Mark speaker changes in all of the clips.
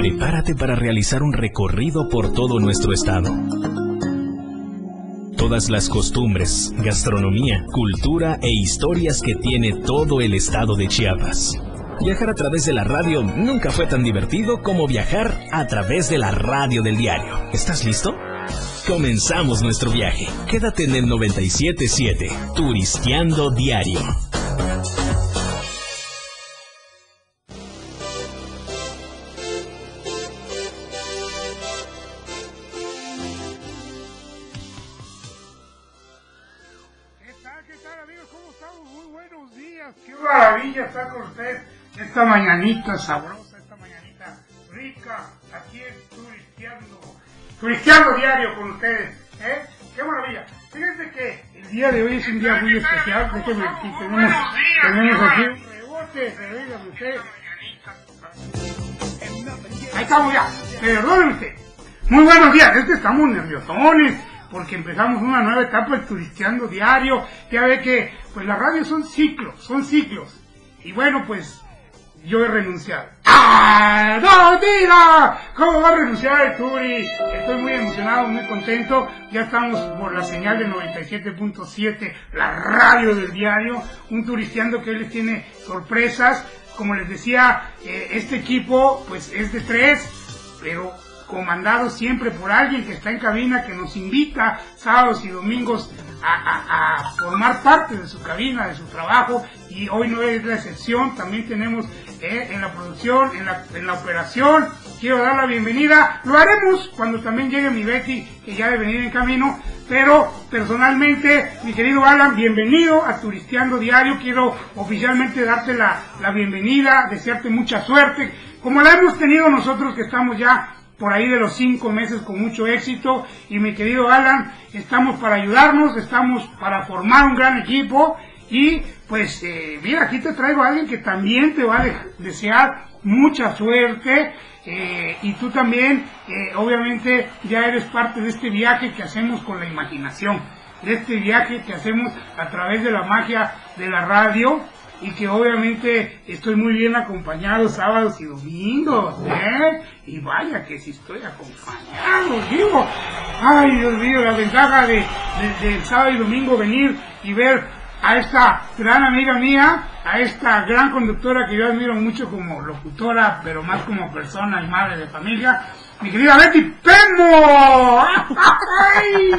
Speaker 1: Prepárate para realizar un recorrido por todo nuestro estado. Todas las costumbres, gastronomía, cultura e historias que tiene todo el estado de Chiapas. Viajar a través de la radio nunca fue tan divertido como viajar a través de la radio del diario. ¿Estás listo? Comenzamos nuestro viaje. Quédate en el 977, Turisteando Diario.
Speaker 2: Esta mañanita sabrosa, esta mañanita rica, aquí en Turisteando, Turisteando Diario con ustedes. ¿eh? Qué maravilla. Fíjense que el día de hoy es un día muy especial. Déjenme aquí, tenemos, tenemos aquí un rebote, dígame usted. Ahí estamos ya. Perdónenme usted. Muy buenos días. Es que estamos nerviosones porque empezamos una nueva etapa de turisteando diario. Ya ve que pues la radio son ciclos, son ciclos. Y bueno, pues yo he renunciado. ¡Ah! ¡No, mira! ¿Cómo va a renunciar el Turi? Estoy muy emocionado, muy contento. Ya estamos por la señal de 97.7, la radio del diario. Un turisteando que hoy les tiene sorpresas. Como les decía, eh, este equipo pues es de tres, pero comandado siempre por alguien que está en cabina, que nos invita sábados y domingos a- a formar parte de su cabina, de su trabajo, y hoy no es la excepción, también tenemos eh, en la producción, en la, en la operación, quiero dar la bienvenida, lo haremos cuando también llegue mi Betty, que ya debe venir en camino, pero personalmente, mi querido Alan, bienvenido a Turisteando Diario, quiero oficialmente darte la, la bienvenida, desearte mucha suerte, como la hemos tenido nosotros que estamos ya por ahí de los cinco meses con mucho éxito. Y mi querido Alan, estamos para ayudarnos, estamos para formar un gran equipo. Y pues, eh, mira, aquí te traigo a alguien que también te va a de- desear mucha suerte. eh, y tú también, eh, obviamente, ya eres parte de este viaje que hacemos con la imaginación. De este viaje que hacemos a través de la magia de la radio y que obviamente estoy muy bien acompañado sábados y domingos, ¿eh? Y vaya que si estoy acompañado, digo. Ay, Dios mío, la ventaja de, de- del sábado y domingo venir y ver a esta gran amiga mía, a esta gran conductora que yo admiro mucho como locutora, pero más como persona y madre de familia, mi querida Betty Pemo. ¡Ay!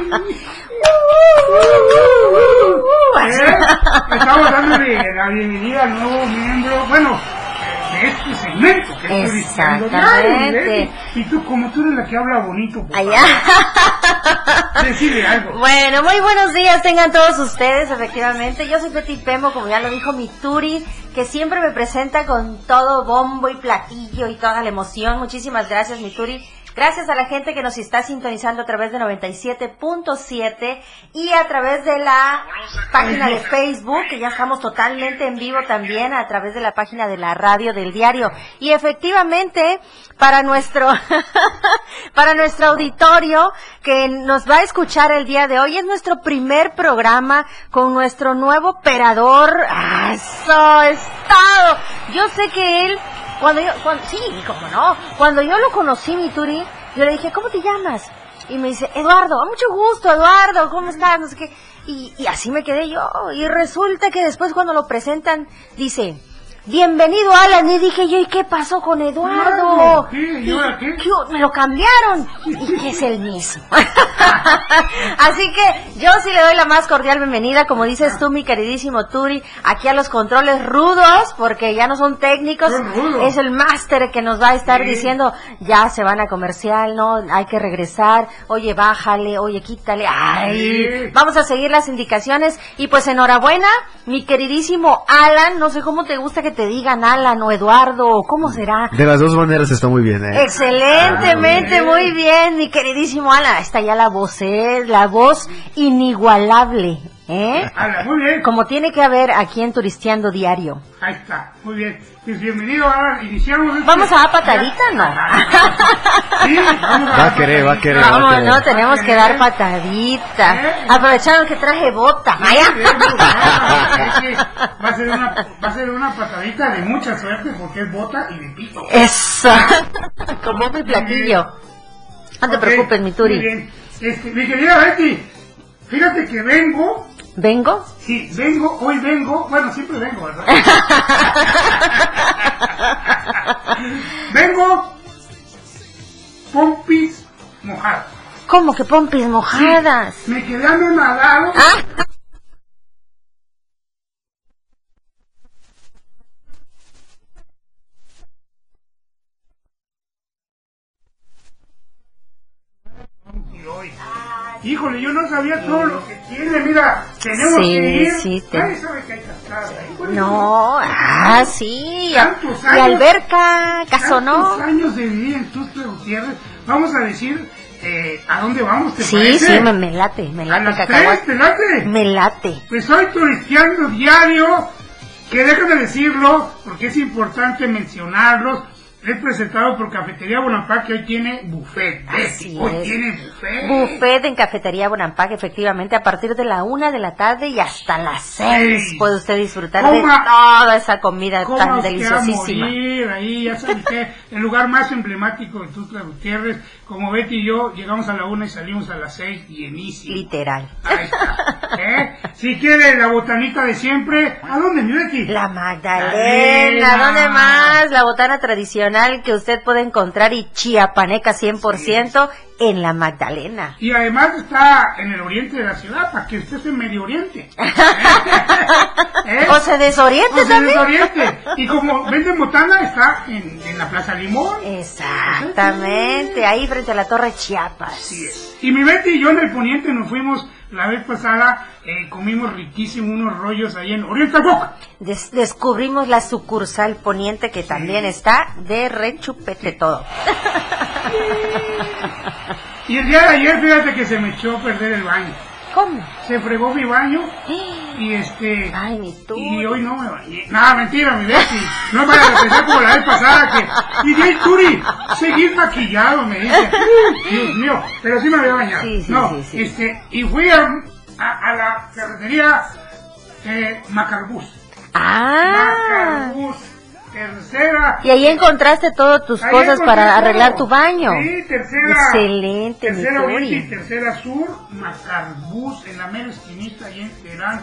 Speaker 2: ¿Eh? Estamos dándole la bienvenida al nuevo miembro, bueno, de este segmento que es
Speaker 3: Exactamente.
Speaker 2: Y tú, como tú eres la que habla bonito, por
Speaker 3: Allá.
Speaker 2: favor, decide algo.
Speaker 3: Bueno, muy buenos días tengan todos ustedes, efectivamente. Yo soy Betty Pemo, como ya lo dijo mi Turi, que siempre me presenta con todo bombo y platillo y toda la emoción. Muchísimas gracias, mi Turi. Gracias a la gente que nos está sintonizando a través de 97.7 y a través de la página de Facebook, que ya estamos totalmente en vivo también a través de la página de la radio del diario. Y efectivamente, para nuestro, para nuestro auditorio que nos va a escuchar el día de hoy, es nuestro primer programa con nuestro nuevo operador. ¡Ah, ¡Eso, estado! Yo sé que él cuando yo, cuando, sí, cómo no, cuando yo lo conocí, mi Turi, yo le dije, ¿cómo te llamas? Y me dice, Eduardo, mucho gusto, Eduardo, ¿cómo estás? No sé qué. Y, y así me quedé yo. Y resulta que después cuando lo presentan, dice, bienvenido Alan. Y dije yo, ¿y qué pasó con Eduardo?
Speaker 2: ¿Y ahora qué?
Speaker 3: Me lo cambiaron. Y que es el mismo. así que yo sí le doy la más cordial bienvenida, como dices tú, mi queridísimo Turi, aquí a los controles rudos, porque ya no son técnicos. Es el máster que nos va a estar
Speaker 2: Sí.
Speaker 3: diciendo, ya se van a comercial, no, hay que regresar, oye, bájale, oye, quítale, ay,
Speaker 2: Sí.
Speaker 3: vamos a seguir las indicaciones y pues enhorabuena, mi queridísimo Alan, no sé cómo te gusta que te digan Alan o Eduardo, o cómo será.
Speaker 4: De las dos maneras está muy bien, ¿eh?
Speaker 3: Excelentemente,
Speaker 2: Ah,
Speaker 3: muy bien, mi queridísimo Alan, está ya la voz, ¿eh? la voz inigualable, ¿eh?
Speaker 2: Ala, muy bien.
Speaker 3: Como tiene que haber aquí en Turisteando Diario.
Speaker 2: Ahí está, muy bien. Pues bienvenido, ahora iniciamos. este-
Speaker 3: ¿Vamos a dar patadita? No.
Speaker 2: Sí, vamos
Speaker 4: Va a querer, va a querer.
Speaker 3: Vamos,
Speaker 4: va a
Speaker 3: no, tenemos que dar patadita.
Speaker 2: ¿Eh?
Speaker 3: Aprovechando que traje bota.
Speaker 2: Sí, muy que Va a ser una, va a ser una patadita de mucha suerte porque es bota y de pito.
Speaker 3: Eso. Con bombo y platillo. No te preocupes, mi
Speaker 2: Muy
Speaker 3: Turi.
Speaker 2: bien. Este, mi querida Betty, fíjate que vengo,
Speaker 3: ¿Vengo?
Speaker 2: sí, vengo, hoy vengo, bueno, siempre vengo, ¿verdad? vengo, pompis mojadas.
Speaker 3: ¿Cómo que pompis mojadas?
Speaker 2: Me quedé anonadado.
Speaker 3: Ah,
Speaker 2: hoy, Híjole, yo no sabía todo lo que tiene. Mira, tenemos
Speaker 3: Sí,
Speaker 2: que ir.
Speaker 3: sí, te-
Speaker 2: Nadie sabe que hay cascadas ahí. Bueno,
Speaker 3: no, ah, sí.
Speaker 2: Tantos
Speaker 3: Y
Speaker 2: años.
Speaker 3: alberca, casonó.
Speaker 2: Tantos años de vivir en Tuxtla Gutiérrez. Vamos a decir eh, a dónde vamos, ¿te
Speaker 3: Sí,
Speaker 2: parece?
Speaker 3: sí, me, me late, me
Speaker 2: A
Speaker 3: late
Speaker 2: las tres. ¿te late?
Speaker 3: Me late.
Speaker 2: Pues hoy turisteando diario, que déjame decirlo, porque es importante mencionarlos. Es presentado por Cafetería Bonaparte, que hoy tiene buffet.
Speaker 3: Así
Speaker 2: hoy
Speaker 3: es.
Speaker 2: tiene buffet.
Speaker 3: Buffet en Cafetería Bonampak, efectivamente, a partir de la una de la tarde y hasta las seis
Speaker 2: Ey.
Speaker 3: puede usted disfrutar
Speaker 2: Coma.
Speaker 3: de toda esa comida
Speaker 2: ¿Cómo
Speaker 3: tan deliciosísima.
Speaker 2: morir ahí, ya sabe usted, el lugar más emblemático de Tuxtla Gutiérrez. Como Betty y yo, llegamos a la una y salimos a las seis, llenísimo.
Speaker 3: Literal.
Speaker 2: Ahí está. ¿Eh? Si quiere la botanita de siempre, ¿a dónde, mi Betty?
Speaker 3: La Magdalena,
Speaker 2: Magdalena.
Speaker 3: ¿dónde más? La botana tradicional que usted puede encontrar y chiapaneca 100% en la Magdalena.
Speaker 2: Y además está en el oriente de la ciudad, para que usted se medio oriente. ¿Eh?
Speaker 3: O se desoriente
Speaker 2: O se
Speaker 3: también.
Speaker 2: desoriente. Y como venden botana, está en, en la Plaza Limón.
Speaker 3: Exactamente, ahí frente a la Torre Chiapas.
Speaker 2: Así es. Y mi Betty y yo en el poniente nos fuimos la vez pasada, eh, comimos riquísimo unos rollos ahí en Oriental Boca.
Speaker 3: Des- descubrimos la sucursal poniente que también está de rechupete todo.
Speaker 2: Y el día de ayer, fíjate que se me echó a perder el baño.
Speaker 3: ¿Cómo?
Speaker 2: Se fregó mi baño y este...
Speaker 3: Ay, mi tú.
Speaker 2: Y hoy no me bañé. Nada, mentira, mi Betty. No me a pensar como la vez pasada que... Y de Turi, seguir maquillado, me dice. Dios mío, pero sí me había bañado.
Speaker 3: Sí, sí,
Speaker 2: no,
Speaker 3: sí, sí.
Speaker 2: este... Y fui a, a, a la carretería eh, Macarbús.
Speaker 3: Ah.
Speaker 2: Macarbús, tercera...
Speaker 3: Y ahí encontraste todas tus cosas para
Speaker 2: todo.
Speaker 3: arreglar tu baño.
Speaker 2: Sí, tercera.
Speaker 3: Excelente,
Speaker 2: Tercera oriente y tercera sur, Macarbús, en la mera esquinita, ahí en Terán,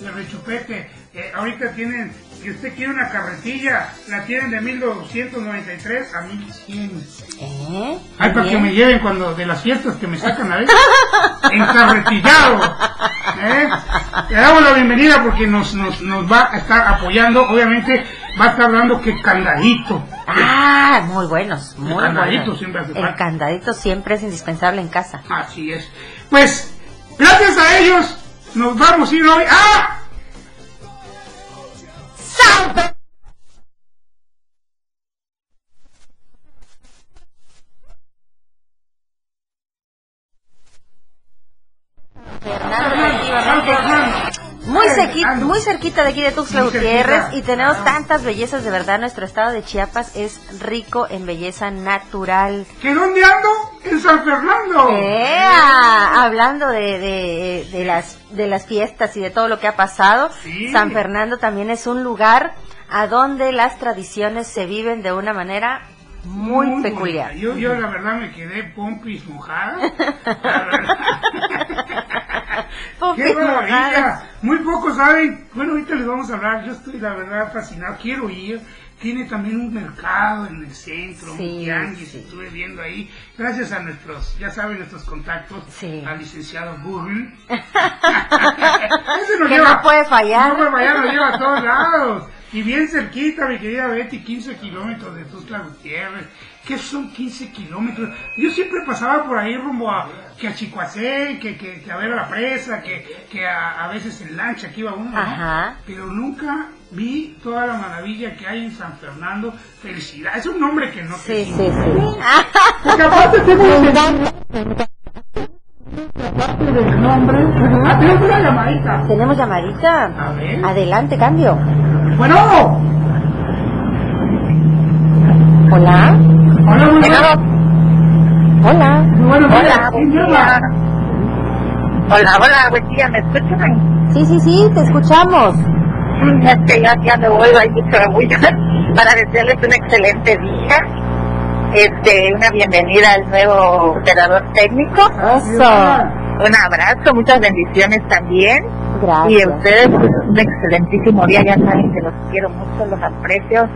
Speaker 2: de Rechupete. Eh, ahorita tienen, si usted quiere una carretilla, la tienen de 1293 a 1100.
Speaker 3: ¿Eh?
Speaker 2: Ay, para que me lleven cuando de las fiestas que me sacan a veces. Encarretillado. ¿eh? Le damos la bienvenida porque nos, nos, nos va a estar apoyando. Obviamente va a estar dando que candadito.
Speaker 3: Ah, muy buenos, muy
Speaker 2: candadito
Speaker 3: buenos.
Speaker 2: siempre hace
Speaker 3: El candadito siempre es indispensable en casa.
Speaker 2: Así es. Pues, gracias a ellos, nos vamos a ir hoy. ¡Ah!
Speaker 3: Fernando,
Speaker 2: San
Speaker 3: efectivamente.
Speaker 2: Fernando.
Speaker 3: Muy,
Speaker 2: Ay,
Speaker 3: cerquita,
Speaker 2: Fernando.
Speaker 3: Muy cerquita de aquí de Tuxtla Gutiérrez y tenemos
Speaker 2: Ah.
Speaker 3: tantas bellezas de verdad. Nuestro estado de Chiapas es rico en belleza natural.
Speaker 2: ¿Que dónde ando? En San Fernando.
Speaker 3: ¡Ea! Hablando de, de, de las, de las fiestas y de todo lo que ha pasado,
Speaker 2: Sí.
Speaker 3: San Fernando también es un lugar a donde las tradiciones se viven de una manera muy, peculiar.
Speaker 2: yo la verdad me quedé pompis mojada.
Speaker 3: Pompis
Speaker 2: ¡Qué maravilla! Muy pocos saben. Bueno, ahorita les vamos a hablar. Yo estoy, la verdad, fascinado. Quiero ir. Tiene también un mercado en el centro,
Speaker 3: Sí,
Speaker 2: un tianguis,
Speaker 3: sí.
Speaker 2: estuve viendo ahí. Gracias a nuestros, ya saben, nuestros contactos,
Speaker 3: Sí.
Speaker 2: al licenciado Burl. Ese nos
Speaker 3: Que
Speaker 2: lleva-
Speaker 3: no puede fallar.
Speaker 2: No puede fallar, nos lleva a todos lados. Y bien cerquita, mi querida Betty, 15 kilómetros de Tuxtla Gutiérrez. ¿Qué son 15 kilómetros? Yo siempre pasaba por ahí rumbo a, que a Chicoacé, que, que, que a ver a la presa, que, que a, a veces en lancha que iba uno, ¿no?
Speaker 3: Ajá.
Speaker 2: Pero nunca vi toda la maravilla que hay en San Fernando. Felicidad, es un nombre que no
Speaker 3: Sí,
Speaker 2: te
Speaker 3: sí, sí.
Speaker 2: Tengo aparte del nombre. Ah, tenemos una llamadita.
Speaker 3: Tenemos llamadita.
Speaker 2: A ver.
Speaker 3: Adelante, cambio.
Speaker 2: Bueno.
Speaker 3: Hola.
Speaker 2: Hola, bueno.
Speaker 3: Hola.
Speaker 2: Bueno,
Speaker 5: Hola,
Speaker 2: ¿quién
Speaker 5: buen día. Hola, hola, buen día, ¿me escuchan?
Speaker 3: Sí, sí, sí, te escuchamos.
Speaker 5: Es que ya, ya me voy, hay mucho orgullo para desearles un excelente día este, una bienvenida al nuevo operador técnico. Un abrazo, muchas bendiciones también. Y a ustedes, un excelentísimo día. Ya saben que los quiero mucho, los aprecio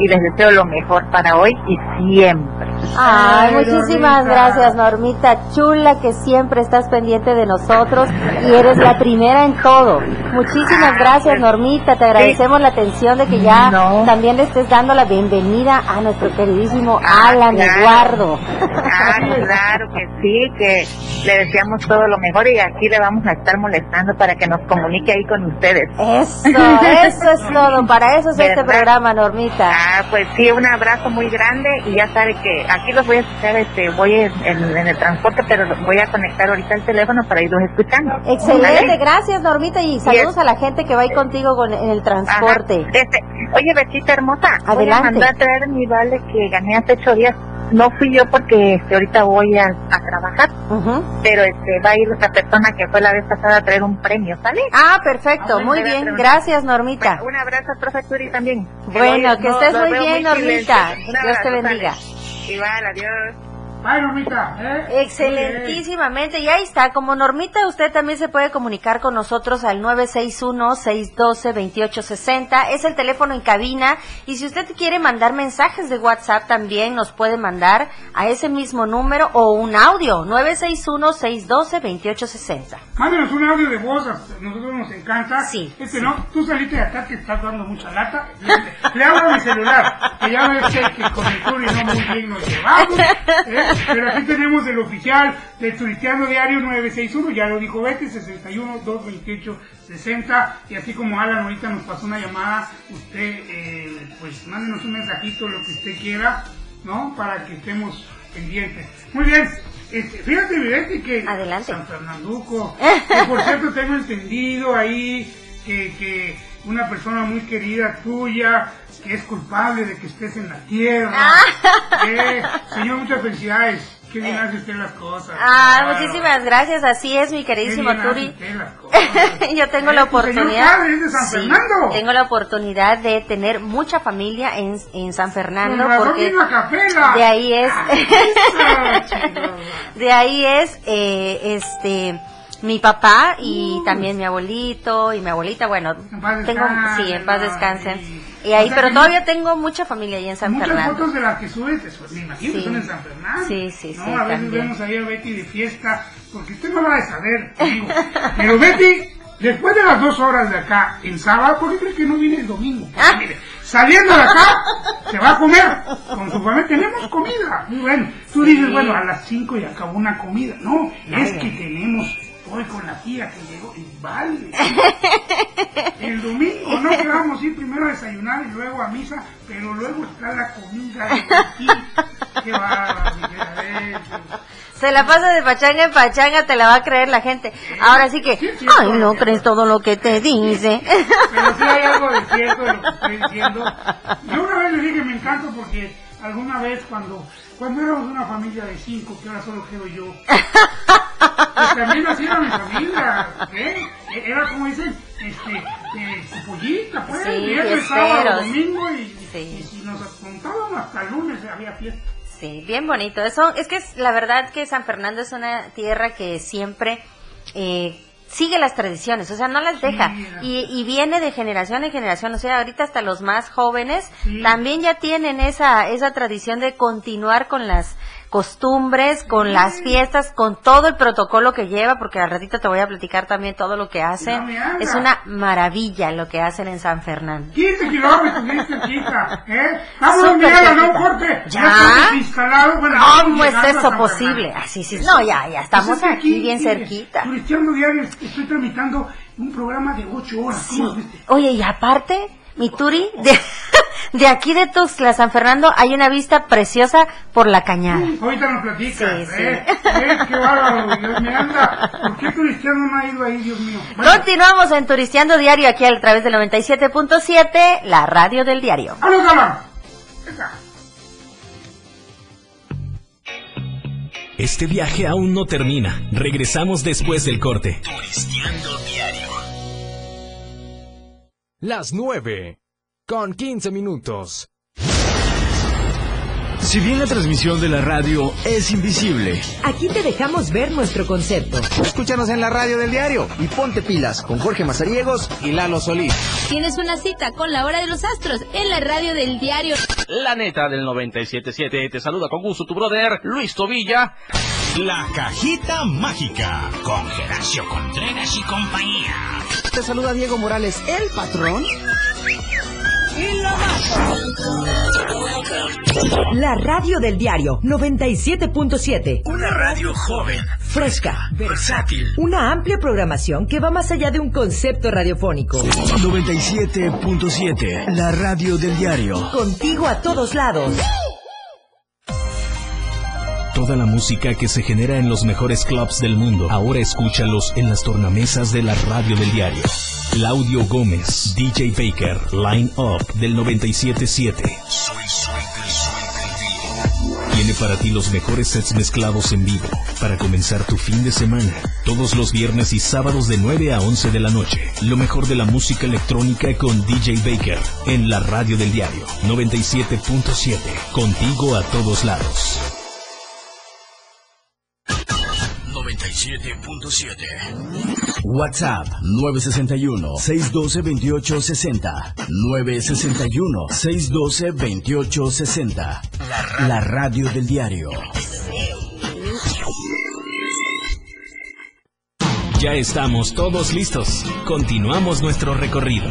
Speaker 5: y les deseo lo mejor para hoy y siempre.
Speaker 3: Ay, muchísimas gracias, Normita chula, que siempre estás pendiente de nosotros y eres la primera en todo. Muchísimas gracias, Normita. Te agradecemos la atención de que ya también le estés dando la bienvenida a nuestro queridísimo ah, Alan Eduardo.
Speaker 5: Ah, claro que sí, que le deseamos todo lo mejor y aquí le vamos a estar molestando para que nos comunique ahí con ustedes.
Speaker 3: Eso, eso es todo. Para eso es este programa, Normita.
Speaker 5: Ah, pues sí, un abrazo muy grande y ya sabe que aquí los voy a escuchar, este, voy en, el transporte, pero voy a conectar ahorita el teléfono para irlos escuchando.
Speaker 3: Excelente, gracias Normita y saludos a la gente que va ahí contigo con, en el transporte.
Speaker 5: Este, oye, Betita hermosa,
Speaker 3: Adelante.
Speaker 5: voy a a traer mi vale que gané hace ocho días no fui yo porque este, ahorita voy a, trabajar, pero este va a ir otra persona que fue la vez pasada a traer un premio, ¿sale?
Speaker 3: Ah, perfecto, ah, muy bien, gracias Normita.
Speaker 5: un abrazo, profe Turi también.
Speaker 3: Bueno, que, estés muy bien, Normita. Dios te bendiga.
Speaker 5: Igual, adiós.
Speaker 2: Ay, Normita. ¿eh?
Speaker 3: Excelentísimamente. Y ahí está. Como Normita, usted también se puede comunicar con nosotros al 961-612-2860. Es el teléfono en cabina. Y si usted quiere mandar mensajes de WhatsApp, también nos puede mandar a ese mismo número o un audio. 961-612-2860.
Speaker 2: Mándenos un audio de voz. nosotros nos encanta.
Speaker 3: Sí.
Speaker 2: Este no, tú saliste de acá que estás dando mucha lata. Le, a mi celular. Que ya ves que con el y no muy bien nos llevamos. ¿eh? Pero aquí tenemos el oficial de Turistiano Diario 961, ya lo dijo Betty, 61 228 60. Y así como Alan ahorita nos pasó una llamada, usted, eh, pues mándenos un mensajito, lo que usted quiera, ¿no? Para que estemos pendientes. Muy bien. Este, fíjate, Betty, que
Speaker 3: Adelante.
Speaker 2: San Fernanduco, que por cierto tengo entendido ahí que, que una persona muy querida tuya, que es culpable de que estés en la tierra. Ah. Eh, señor, muchas felicidades. Qué bien hace usted las cosas.
Speaker 3: Ah, muchísimas gracias. Así es, mi queridísimo Turi. Yo tengo la oportunidad.
Speaker 2: de San Fernando.
Speaker 3: tengo la oportunidad de tener mucha familia en, en San Fernando. porque
Speaker 2: de
Speaker 3: ahí es. de ahí es, eh, este mi papá y también mi abuelito y mi abuelita, bueno, tengo, sí, en paz descansen. Y ahí, pero todavía tengo mucha familia ahí en San
Speaker 2: muchas
Speaker 3: Fernando.
Speaker 2: Muchas fotos de las que subes, me imagino que son en San Fernando.
Speaker 3: Sí, sí,
Speaker 2: ¿no?
Speaker 3: sí.
Speaker 2: A veces vemos ahí a Betty de fiesta, porque usted no va a saber, digo. Pero Betty, después de las dos horas de acá en sábado, ¿por qué cree que no viene el domingo? Porque, mire, saliendo de acá, se va a comer con su familia. Tenemos comida. Muy bueno. Tú dices, bueno, a las cinco y acabó una comida. No, es que tenemos Hoy con la tía que llegó y vale. El domingo no quedamos ir primero a desayunar y luego a misa, pero luego está la comida de Qué
Speaker 3: se la pasa de pachanga en pachanga, te la va a creer la gente. Ahora sí que, ay, no crees todo lo que te dice.
Speaker 2: Pero sí hay algo de cierto de lo que estoy diciendo. Yo una vez le dije, me encanta porque alguna vez cuando, cuando éramos una familia de cinco, que ahora solo quedo yo, pues también así era mi familia, ¿eh? Era como dicen, este, eh, pollita, pues, sí, viernes, sábado, domingo, y, y si nos contábamos hasta el lunes había fiesta.
Speaker 3: Sí, bien bonito. Eso, es que es, la verdad que San Fernando es una tierra que siempre eh, sigue las tradiciones, o sea, no las deja. Y, y, viene de generación en generación, o sea, ahorita hasta los más jóvenes también ya tienen esa, esa tradición de continuar con las costumbres, con las fiestas, con todo el protocolo que lleva, porque al ratito te voy a platicar también todo lo que hacen. es una maravilla lo que hacen en San Fernando.
Speaker 2: 15 kilómetros bien cerquita, ¿eh? Vamos a no corte.
Speaker 3: ¿Ya? ¿Cómo es eso posible? Así, sí, no, ya, ya estamos pues aquí, bien cerquita.
Speaker 2: Cristiano Diario, estoy tramitando un programa de 8 horas.
Speaker 3: Sí. Oye, y aparte, mi Turi, de, de aquí de Tuxtla, San Fernando, hay una vista preciosa por la cañada.
Speaker 2: ahorita nos platicas, sí, ¿eh? ¿Eh? ¡Qué bárbaro! Dios mío, anda. ¿Por qué Turistiano no ha ido ahí, Dios mío?
Speaker 3: Continuamos en Turistiando Diario aquí a través del 97.7, la radio del diario.
Speaker 2: ¡Vamos, Gama!
Speaker 1: Este viaje aún no termina. Regresamos después del corte. Turistiando Diario.
Speaker 6: Las 9 con 15 minutos.
Speaker 1: Si bien la transmisión de la radio es invisible,
Speaker 6: aquí te dejamos ver nuestro concepto.
Speaker 7: Escúchanos en la radio del diario y ponte pilas con Jorge Mazariegos y Lalo Solís.
Speaker 8: Tienes una cita con la hora de los astros en la radio del diario.
Speaker 9: La neta del 97.7 te saluda con gusto tu brother Luis Tobilla.
Speaker 1: La cajita mágica con Geracio Contreras y compañía.
Speaker 7: Te saluda Diego Morales, el patrón.
Speaker 6: La radio del diario 97.7.
Speaker 1: Una radio joven,
Speaker 6: fresca,
Speaker 1: versátil.
Speaker 6: Una amplia programación que va más allá de un concepto radiofónico.
Speaker 1: 97.7. La radio del diario.
Speaker 6: Contigo a todos lados.
Speaker 1: Toda la música que se genera en los mejores clubs del mundo, ahora escúchalos en las tornamesas de la radio del diario. Claudio Gómez, DJ Baker, Line Up del 977. Tiene para ti los mejores sets mezclados en vivo para comenzar tu fin de semana. Todos los viernes y sábados de 9 a 11 de la noche. Lo mejor de la música electrónica con DJ Baker en la radio del diario 97.7. Contigo a todos lados. 97.7. WhatsApp 961-612-2860. 961-612-2860. La. La radio del diario. Ya estamos todos listos. Continuamos nuestro recorrido.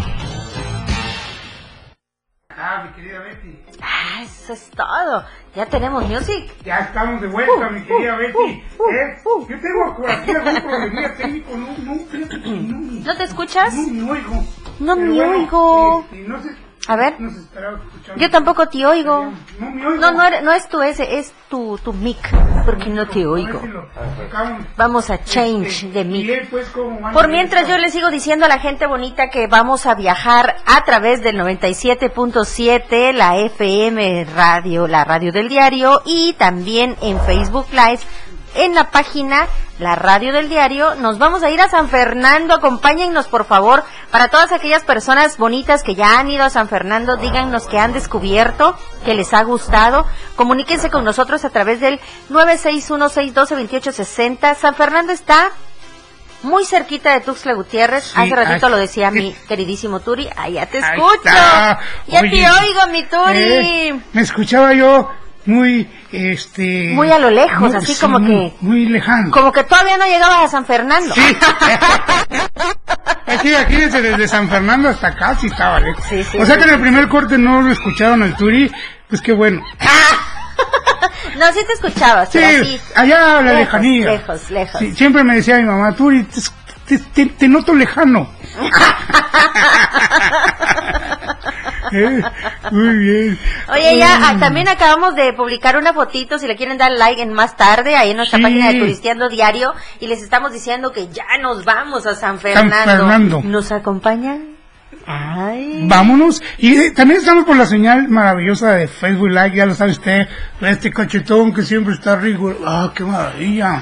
Speaker 3: Eso es todo. Ya tenemos music.
Speaker 2: Ya estamos de vuelta, mi querida Betty. ¿Eh? Yo tengo aquí algún problema técnico. No, no, que no,
Speaker 3: ¿No te escuchas?
Speaker 2: No me oigo.
Speaker 3: No me
Speaker 2: bueno,
Speaker 3: oigo.
Speaker 2: este, no sé,
Speaker 3: A ver. Yo tampoco te oigo.
Speaker 2: No me oigo.
Speaker 3: No, no, no es tu ese, es tu, tu mic. Porque no te oigo. Vamos a change
Speaker 2: Este,
Speaker 3: de mic.
Speaker 2: pues.
Speaker 3: Por mientras yo les sigo diciendo a la gente bonita que vamos a viajar a través del 97.7, la FM radio, la radio del diario y también en Facebook Live en la página La Radio del Diario. Nos vamos a ir a San Fernando. Acompáñennos, por favor. Para todas aquellas personas bonitas que ya han ido a San Fernando, díganos que han descubierto, que les ha gustado. Comuníquense con nosotros a través del 961-612-2860. San Fernando está muy cerquita de Tuxtla Gutiérrez.
Speaker 2: Sí,
Speaker 3: Hace ratito lo decía mi queridísimo Turi. Allá te escucho.
Speaker 2: está.
Speaker 3: Ya
Speaker 2: Oye,
Speaker 3: te oigo, mi Turi.
Speaker 2: eh, me escuchaba yo muy, este...
Speaker 3: Muy a lo lejos,
Speaker 2: muy-
Speaker 3: así
Speaker 2: sí,
Speaker 3: como
Speaker 2: muy-
Speaker 3: que-
Speaker 2: Muy lejano.
Speaker 3: Como que todavía no llegabas a San Fernando.
Speaker 2: Sí. Aquí, aquí desde, desde San Fernando hasta acá sí estaba lejos.
Speaker 3: Sí, sí,
Speaker 2: o sea que en el primer corte no lo escucharon al Turi, pues qué bueno.
Speaker 3: No, sí te escuchabas,
Speaker 2: Sí,
Speaker 3: pero así.
Speaker 2: allá a la
Speaker 3: lejos,
Speaker 2: lejanía.
Speaker 3: Lejos, lejos.
Speaker 2: Sí, siempre me decía mi mamá, Turi, te, te- te- te noto lejano. Eh, Muy bien.
Speaker 3: Oye, ya
Speaker 2: Mm.
Speaker 3: ah, también acabamos de publicar una fotito, si le quieren dar like en más tarde, ahí en nuestra
Speaker 2: Sí.
Speaker 3: página de Turisteando Diario, y les estamos diciendo que ya nos vamos a San Fernando.
Speaker 2: Fernando.
Speaker 3: ¿Nos acompañan? Ay.
Speaker 2: Vámonos. Y eh, también estamos por la señal maravillosa de Facebook Live, ya lo sabe usted, este cachetón que siempre está rico. Ah, qué maravilla.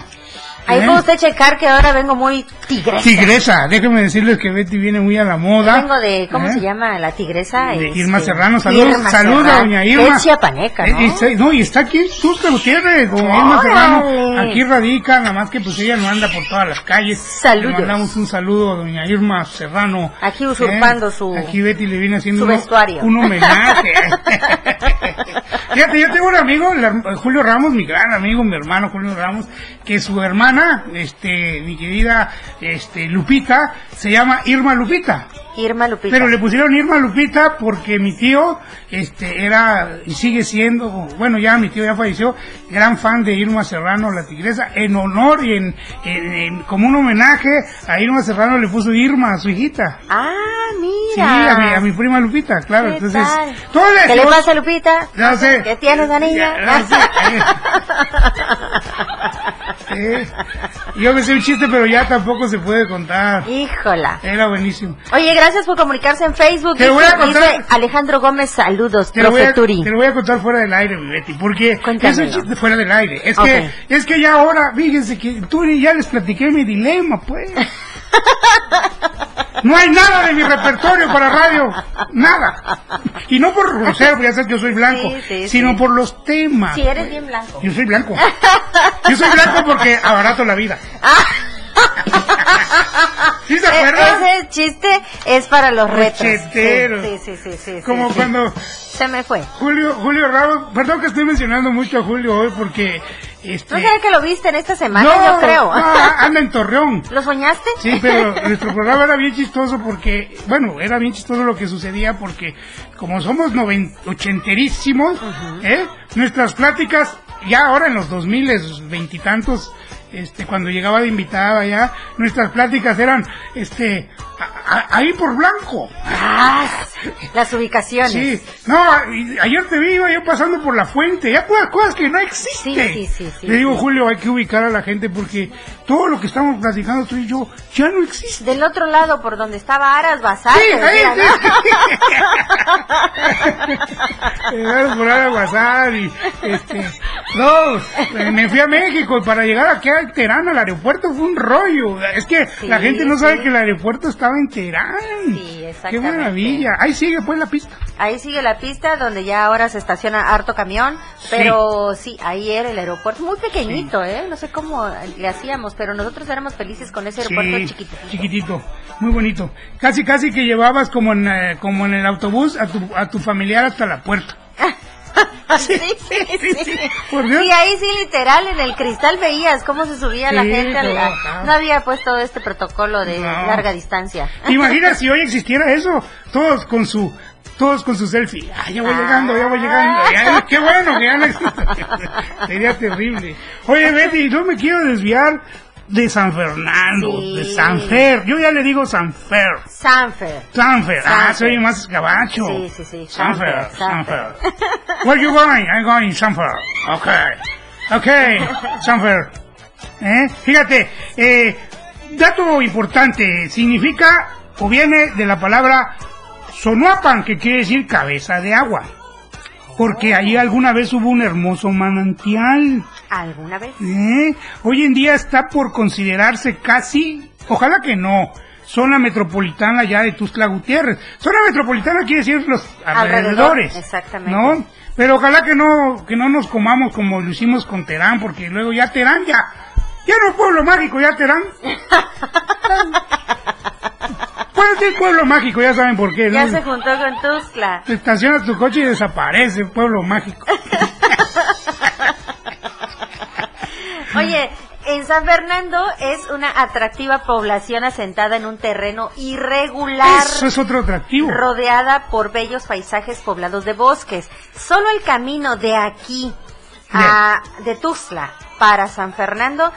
Speaker 3: Ahí
Speaker 2: ¿Eh?
Speaker 3: puede usted checar que ahora vengo muy tigresa.
Speaker 2: Tigresa, déjenme decirles que Betty viene muy a la moda.
Speaker 3: Vengo de, ¿cómo
Speaker 2: ¿Eh?
Speaker 3: se llama la tigresa?
Speaker 2: De
Speaker 3: Este,
Speaker 2: Irma Serrano, saludos,
Speaker 3: Irma
Speaker 2: saluda
Speaker 3: Serrano.
Speaker 2: doña Irma.
Speaker 3: Es chiapaneca, ¿no?
Speaker 2: Eh, está- no, y está aquí en Tuxtla Gutiérrez, doña Irma. Serrano. Aquí radica, nada más que pues ella no anda por todas las calles.
Speaker 3: Saludos.
Speaker 2: Le mandamos un saludo a doña Irma Serrano.
Speaker 3: Aquí usurpando su-
Speaker 2: Aquí Betty le viene haciendo
Speaker 3: su
Speaker 2: un-
Speaker 3: vestuario.
Speaker 2: un homenaje. Fíjate, yo tengo un amigo, Julio Ramos, mi gran amigo, mi hermano Julio Ramos, que su hermana, este, mi querida, este, Lupita, se llama Irma Lupita.
Speaker 3: Irma Lupita.
Speaker 2: Pero le pusieron Irma Lupita porque mi tío, este, era, y sigue siendo, bueno, ya mi tío ya falleció, gran fan de Irma Serrano, la tigresa, en honor y en, en- en- como un homenaje a Irma Serrano le puso Irma a su hijita.
Speaker 3: Ah, mira.
Speaker 2: Sí, a mi, a mi prima Lupita, claro.
Speaker 3: ¿Qué
Speaker 2: Entonces,
Speaker 3: tal?
Speaker 2: todo le
Speaker 3: ¿Qué le pasa, Lupita?
Speaker 2: No sé.
Speaker 3: ¿Qué tienes, la niña?
Speaker 2: Ya, no sé. Yo me sé un chiste, pero ya tampoco se puede contar.
Speaker 3: Híjola.
Speaker 2: Era buenísimo.
Speaker 3: Oye, gracias por comunicarse en Facebook.
Speaker 2: Te voy a contar-
Speaker 3: dice Alejandro Gómez, saludos,
Speaker 2: Te voy
Speaker 3: profe
Speaker 2: a,
Speaker 3: Turi.
Speaker 2: te lo voy a contar fuera del aire, mi Betty, porque
Speaker 3: Cuéntamelo.
Speaker 2: es un chiste fuera del aire. Es que, es que ya ahora, fíjense que Turi ya les platiqué mi dilema, pues. No hay nada de mi repertorio para radio. Nada. Y no por grosero, ya sabes que yo soy blanco,
Speaker 3: Sí, sí,
Speaker 2: sino
Speaker 3: sí.
Speaker 2: por los temas.
Speaker 3: Si eres bien blanco.
Speaker 2: Yo soy blanco. Yo soy blanco porque abarato la vida. ¿Sí se
Speaker 3: E-
Speaker 2: acuerdan?
Speaker 3: ese chiste es para los retos. Sí, sí, sí, sí, sí,
Speaker 2: Como
Speaker 3: sí.
Speaker 2: cuando
Speaker 3: Se me fue.
Speaker 2: Julio, Julio Ramos, perdón que estoy mencionando mucho a Julio hoy porque este
Speaker 3: ¿No que lo viste en esta semana? yo creo.
Speaker 2: no, anda en Torreón.
Speaker 3: ¿Lo soñaste?
Speaker 2: Sí, pero nuestro programa era bien chistoso porque, bueno, era bien chistoso lo que sucedía porque como somos noven, ochenterísimos, ¿eh? nuestras pláticas, ya ahora en los dos miles, veintitantos, este, cuando llegaba de invitada ya, nuestras pláticas eran, este, a- a- ahí por blanco.
Speaker 3: Ah, las ubicaciones.
Speaker 2: Sí, no, ayer te vi, iba yo pasando por la fuente, ya puras cosas que no existen.
Speaker 3: Sí, sí, sí, sí,
Speaker 2: Le digo. Julio, hay que ubicar a la gente porque todo lo que estamos platicando tú y yo ya no existe.
Speaker 3: Del otro lado, por donde estaba Aras Bazar.
Speaker 2: Sí, ahí, por y, este, no, me fui a México y para llegar aquí a Terán al aeropuerto fue un rollo. Es que la gente no sabe
Speaker 3: sí.
Speaker 2: que el aeropuerto estaba en Terán.
Speaker 3: Sí,
Speaker 2: Qué
Speaker 3: exactamente.
Speaker 2: maravilla. Ahí sigue pues la pista.
Speaker 3: Ahí sigue la pista donde ya ahora se estaciona harto camión, pero sí, ahí era el aeropuerto, muy pequeñito, ¿eh? No sé cómo le hacíamos, pero nosotros éramos felices con ese aeropuerto
Speaker 2: Sí,
Speaker 3: chiquito.
Speaker 2: chiquitito, muy bonito. Casi, casi que llevabas como en, eh, como en el autobús a tu, a tu familiar hasta la puerta.
Speaker 3: Sí, sí, sí.
Speaker 2: Por Dios.
Speaker 3: Sí, ahí sí, literal, en el cristal veías cómo se subía la gente. la- No había pues todo este protocolo de
Speaker 2: No.
Speaker 3: larga distancia.
Speaker 2: ¿Te imaginas si hoy existiera eso? Todos con su, todos con su selfie. Ah, ya voy llegando, ya voy llegando. Ya, qué bueno que ya no existe. Sería terrible. Oye, Betty, no me quiero desviar de San Fernando,
Speaker 3: Sí.
Speaker 2: de San Fer. Yo ya le digo San Fer.
Speaker 3: Sanfer.
Speaker 2: Sanfer, ah,
Speaker 3: Sanfer.
Speaker 2: soy más gabacho.
Speaker 3: Sí, sí, sí,
Speaker 2: Sanfer,
Speaker 3: Sanfer,
Speaker 2: Sanfer. Where you going? I'm going Sanfer. Okay. Okay, Sanfer. ¿Eh? Fíjate, eh, dato importante, significa o viene de la palabra sonuapan, que quiere decir cabeza de agua. Porque allí alguna vez hubo un hermoso manantial.
Speaker 3: ¿Alguna vez?
Speaker 2: ¿Eh? Hoy en día está por considerarse casi, ojalá que no, zona metropolitana ya de Tuxtla Gutiérrez. Zona metropolitana quiere decir los
Speaker 3: Alrededor,
Speaker 2: alrededores.
Speaker 3: exactamente.
Speaker 2: ¿No? Pero ojalá que no, que no nos comamos como lo hicimos con Terán, porque luego ya Terán ya, ya no es pueblo mágico, ya Terán. Ser pueblo mágico, ya saben por qué, ¿no?
Speaker 3: Ya se juntó con Tuxtla.
Speaker 2: Te estacionas tu coche y desaparece, pueblo mágico.
Speaker 3: Oye, en San Fernando es una atractiva población asentada en un terreno irregular.
Speaker 2: Eso es otro atractivo.
Speaker 3: rodeada por bellos paisajes poblados de bosques. Solo el camino de aquí a de Tuxtla para San Fernando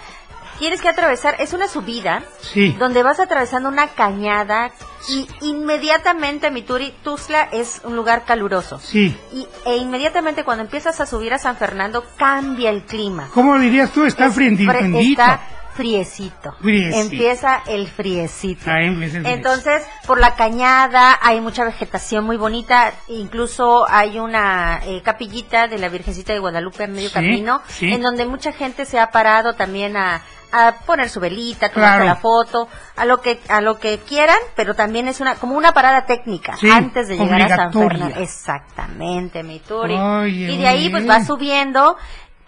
Speaker 3: tienes que atravesar, es una subida
Speaker 2: Sí.
Speaker 3: donde vas atravesando una cañada y inmediatamente Mituri, Tuxtla es un lugar caluroso.
Speaker 2: Sí.
Speaker 3: Y, e inmediatamente cuando empiezas a subir a San Fernando cambia el clima.
Speaker 2: ¿Cómo dirías tú? Está
Speaker 3: Es. Está friecito.
Speaker 2: Friecito.
Speaker 3: Empieza el friecito.
Speaker 2: Ahí empieza el
Speaker 3: Entonces, por la cañada hay mucha vegetación muy bonita, incluso hay una eh, capillita de la Virgencita de Guadalupe en medio
Speaker 2: Sí,
Speaker 3: camino,
Speaker 2: sí.
Speaker 3: en donde mucha gente se ha parado también a, a poner su velita,
Speaker 2: Claro.
Speaker 3: la foto, a lo que a lo que quieran, pero también es una como una parada técnica
Speaker 2: Sí,
Speaker 3: antes de llegar a San. Fernando. Exactamente, mi Turi.
Speaker 2: Oye,
Speaker 3: y de ahí pues vas subiendo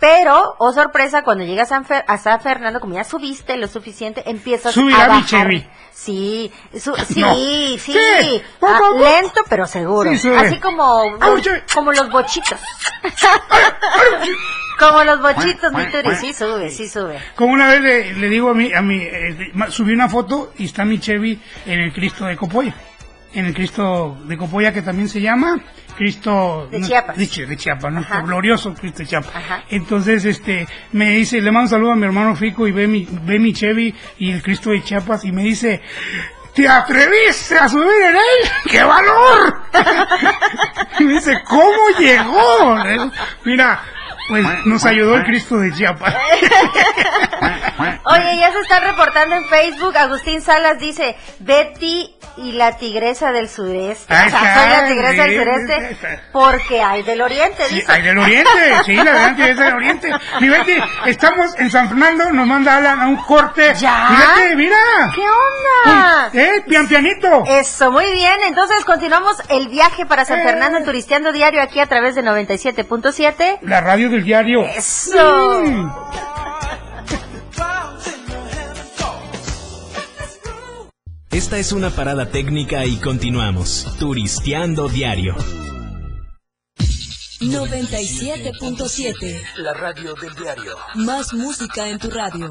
Speaker 3: pero, oh sorpresa, cuando llegas a San, Fer- a San Fernando, como ya subiste lo suficiente, empiezas
Speaker 2: Subirá
Speaker 3: a
Speaker 2: mi
Speaker 3: bajar.
Speaker 2: Chevy.
Speaker 3: Sí, su- sí,
Speaker 2: No.
Speaker 3: sí,
Speaker 2: Sí, poco
Speaker 3: Ah, lento pero seguro.
Speaker 2: Sí.
Speaker 3: Así como,
Speaker 2: Ay, Chevy.
Speaker 3: como los bochitos. como los bochitos, mi Turi. Sí sube, sí sube.
Speaker 2: Como una vez le, le digo a mi, a mi eh, ma- subí una foto y está mi Chevy en el Cristo de Copolla. En el Cristo de Copolla que también se llama Cristo
Speaker 3: De
Speaker 2: no,
Speaker 3: Chiapas.
Speaker 2: De, de Chiapas, nuestro
Speaker 3: Ajá.
Speaker 2: glorioso Cristo de Chiapas.
Speaker 3: Ajá.
Speaker 2: Entonces, este, me dice, le mando un saludo a mi hermano Fico y ve mi, ve mi Chevy y el Cristo de Chiapas y me dice, ¿te atreviste a subir en él? ¡Qué valor! y me dice, ¿cómo llegó? Mira, pues nos ayudó el Cristo de Chiapas.
Speaker 3: Oye, ya se está reportando en Facebook. Agustín Salas dice, Betty y la tigresa del sureste.
Speaker 2: Ahí
Speaker 3: o sea,
Speaker 2: está,
Speaker 3: soy la tigresa del sureste porque hay del oriente,
Speaker 2: Sí,
Speaker 3: dice.
Speaker 2: hay del oriente, sí, la que es del oriente. Mi Betty, estamos en San Fernando, nos manda Alan a un corte.
Speaker 3: ¿Ya?
Speaker 2: Fíjate, mira.
Speaker 3: ¿Qué onda?
Speaker 2: Eh, pian pianito.
Speaker 3: Eso, muy bien. Entonces continuamos el viaje para San
Speaker 2: Eh.
Speaker 3: Fernando en Turisteando Diario aquí a través de 97.7.
Speaker 2: La radio del diario.
Speaker 3: Eso.
Speaker 2: Mm.
Speaker 1: Esta es una parada técnica y continuamos. Turisteando diario.
Speaker 6: 97.7.
Speaker 10: La radio del diario.
Speaker 6: Más música en tu radio.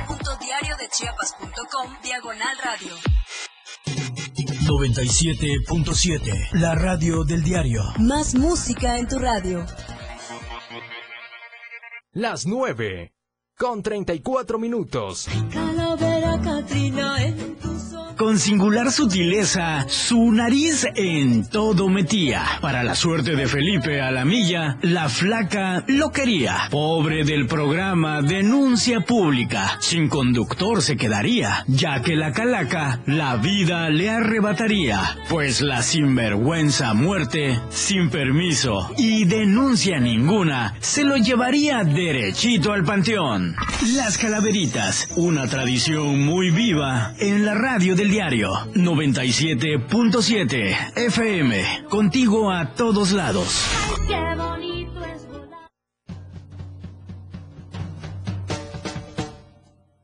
Speaker 6: www.diariodechiapas.com Diagonal Radio.
Speaker 11: 97.7. La radio del diario.
Speaker 6: Más música en tu radio.
Speaker 12: Las 9. Con 34 minutos.
Speaker 6: Calavera Catrina en tus
Speaker 13: Con singular sutileza, su nariz en todo metía. Para la suerte de Felipe a la milla, la flaca lo quería. Pobre del programa Denuncia Pública. Sin conductor se quedaría, ya que la calaca la vida le arrebataría. Pues la sinvergüenza muerte, sin permiso y denuncia ninguna, se lo llevaría derechito al panteón. Las calaveritas, una tradición muy viva en la radio del diario 97.7 FM, contigo a todos lados.
Speaker 14: Qué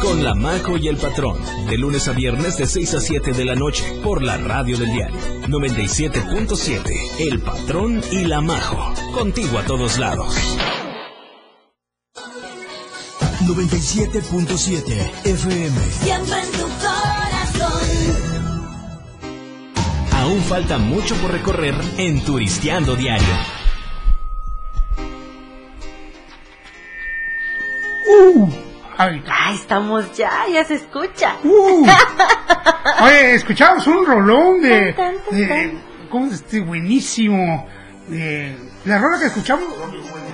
Speaker 1: con La Majo y el Patrón, de lunes a viernes de 6 a 7 de la noche, por la radio del diario 97.7, El Patrón y La Majo, contigo a todos lados.
Speaker 11: 97.7 FM.
Speaker 14: Siempre en tu corazón.
Speaker 1: Aún falta mucho por recorrer en Turisteando Diario.
Speaker 2: Uh, Ay,
Speaker 3: estamos ya, ya se escucha.
Speaker 2: uh. Oye, escuchamos un rolón de, de ¿cómo se dice? Buenísimo. De, la rola que escuchamos.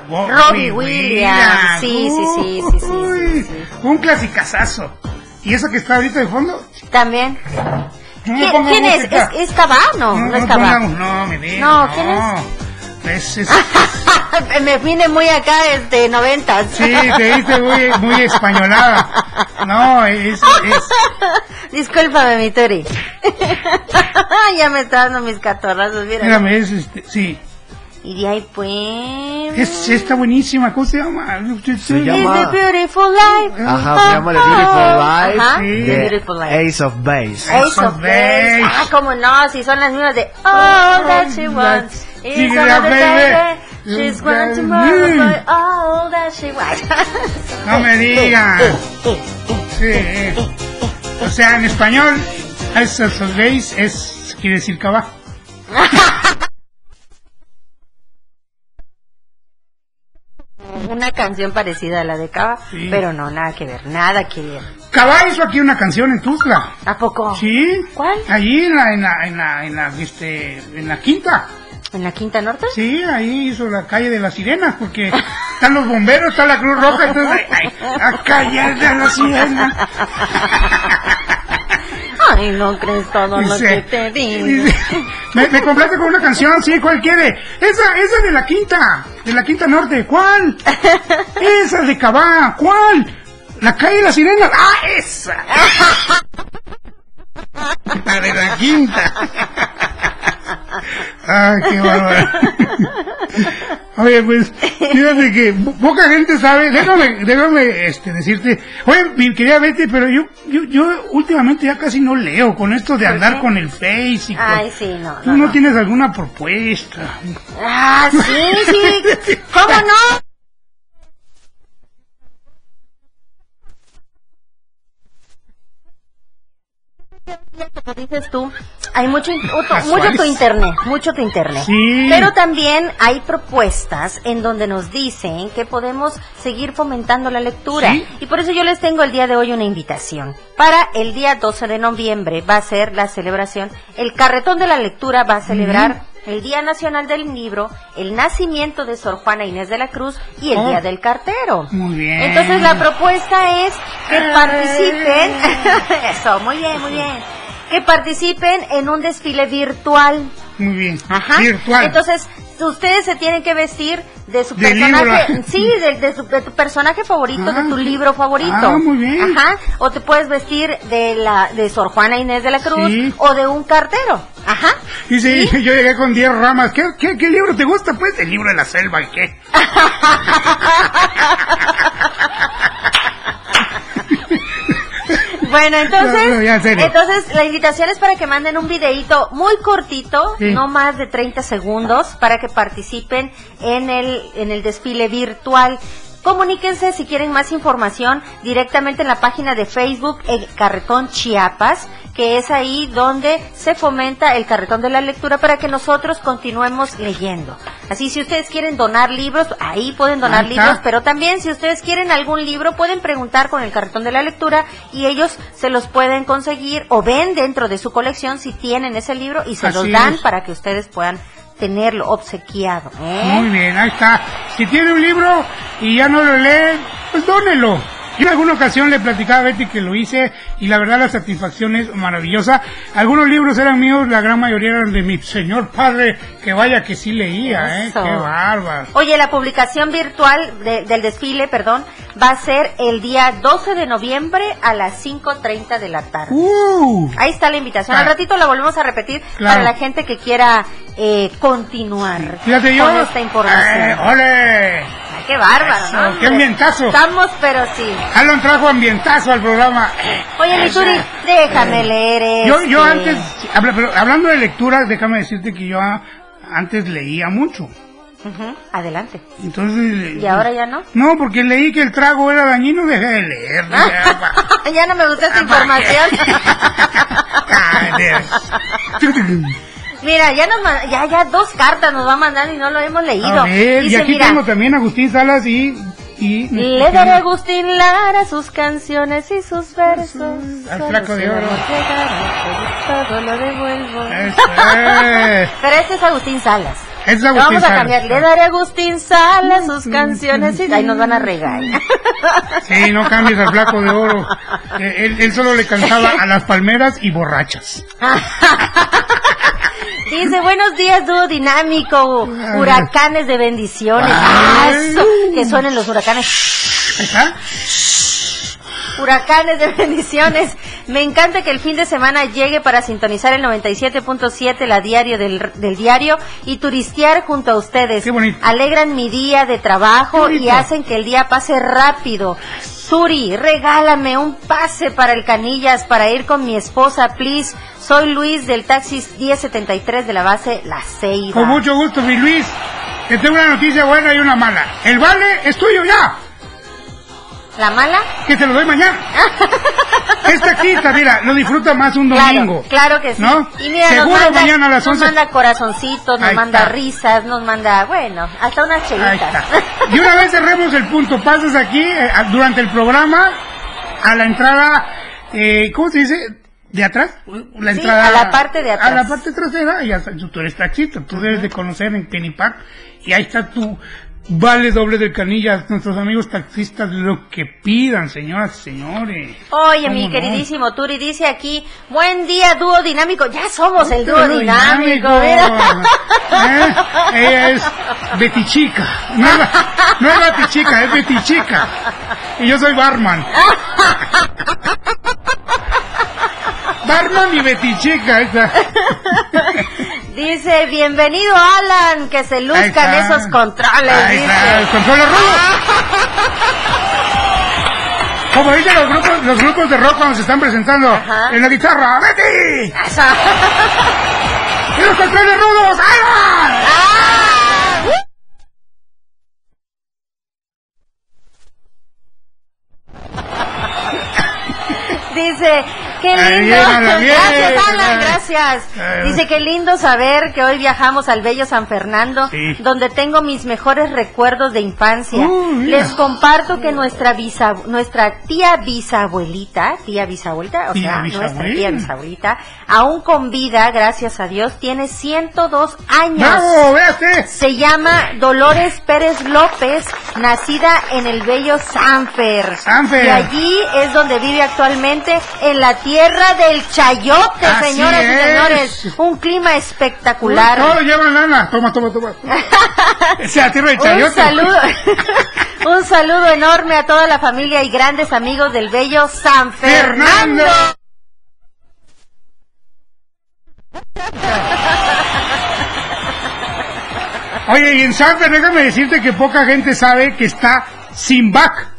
Speaker 2: Bo-
Speaker 3: Robbie Williams. Sí, sí, sí, sí, sí,
Speaker 2: Uy, Un clasicazazo. ¿Y eso que está ahorita de fondo?
Speaker 3: También.
Speaker 2: No me
Speaker 3: ¿Quién, es? ¿Es, es Cabá? No, no, es
Speaker 2: no, mi vida,
Speaker 3: No, ¿quién
Speaker 2: es? Es,
Speaker 3: Me vine muy acá, este, noventas.
Speaker 2: Sí, te viste muy, muy españolada. No, es, es,
Speaker 3: Discúlpame, mi Turi. ya me está dando mis catorrazos, mira.
Speaker 2: espérame, es este, sí.
Speaker 3: Y de ahí pues...
Speaker 2: Es, está buenísima, ¿cómo se llama?
Speaker 4: Se
Speaker 3: It's
Speaker 4: llama-
Speaker 3: a beautiful life.
Speaker 4: Ajá, se llama The Beautiful Life
Speaker 3: Ajá,
Speaker 2: Sí.
Speaker 3: The Beautiful Life.
Speaker 4: Ace of Base.
Speaker 3: Ace of Base. Ah, cómo no, si son las mismas de All that she wants is
Speaker 2: Sí,
Speaker 3: another
Speaker 2: baby.
Speaker 3: baby. She's going tomorrow for all that she wants.
Speaker 2: No me digas. Sí. O sea, en español, Ace of Base es, quiere decir.
Speaker 3: Una canción parecida a la de Cava,
Speaker 2: Sí.
Speaker 3: pero no, nada que ver, nada que ver.
Speaker 2: Cava hizo aquí una canción en Tuzla.
Speaker 3: ¿A poco?
Speaker 2: Sí.
Speaker 3: ¿Cuál?
Speaker 2: Allí en la, en la, en la, en la, este, en la quinta.
Speaker 3: ¿En la Quinta Norte?
Speaker 2: Sí, ahí hizo la calle de las sirenas, porque están los bomberos, está la Cruz Roja, entonces, ay, ay, la calle de las sirenas.
Speaker 3: Ay, no crees todo lo que te digo.
Speaker 2: me, me complace con una canción, sí, ¿cuál quiere? Esa, esa de la quinta, de la quinta norte, ¿cuál? Esa de Cabá, ¿cuál? La calle de las sirenas, ¡ah, esa! La de la quinta. Ay, qué bárbaro. Oye, pues, fíjate que po- poca gente sabe, déjame, déjame este, decirte, oye, mi querida Betty, pero yo, yo, yo últimamente ya casi no leo con esto de andar con el Face y con...
Speaker 3: Ay, sí, no,
Speaker 2: ¿Tú
Speaker 3: no,
Speaker 2: no,
Speaker 3: no.
Speaker 2: tienes alguna propuesta?
Speaker 3: Ah, sí, sí. ¿Cómo no? Como dices tú, hay mucho, mucho tu internet, mucho tu internet.
Speaker 2: Sí.
Speaker 3: Pero también hay propuestas en donde nos dicen que podemos seguir fomentando la lectura.
Speaker 2: Sí.
Speaker 3: Y por eso yo les tengo el día de hoy una invitación. Para el día 12 de noviembre va a ser la celebración, el carretón de la lectura va a celebrar el Día Nacional del Libro, el nacimiento de Sor Juana Inés de la Cruz y el
Speaker 2: Oh.
Speaker 3: Día del Cartero.
Speaker 2: Muy bien.
Speaker 3: Entonces la propuesta es que participen, eso, muy bien, muy bien, que participen en un desfile virtual.
Speaker 2: Muy bien.
Speaker 3: Ajá.
Speaker 2: Virtual.
Speaker 3: Entonces, ustedes se tienen que vestir de su
Speaker 2: De
Speaker 3: personaje,
Speaker 2: libro.
Speaker 3: sí, de, de su- de tu personaje favorito,
Speaker 2: Ah,
Speaker 3: de tu
Speaker 2: sí.
Speaker 3: libro favorito.
Speaker 2: Ah, muy bien.
Speaker 3: Ajá. O te puedes vestir de la de Sor Juana Inés de la Cruz
Speaker 2: Sí.
Speaker 3: o de un cartero. Ajá.
Speaker 2: Dice, yo llegué con 10 ramas. ¿Qué, qué, qué libro te gusta? Pues el libro de la selva, ¿y qué?
Speaker 3: Bueno, entonces,
Speaker 2: No, no, ya, en serio.
Speaker 3: entonces la invitación es para que manden un videito muy cortito,
Speaker 2: Sí.
Speaker 3: no más de 30 segundos, para que participen en el, en el desfile virtual. Comuníquense si quieren más información directamente en la página de Facebook El Carretón Chiapas, que es ahí donde se fomenta el carretón de la lectura para que nosotros continuemos leyendo. Así, si ustedes quieren donar libros, ahí pueden donar libros, pero también si ustedes quieren algún libro, pueden preguntar con el carretón de la lectura y ellos se los pueden conseguir o ven dentro de su colección si tienen ese libro y se los
Speaker 2: Así
Speaker 3: dan
Speaker 2: es.
Speaker 3: para que ustedes puedan tenerlo obsequiado. ¿eh?
Speaker 2: Muy bien, ahí está. Si tiene un libro y ya no lo lee, pues dónelo. Yo en alguna ocasión le platicaba a Betty que lo hice y la verdad la satisfacción es maravillosa. Algunos libros eran míos, la gran mayoría eran de mi señor padre, que vaya que sí leía, ¿eh? Qué bárbaro.
Speaker 3: Oye, la publicación virtual de- del desfile, perdón, va a ser el día 12 de noviembre a las 5.30 de la tarde.
Speaker 2: ¡Uh!
Speaker 3: Ahí está la invitación. Al
Speaker 2: Ah.
Speaker 3: ratito la volvemos a repetir
Speaker 2: Claro.
Speaker 3: para la gente que quiera eh, continuar
Speaker 2: Fíjate yo.
Speaker 3: con esta información.
Speaker 2: Eh, ¡Ole!
Speaker 3: Qué bárbaro,
Speaker 2: Eso,
Speaker 3: ¿no?
Speaker 2: qué ambientazo.
Speaker 3: Estamos, pero sí.
Speaker 2: Alan trajo ambientazo al programa.
Speaker 3: Oye, Lituri, déjame leer
Speaker 2: Yo, yo
Speaker 3: este.
Speaker 2: antes, habla- pero hablando de lectura, déjame decirte que yo ah, antes leía mucho.
Speaker 3: Ujú, Adelante.
Speaker 2: Entonces.
Speaker 3: ¿Y ahora ya no?
Speaker 2: No, porque leí que el trago era dañino, dejé de leer. dije,
Speaker 3: ya no me gusta esta información. Mira, ya nos ya ya dos cartas nos va a mandar y no lo hemos leído.
Speaker 2: A ver, y aquí
Speaker 3: mira,
Speaker 2: tengo también a Agustín Salas y. y
Speaker 3: le daré a Agustín Lara sus canciones y sus versos.
Speaker 2: Al flaco de oro.
Speaker 3: todo lo devuelvo. Pero este es Agustín Salas.
Speaker 2: Es
Speaker 3: Vamos a
Speaker 2: Salas.
Speaker 3: cambiar. Le daré a Agustín Salas sus canciones y ahí nos van a regañar.
Speaker 2: Sí, no cambies al flaco de oro. Eh, Él, él solo le cantaba a las palmeras y borrachas.
Speaker 3: Dice, buenos días, dúo dinámico, huracanes de bendiciones. Ah, eso, que suenen los huracanes. Huracanes de bendiciones. Me encanta que el fin de semana llegue para sintonizar el 97.7, la diario del, del diario, y turistear junto a ustedes.
Speaker 2: Qué bonito.
Speaker 3: Alegran mi día de trabajo y hacen que el día pase rápido. Turi, regálame un pase para el Canillas para ir con mi esposa, please. Soy Luis del taxi 1073 de la base La Ceiba.
Speaker 2: Con mucho gusto, mi Luis. Te tengo una noticia buena y una mala. El vale es tuyo ya.
Speaker 3: ¿La mala?
Speaker 2: Que te lo doy mañana. Esta quita, mira, lo disfruta más un domingo.
Speaker 3: Claro, claro que sí.
Speaker 2: ¿No?
Speaker 3: Y mira,
Speaker 2: Seguro
Speaker 3: nos manda,
Speaker 2: mañana a las
Speaker 3: nos
Speaker 2: 11.
Speaker 3: manda corazoncitos, nos
Speaker 2: Ahí
Speaker 3: manda
Speaker 2: está.
Speaker 3: risas, nos manda, bueno, hasta unas chelitas.
Speaker 2: Y una vez cerremos el punto, pasas aquí eh, durante el programa a la entrada, eh, ¿cómo se dice? ¿De atrás? La
Speaker 3: Sí,
Speaker 2: entrada
Speaker 3: a la parte de atrás.
Speaker 2: A la parte trasera, y ya sabes, tú eres taxista, tú debes de conocer en Kenny Park, y ahí está tu vale doble de canillas, nuestros amigos taxistas, lo que pidan, señoras y señores.
Speaker 3: Oye,
Speaker 2: ¿Cómo
Speaker 3: mi
Speaker 2: no?
Speaker 3: queridísimo Turi dice aquí, buen día, dúo dinámico. Ya somos el dúo
Speaker 2: Dúo
Speaker 3: dinámico.
Speaker 2: ¿Eh? Ella es Betty Chica. No es, no es Betty Chica, es Betty Chica. Y yo soy Barman. Barman y Betty Chica. esa.
Speaker 3: Dice, bienvenido Alan, que se luzcan esos controles.
Speaker 2: Ahí
Speaker 3: dice.
Speaker 2: está, el control. Como dicen los grupos, los grupos de rock cuando se están presentando en la guitarra, ¡Betty!
Speaker 3: Eso.
Speaker 2: ¡Y los controles rudos! ¡Ahí van!
Speaker 3: Dice, qué lindo. Gracias, Alan, gracias. Dice, qué lindo saber que hoy viajamos al bello San Fernando,
Speaker 2: Sí.
Speaker 3: donde tengo mis mejores recuerdos de infancia.
Speaker 2: Uh.
Speaker 3: Les comparto que nuestra nuestra tía bisabuelita, tía bisabuelita, o
Speaker 2: Tía
Speaker 3: sea, nuestra tía bisabuelita, aún con vida, gracias a Dios, tiene 102 años. Se llama Dolores Pérez López, nacida en el bello Sanfer.
Speaker 2: Sanfer.
Speaker 3: Y allí es donde vive actualmente, en la tierra del Chayote,
Speaker 2: Así
Speaker 3: señoras y
Speaker 2: es.
Speaker 3: señores. Un clima espectacular.
Speaker 2: Todo llevan lana. Toma, toma, toma. Es la tierra de
Speaker 3: Un
Speaker 2: chayote.
Speaker 3: saludo, un saludo enorme a toda la familia y grandes amigos del bello San Fernando.
Speaker 2: Fernando. Oye, y en Sanfer, déjame decirte que poca gente sabe que está Simbac,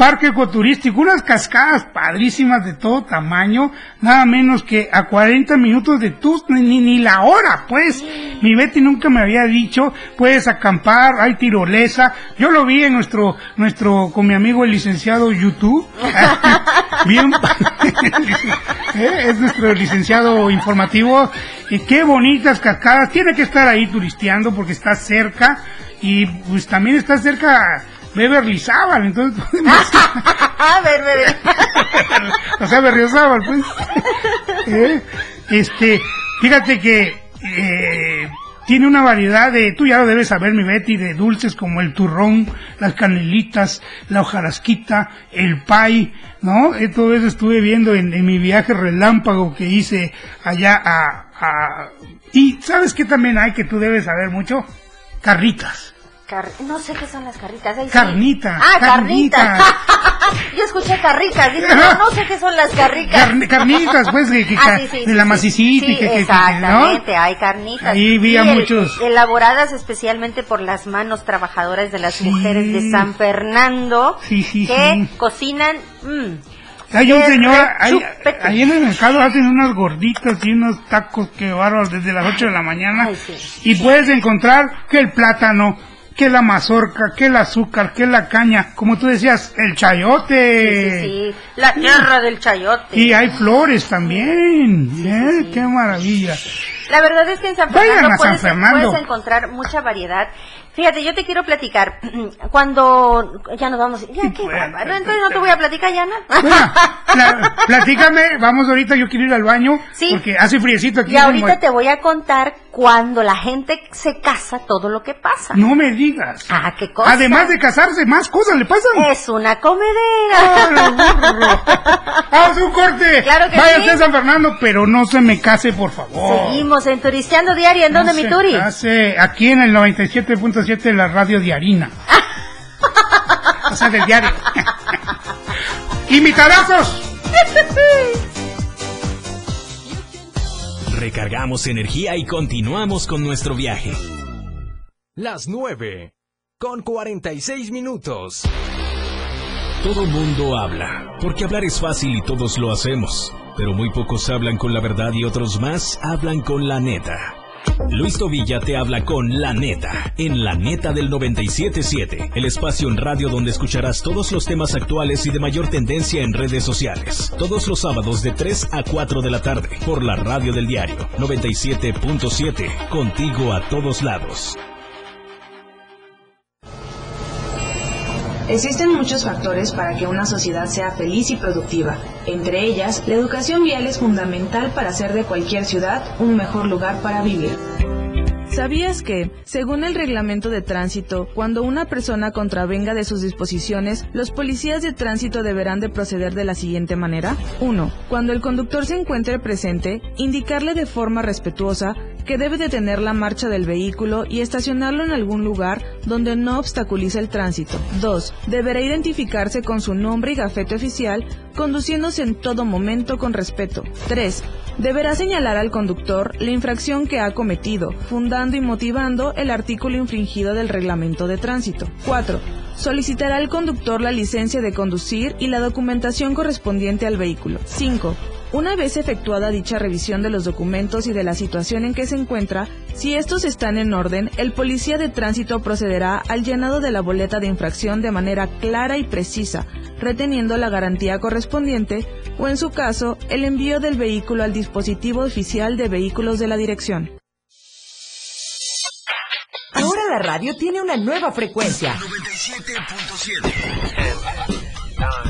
Speaker 2: parque ecoturístico, unas cascadas padrísimas de todo tamaño, nada menos que a 40 minutos de tus, ni, ni, ni la hora, pues. Mi Betty nunca me había dicho, puedes acampar, hay tirolesa. Yo lo vi en nuestro, nuestro, con mi amigo el licenciado YouTube. Bien, ¿Eh? es nuestro licenciado informativo. Y qué bonitas cascadas. Tiene que estar ahí turisteando porque está cerca. Y pues también está cerca Beverly Sábal. Entonces,
Speaker 3: A ver, bebé.
Speaker 2: o sea, Berriozábal, pues. ¿Eh? Este, fíjate que eh, tiene una variedad de, tú ya lo debes saber, mi Betty, de dulces como el turrón, las canelitas, la hojarasquita, el pay, ¿no? Eh, todo eso estuve viendo en, en mi viaje relámpago que hice allá a, a... Y ¿sabes qué también hay que tú debes saber mucho? Carritas.
Speaker 3: Car- no sé qué son las carritas. ahí sí.
Speaker 2: Carnita,
Speaker 3: Ah,
Speaker 2: carnita.
Speaker 3: carnitas. Yo escuché carricas. Dije, no, no sé qué son las carricas.
Speaker 2: Carne- carnitas, pues, que- que
Speaker 3: Ah,
Speaker 2: ca-
Speaker 3: sí, sí,
Speaker 2: de la macicita,
Speaker 3: Sí,
Speaker 2: que-
Speaker 3: exactamente, hay carnitas.
Speaker 2: Ahí vi a
Speaker 3: el-
Speaker 2: muchos.
Speaker 3: Elaboradas especialmente por las manos trabajadoras de las mujeres de San Fernando.
Speaker 2: Sí, sí,
Speaker 3: que cocinan. mm,
Speaker 2: Hay un señor, ahí, en el mercado hacen unas gorditas y unos tacos que bárbaros desde las 8 de la mañana.
Speaker 3: Ay, sí.
Speaker 2: Y puedes encontrar que el plátano, que la mazorca, que el azúcar, que la caña, como tú decías, el chayote.
Speaker 3: Sí, sí, la tierra del chayote.
Speaker 2: Y hay flores también. ¿eh? Qué maravilla.
Speaker 3: La verdad es que en San
Speaker 2: Vayan
Speaker 3: Fernando,
Speaker 2: San Fernando.
Speaker 3: puedes encontrar mucha variedad. Fíjate, yo te quiero platicar. Cuando ya nos vamos. Ya, qué bárbaro. Entonces no te voy a platicar ya.
Speaker 2: Bueno, pla- platícame, vamos ahorita, yo quiero ir al baño.
Speaker 3: Sí.
Speaker 2: Porque hace friecito aquí.
Speaker 3: Y ahorita te voy a contar cuando la gente se casa todo lo que pasa.
Speaker 2: No me digas.
Speaker 3: Ah, qué cosa.
Speaker 2: Además de casarse, más cosas le pasan.
Speaker 3: Es una comedera.
Speaker 2: Haz un corte.
Speaker 3: Claro que
Speaker 2: Váyase
Speaker 3: sí.
Speaker 2: a San Fernando, pero no se me case, por favor.
Speaker 3: Seguimos en Turisteando Diario. ¿En dónde,
Speaker 2: No
Speaker 3: mi Turi?
Speaker 2: case. Aquí en el 97.7 de la radio de Harina. o sea, del diario.
Speaker 1: Recargamos energía y continuamos con nuestro viaje.
Speaker 12: Las 9. Con 46 minutos.
Speaker 1: Todo mundo habla, porque hablar es fácil y todos lo hacemos. Pero muy pocos hablan con la verdad y otros más hablan con la neta. Luis Tobilla te habla con La Neta, en La Neta del 977, el espacio en radio donde escucharás todos los temas actuales y de mayor tendencia en redes sociales. Todos los sábados de 3 a 4 de la tarde, por la radio del diario 97.7, contigo a todos lados.
Speaker 15: Existen muchos factores para que una sociedad sea feliz y productiva. Entre ellas, la educación vial es fundamental para hacer de cualquier ciudad un mejor lugar para vivir.
Speaker 16: ¿Sabías que, según el reglamento de tránsito, cuando una persona contravenga de sus disposiciones, los policías de tránsito deberán de proceder de la siguiente manera? 1. Cuando el conductor se encuentre presente, indicarle de forma respetuosa que debe detener la marcha del vehículo y estacionarlo en algún lugar donde no obstaculice el tránsito. 2. Deberá identificarse con su nombre y gafete oficial, conduciéndose en todo momento con respeto. 3. Deberá señalar al conductor la infracción que ha cometido, fundando y motivando el artículo infringido del reglamento de tránsito. 4. Solicitará al conductor la licencia de conducir y la documentación correspondiente al vehículo. 5. Una vez efectuada dicha revisión de los documentos y de la situación en que se encuentra, si estos están en orden, el policía de tránsito procederá al llenado de la boleta de infracción de manera clara y precisa, reteniendo la garantía correspondiente o, en su caso, el envío del vehículo al dispositivo oficial de vehículos de la dirección.
Speaker 6: Ahora la radio tiene una nueva frecuencia.
Speaker 10: 97.7.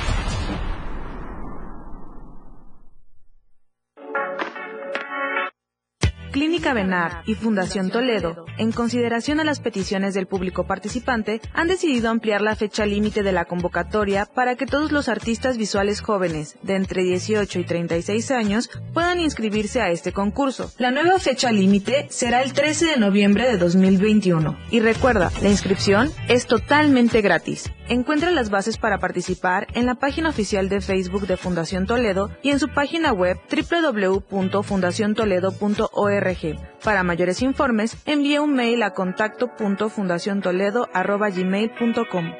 Speaker 16: Clínica Benar y Fundación Toledo, en consideración a las peticiones del público participante, han decidido ampliar la fecha límite de la convocatoria para que todos los artistas visuales jóvenes de entre 18 y 36 años puedan inscribirse a este concurso. La nueva fecha límite será el 13 de noviembre de 2021. Y recuerda, la inscripción es totalmente gratis. Encuentra las bases para participar en la página oficial de Facebook de Fundación Toledo y en su página web www.fundaciontoledo.org. Para mayores informes, envía un mail a contacto.fundaciontoledo.gmail.com.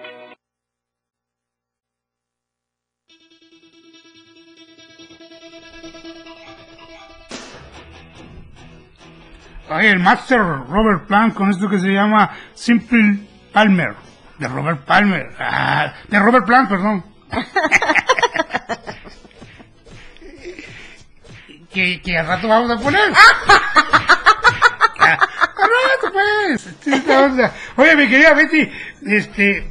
Speaker 2: Ay, el Master Robert Plant con esto que se llama Simple Palmer. De Robert Palmer. Ah, de Robert Plant, perdón. que, que al rato vamos a poner. al rato, pues. Esta onda. Oye, mi querida Betty, este,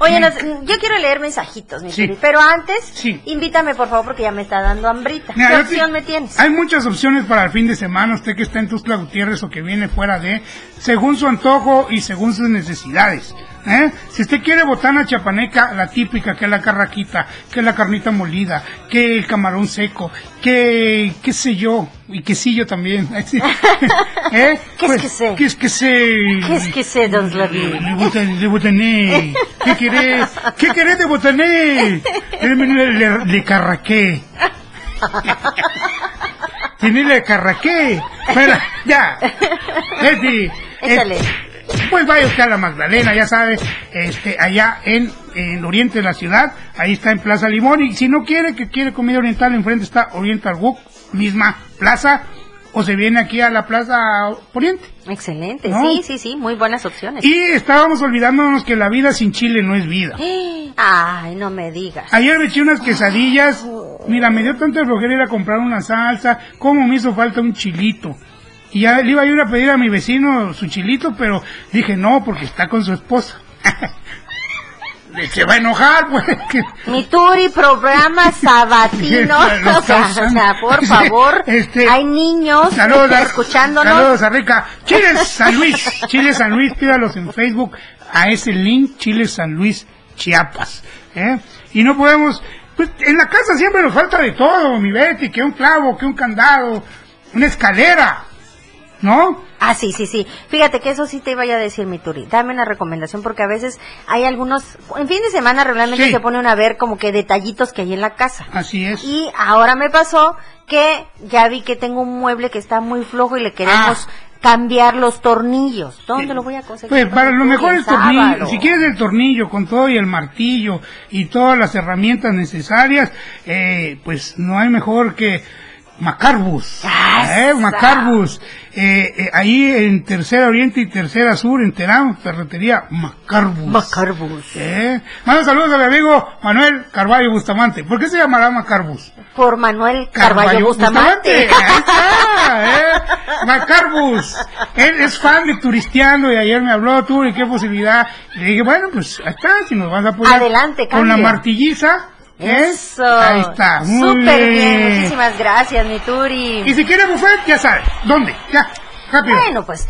Speaker 3: Oye, nos- yo quiero leer mensajitos, mi
Speaker 2: Sí.
Speaker 3: Turi, pero antes,
Speaker 2: Sí.
Speaker 3: invítame por favor porque ya me está dando hambrita.
Speaker 2: Mira,
Speaker 3: ¿Qué opción
Speaker 2: te-
Speaker 3: me tienes?
Speaker 2: Hay muchas opciones para el fin de semana, usted que está en Tuxtla Gutiérrez o que viene fuera de, según su antojo y según sus necesidades. ¿Eh? Si usted quiere botana chapaneca, la típica, que es la carraquita, que es la carnita molida, que el camarón seco, que, qué sé yo, y quesillo también. ¿Eh?
Speaker 3: ¿Qué es
Speaker 2: Pues,
Speaker 3: que sé?
Speaker 2: ¿Qué es que sé?
Speaker 3: ¿Qué es que sé, don
Speaker 2: botan- le botané. ¿Qué querés? ¿Qué querés de botané? Le, le, le carraqué. Tiene le carraqué. Bueno, ya. Eh,
Speaker 3: Échale.
Speaker 2: Pues vaya usted a la Magdalena, ya sabe, este, allá en, en el oriente de la ciudad, ahí está en Plaza Limón, y si no quiere, que quiere comida oriental, enfrente está Oriental Walk, misma plaza, o se viene aquí a la Plaza Oriente.
Speaker 3: Excelente,
Speaker 2: ¿No?
Speaker 3: sí, sí, sí, muy buenas opciones.
Speaker 2: Y estábamos olvidándonos que la vida sin chile no es vida.
Speaker 3: Ay, no me digas.
Speaker 2: Ayer me eché unas quesadillas, mira, me dio tanta flojera ir a comprar una salsa, como me hizo falta un chilito. Y ya le iba a ir a pedir a mi vecino su chilito, pero dije no, porque está con su esposa. Se va a enojar, pues.
Speaker 3: Mi Turi, programa sabatino. Sea, o sea, por favor,
Speaker 2: Este,
Speaker 3: hay niños
Speaker 2: Saludos a,
Speaker 3: escuchándonos.
Speaker 2: Saludos a Rica. Chile San Luis. Chile San Luis, pídalos en Facebook a ese link, Chile San Luis Chiapas. ¿eh? Y no podemos, pues en la casa siempre nos falta de todo, mi Betty, que un clavo, que un candado, una escalera, ¿no?
Speaker 3: Ah, sí, sí, sí. Fíjate que eso sí te iba a decir, mi Turi. Dame una recomendación porque a veces hay algunos, en fin de semana regularmente
Speaker 2: Sí.
Speaker 3: se pone a ver como que detallitos que hay en la casa.
Speaker 2: Así es.
Speaker 3: Y ahora me pasó que ya vi que tengo un mueble que está muy flojo y le queremos cambiar los tornillos. ¿Dónde lo voy a conseguir?
Speaker 2: Pues para lo mejor
Speaker 3: El
Speaker 2: el tornillo,
Speaker 3: sábado.
Speaker 2: si quieres el tornillo con todo y el martillo y todas las herramientas necesarias, eh, pues no hay mejor que Macarbus. ¿eh? Macarbus. Eh, eh, ahí en Tercera Oriente y Tercera Sur, en Terán, ferretería Macarbus.
Speaker 3: Macarbus.
Speaker 2: ¿Eh? Manda saludos al amigo Manuel Carballo Bustamante. ¿Por qué se llamará Macarbus?
Speaker 3: Por Manuel Carballo Bustamante.
Speaker 2: Ahí está, ¿eh? Macarbus. Él es fan de Turisteando y ayer me habló tú y qué posibilidad. Y le dije, bueno, pues ahí está, si nos vas a apoyar
Speaker 3: Adelante,
Speaker 2: con la martilliza,
Speaker 3: Eso.
Speaker 2: Ahí está, muy
Speaker 3: Súper bien.
Speaker 2: bien.
Speaker 3: Muchísimas gracias, mi Turi.
Speaker 2: Y si quiere buffet, ya sabe. ¿Dónde? Ya, rápido.
Speaker 3: Bueno, pues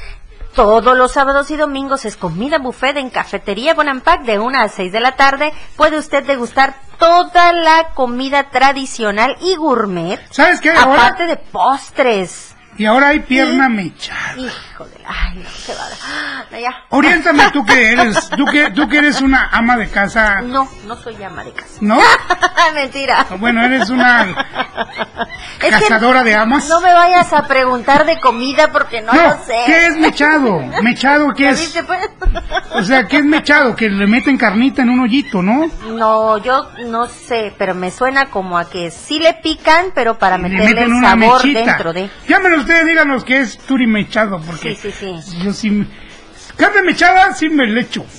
Speaker 3: todos los sábados y domingos es comida buffet en Cafetería Bonampak de 1 a 6 de la tarde. Puede usted degustar toda la comida tradicional y gourmet.
Speaker 2: ¿Sabes qué ahora?
Speaker 3: Aparte de postres.
Speaker 2: Y ahora hay pierna mechada.
Speaker 3: Hijo de la... Ay, no, va. Ah, no, ya.
Speaker 2: Oriéntame, tú que eres, tú que, tú que eres una ama de casa,
Speaker 3: No, no soy ama de casa.
Speaker 2: ¿no?
Speaker 3: Mentira.
Speaker 2: Bueno, eres una
Speaker 3: Es que
Speaker 2: cazadora de amas.
Speaker 3: No me vayas a preguntar de comida porque no,
Speaker 2: No,
Speaker 3: lo sé.
Speaker 2: ¿qué es mechado? ¿Mechado qué
Speaker 3: ¿Ya
Speaker 2: es?
Speaker 3: viste, pues?
Speaker 2: O sea, ¿qué es mechado? Que le meten carnita en un hoyito, ¿no?
Speaker 3: No, yo no sé, pero me suena como a que sí le pican, pero para
Speaker 2: Le
Speaker 3: meterle
Speaker 2: meten
Speaker 3: el
Speaker 2: una
Speaker 3: sabor
Speaker 2: mechita.
Speaker 3: dentro de.
Speaker 2: Llámenos ustedes, díganos qué es turi mechado, porque
Speaker 3: Sí, sí, sí.
Speaker 2: yo sí... me- Carne mechada sí me le echo.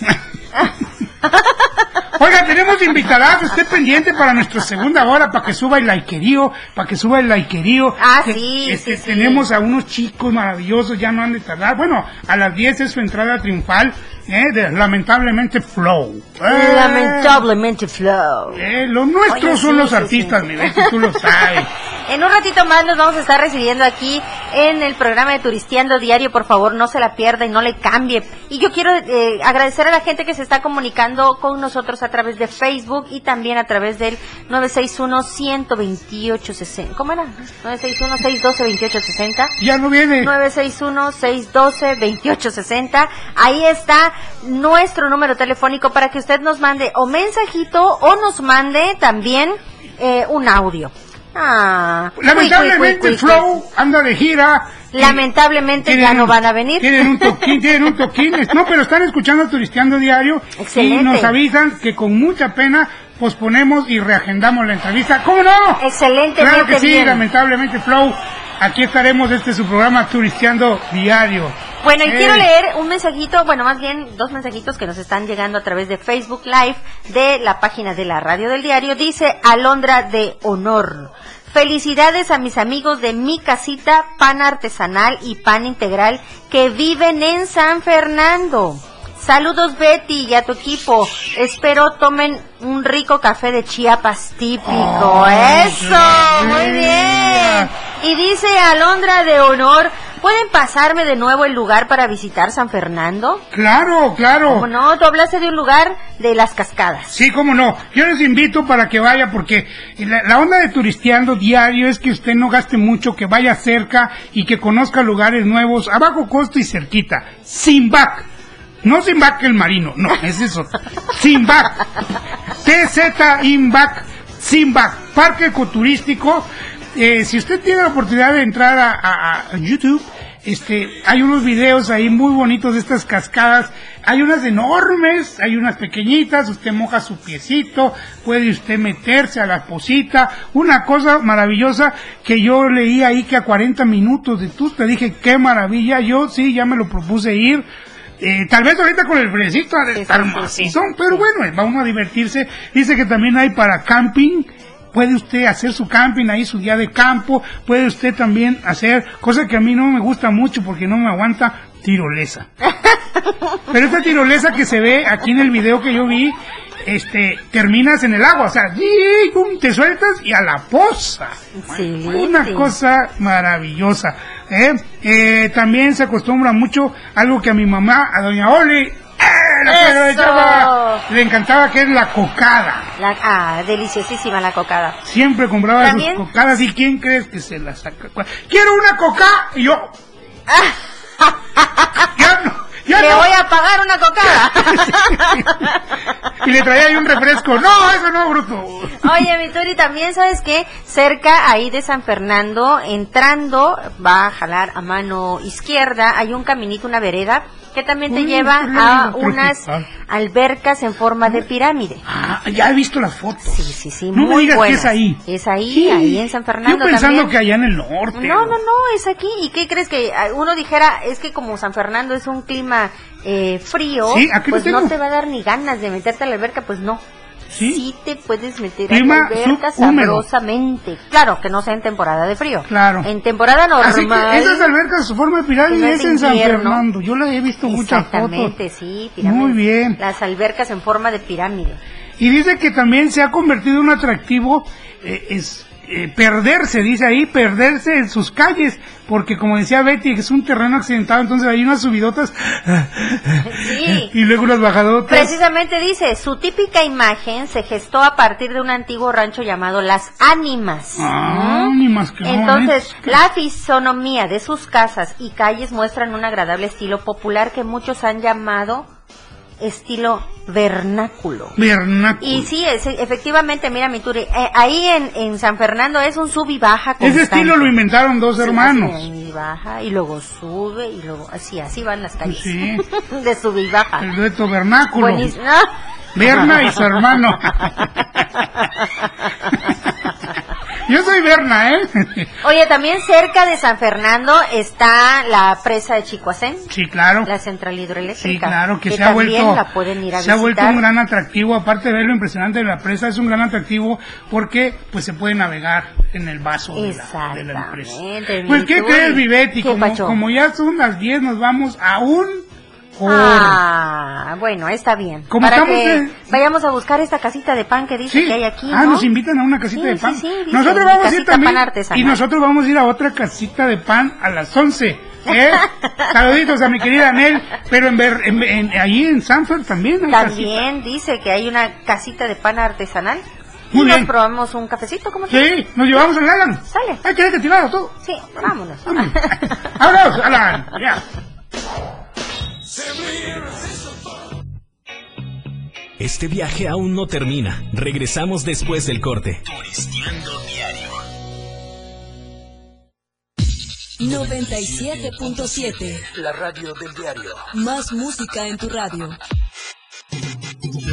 Speaker 2: Oiga, tenemos invitadas, esté pendiente para nuestra segunda hora, para que suba el likerío, para que suba el likerío.
Speaker 3: Ah,
Speaker 2: Que-
Speaker 3: sí,
Speaker 2: este,
Speaker 3: sí, sí.
Speaker 2: Tenemos a unos chicos maravillosos, ya no han de tardar. Bueno, a las 10 es su entrada triunfal, eh, de lamentablemente Flow. Eh,
Speaker 3: Lamentablemente flow.
Speaker 2: eh, los nuestros
Speaker 3: Oye,
Speaker 2: son
Speaker 3: sí,
Speaker 2: los
Speaker 3: sí,
Speaker 2: artistas,
Speaker 3: sí.
Speaker 2: mi tú lo sabes.
Speaker 3: En un ratito más nos vamos a estar recibiendo aquí en el programa de Turisteando Diario. Por favor, no se la pierda y no le cambie. Y yo quiero eh, agradecer a la gente que se está comunicando con nosotros a través de Facebook y también a través del 961-128-60. ¿Cómo era? 961-612-2860.
Speaker 2: Ya no viene.
Speaker 3: 961-612-2860. Ahí está nuestro número telefónico para que usted nos mande o mensajito o nos mande también eh, un audio. Ah,
Speaker 2: Lamentablemente. Flow anda de gira.
Speaker 3: Lamentablemente ya no van a venir.
Speaker 2: Tienen un toquín, tienen un toquín. No, pero están escuchando Turisteando Diario
Speaker 3: Excelente.
Speaker 2: y nos avisan que con mucha pena posponemos y reagendamos la entrevista. ¿Cómo no?
Speaker 3: Excelentemente
Speaker 2: Claro que sí,
Speaker 3: bien.
Speaker 2: lamentablemente Flow. Aquí estaremos, este es su programa Turisteando Diario.
Speaker 3: Bueno, y quiero leer un mensajito, bueno, más bien dos mensajitos que nos están llegando a través de Facebook Live de la página de la radio del diario. Dice Alondra de Honor. Felicidades a mis amigos de mi casita, pan artesanal y pan integral que viven en San Fernando. Saludos Betty y a tu equipo. Espero tomen un rico café de Chiapas típico. Eso, muy bien. Y dice Alondra de Honor, ¿pueden pasarme de nuevo el lugar para visitar San Fernando?
Speaker 2: Claro, claro.
Speaker 3: ¿Cómo no? Tú hablaste de un lugar de las cascadas.
Speaker 2: Sí, cómo no. Yo les invito para que vaya porque la, la onda de turisteando diario es que usted no gaste mucho, que vaya cerca y que conozca lugares nuevos a bajo costo y cerquita. Sin back. No sin back el marino, no, es eso. Sin back. TZ Inback, sin back. Parque ecoturístico. Eh, si usted tiene la oportunidad de entrar a YouTube, este, hay unos videos ahí muy bonitos de estas cascadas. Hay unas enormes, hay unas pequeñitas, usted moja su piecito, puede usted meterse a la posita. Una cosa maravillosa que yo leí ahí que a 40 minutos de tú te dije, qué maravilla. Yo sí, ya me lo propuse ir. Eh, tal vez ahorita con el fresito ha de estar pero bueno, va uno a divertirse. Dice que también hay para camping. Puede usted hacer su camping ahí, su día de campo. Puede usted también hacer, cosa que a mí no me gusta mucho porque no me aguanta, tirolesa. Pero esta tirolesa que se ve aquí en el video que yo vi, este, terminas en el agua, o sea, te sueltas y a la poza.
Speaker 3: Sí,
Speaker 2: Una
Speaker 3: sí.
Speaker 2: cosa maravillosa. ¿Eh? Eh, también se acostumbra mucho algo que a mi mamá, a doña Oli, ¡eh! la
Speaker 3: ¡Eso!
Speaker 2: Chava, le encantaba que es la cocada.
Speaker 3: La- ah, deliciosísima la cocada.
Speaker 2: Siempre compraba sus cocadas y ¿quién crees que se la saca? Quiero una coca y yo... ya no, ya
Speaker 3: Le
Speaker 2: no.
Speaker 3: voy a pagar una cocada.
Speaker 2: y le traía ahí un refresco. No, eso no, bruto.
Speaker 3: Oye, mi Turi, también sabes que cerca ahí de San Fernando, entrando, va a jalar a mano izquierda, hay un caminito, una vereda, que también te
Speaker 2: Uy,
Speaker 3: lleva a unas
Speaker 2: tropical.
Speaker 3: albercas en forma de pirámide.
Speaker 2: Ah, ya he visto las fotos.
Speaker 3: Sí, sí, sí,
Speaker 2: No me
Speaker 3: muy
Speaker 2: digas
Speaker 3: buenas.
Speaker 2: que es ahí.
Speaker 3: Es ahí,
Speaker 2: Sí.
Speaker 3: ahí en San Fernando
Speaker 2: Yo pensando
Speaker 3: también.
Speaker 2: que allá en el norte.
Speaker 3: No, no, no, es aquí. ¿Y qué crees que ah, uno dijera? Es que como San Fernando es un clima eh, frío,
Speaker 2: Sí,
Speaker 3: pues no te va a dar ni ganas de meterte a la alberca, pues no.
Speaker 2: Sí.
Speaker 3: te puedes meter
Speaker 2: Clima
Speaker 3: a la alberca sabrosamente. Claro, que no sea en temporada de frío.
Speaker 2: Claro.
Speaker 3: En temporada normal.
Speaker 2: Así que esas albercas su forma de pirámide es en San. Fernando. Yo la he visto muchas fotos.
Speaker 3: Exactamente, sí, pirámide.
Speaker 2: Muy bien.
Speaker 3: Las albercas en forma de pirámide.
Speaker 2: Y dice que también se ha convertido en un atractivo, eh, es eh, perderse, dice ahí, perderse en sus calles, porque como decía Betty, es un terreno accidentado, entonces hay unas subidotas
Speaker 3: Sí.
Speaker 2: y luego unas bajadotas.
Speaker 3: Precisamente dice, su típica imagen se gestó a partir de un antiguo rancho llamado Las Ánimas.
Speaker 2: Ah, no,
Speaker 3: Entonces, la fisonomía de sus casas y calles muestran un agradable estilo popular que muchos han llamado estilo vernáculo.
Speaker 2: Vernáculo.
Speaker 3: Y sí, es, efectivamente, mira mi Turi, eh, ahí en, en San Fernando es un sub y baja
Speaker 2: Ese
Speaker 3: constante.
Speaker 2: estilo lo inventaron dos
Speaker 3: Sí,
Speaker 2: hermanos.
Speaker 3: Y baja, y luego sube, y luego así, así van las calles.
Speaker 2: Sí.
Speaker 3: de sub y baja.
Speaker 2: El dueto vernáculo. Berna y su hermano. Yo soy Berna, ¿eh?
Speaker 3: Oye, también cerca de San Fernando está la presa de Chicoacén.
Speaker 2: Sí, claro.
Speaker 3: La central hidroeléctrica.
Speaker 2: Sí, claro, que, se ha
Speaker 3: también
Speaker 2: vuelto,
Speaker 3: la pueden ir a
Speaker 2: se ha vuelto un gran atractivo, aparte de ver lo impresionante de la presa, es un gran atractivo porque pues se puede navegar en el vaso de la, de la empresa. Pues, ¿qué crees, Vivetti? Como ya son las 10, nos vamos a un corte.
Speaker 3: Ah, bueno, está bien.
Speaker 2: Como
Speaker 3: Para que
Speaker 2: en-
Speaker 3: vayamos a buscar esta casita de pan que dice
Speaker 2: Sí.
Speaker 3: que hay aquí,
Speaker 2: Ah,
Speaker 3: ¿no?
Speaker 2: nos invitan a una casita
Speaker 3: Sí,
Speaker 2: de pan.
Speaker 3: sí,
Speaker 2: nosotros vamos a ir
Speaker 3: casita
Speaker 2: también. Y nosotros vamos a ir a otra casita de pan a las 11. ¿eh? Saluditos a mi querida Nel. Pero en, ver, en, en- allí en Sanford también hay
Speaker 3: También dice que hay una casita de pan artesanal.
Speaker 2: Muy
Speaker 3: y
Speaker 2: bien.
Speaker 3: nos probamos un cafecito, ¿cómo
Speaker 2: casita. Sí, nos llevamos al Alan.
Speaker 3: Sale.
Speaker 2: Hay que tirado todo.
Speaker 3: Sí, vámonos.
Speaker 2: Vámonos, Alan. Ya.
Speaker 1: Este viaje aún no termina. Regresamos después del corte.
Speaker 13: Turisteando diario.
Speaker 11: 97.7.
Speaker 17: La radio del diario.
Speaker 11: Más música en tu radio.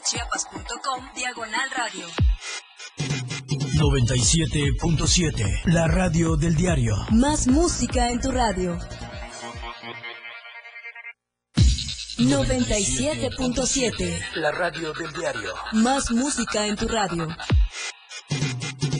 Speaker 11: www.diariodechiapas.com Diagonal Radio.
Speaker 13: 97.7. La radio del diario.
Speaker 11: Más música en tu radio. 97.7.
Speaker 17: La radio del diario.
Speaker 11: Más música en tu radio.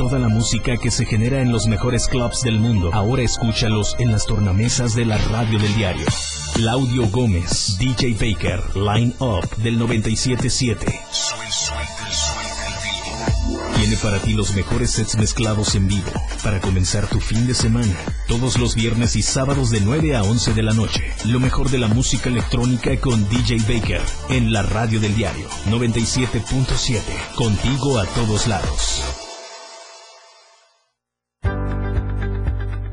Speaker 1: Toda la música que se genera en los mejores clubs del mundo, ahora escúchalos en las tornamesas de la radio del diario. Claudio Gómez, DJ Baker, Line Up del 977. Tiene para ti los mejores sets mezclados en vivo para comenzar tu fin de semana. Todos los viernes y sábados de 9 a 11 de la noche. Lo mejor de la música electrónica con DJ Baker en la radio del diario 97.7. Contigo a todos lados.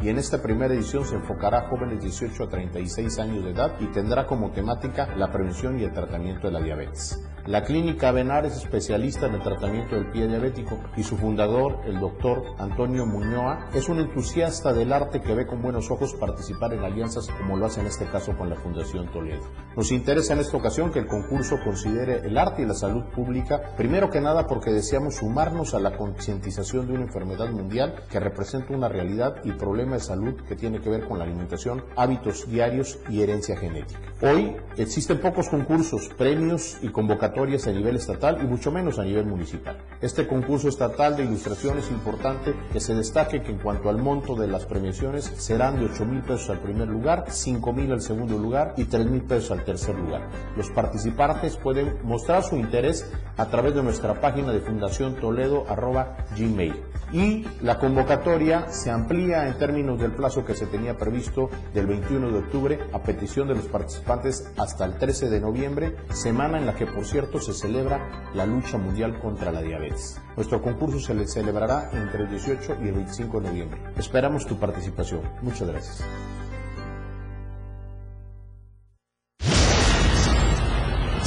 Speaker 18: y en esta primera edición se enfocará a jóvenes de 18 a 36 años de edad y tendrá como temática la prevención y el tratamiento de la diabetes. La clínica Benar es especialista en el tratamiento del pie diabético y su fundador, el doctor Antonio Muñoa, es un entusiasta del arte que ve con buenos ojos participar en alianzas como lo hace en este caso con la Fundación Toledo. Nos interesa en esta ocasión que el concurso considere el arte y la salud pública, primero que nada porque deseamos sumarnos a la concientización de una enfermedad mundial que representa una realidad y problema de salud que tiene que ver con la alimentación, hábitos diarios y herencia genética. Hoy existen pocos concursos, premios y convocatorias a nivel estatal y mucho menos a nivel municipal. Este concurso estatal de ilustración es importante que se destaque que en cuanto al monto de las premiaciones serán de 8 mil pesos al primer lugar, 5 mil al segundo lugar y 3 mil pesos al tercer lugar. Los participantes pueden mostrar su interés a través de nuestra página de Fundación Toledo gmail. Y la convocatoria se amplía en términos del plazo que se tenía previsto del 21 de octubre a petición de los participantes hasta el 13 de noviembre, semana en la que por cierto se celebra la lucha mundial contra la diabetes. Nuestro concurso se le celebrará entre el 18 y el 25 de noviembre. Esperamos tu participación. Muchas gracias.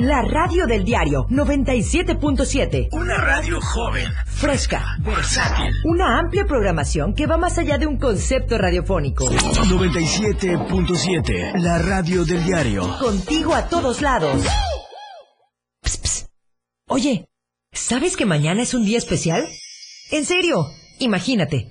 Speaker 6: La radio del diario 97.7.
Speaker 11: Una radio joven,
Speaker 6: Fresca.
Speaker 11: versátil.
Speaker 6: Una amplia programación que va más allá de un concepto radiofónico.
Speaker 13: 97.7, la radio del diario.
Speaker 6: Contigo a todos lados. Ps, ps. Oye, ¿sabes que mañana es un día especial? En serio, imagínate.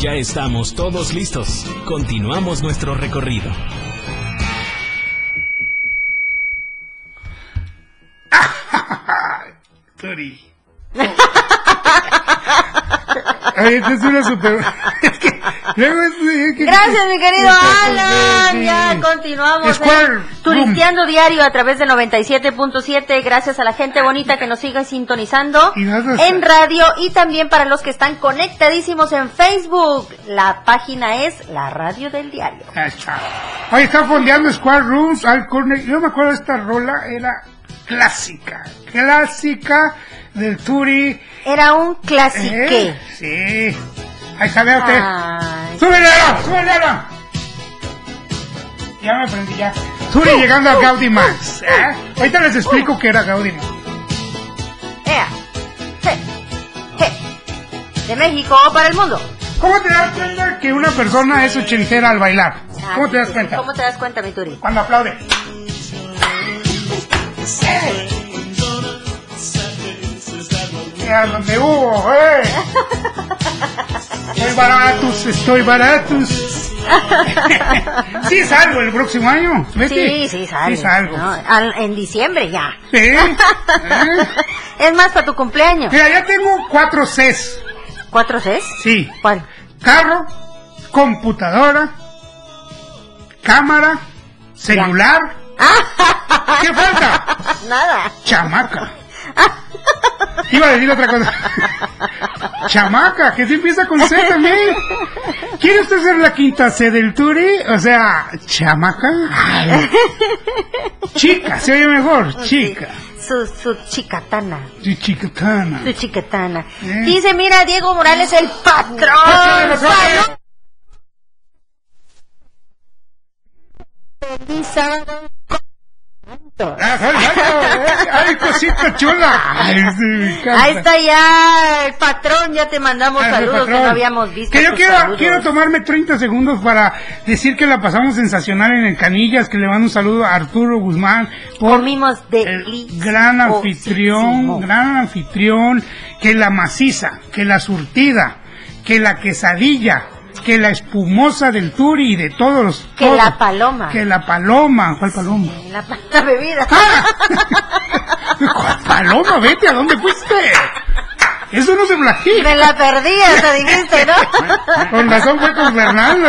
Speaker 1: Ya estamos todos listos. Continuamos nuestro recorrido.
Speaker 2: Turi. Ay, esta es una super... es que, luego es- es que-
Speaker 3: Gracias, mi querido Alan. Ya continuamos. Eh, Turisteando diario a través de 97.7. Gracias a la gente bonita que nos sigue sintonizando en radio y también para los que están conectadísimos en Facebook. La página es La Radio del Diario.
Speaker 2: Ahí está fondeando Square Rooms al corner. Yo me acuerdo de esta rola, era clásica, clásica del Turi.
Speaker 3: Era un clasique.
Speaker 2: Eh, Sí. Ahí está, vea usted.
Speaker 3: Ay.
Speaker 2: ¡Súbele, Alan! ¡Súbele, Alan! Ya me aprendí ya. Turi llegando a Gaudi Max. ¿eh? Ahorita les explico qué era Gaudi Max.
Speaker 3: Ea. Je. Je. De México para el mundo.
Speaker 2: ¿Cómo te das cuenta que una persona es ochentera al bailar? ¿Cómo te das cuenta?
Speaker 3: ¿Cómo te das cuenta, mi Turi?
Speaker 2: Cuando aplaude. Mira donde hubo, eh. Estoy baratos, estoy baratos. sí salgo el próximo año. Betty.
Speaker 3: Sí, sí, salgo.
Speaker 2: Sí salgo.
Speaker 3: ¿no? Al- en diciembre ya.
Speaker 2: Sí. ¿eh?
Speaker 3: Es más, para tu cumpleaños.
Speaker 2: Mira, ya tengo cuatro Cs.
Speaker 3: ¿Cuatro Cs?
Speaker 2: Sí.
Speaker 3: ¿Cuál?
Speaker 2: Carro, computadora, cámara, celular. ¿Qué falta?
Speaker 3: Nada.
Speaker 2: Chamaca. Iba a decir otra cosa. Chamaca, que se empieza con C también. ¿Quiere usted ser la quinta C del Turi? O sea, chamaca. Ay. Chica, se oye mejor. Chica.
Speaker 3: Su, su chicatana.
Speaker 2: Sí, chicatana.
Speaker 3: Su chiquetana.
Speaker 2: ¿Eh?
Speaker 3: Dice, mira, Diego Morales, el patrón. Feliz sábado.
Speaker 2: Ay, cosita chula. Ay, sí.
Speaker 3: Ahí está ya el patrón, ya te mandamos
Speaker 2: Ay,
Speaker 3: saludos que no habíamos visto.
Speaker 2: Que yo quiero,
Speaker 3: saludos.
Speaker 2: quiero tomarme 30 segundos para decir que la pasamos sensacional en el Canillas, que le mando un saludo a Arturo Guzmán por
Speaker 3: Comimos
Speaker 2: el gran anfitrión, gran anfitrión, que la maciza, que la surtida, que la quesadilla, que la espumosa del Turi y de todos los...
Speaker 3: Que
Speaker 2: todos.
Speaker 3: la paloma.
Speaker 2: Que la paloma, ¿cuál paloma?
Speaker 3: La, la bebida.
Speaker 2: ¿Cuál paloma? Vete, ¿a dónde fuiste? Eso no se platica.
Speaker 3: Me la perdí, hasta dijiste, ¿no?
Speaker 2: Con razón fue con Fernando.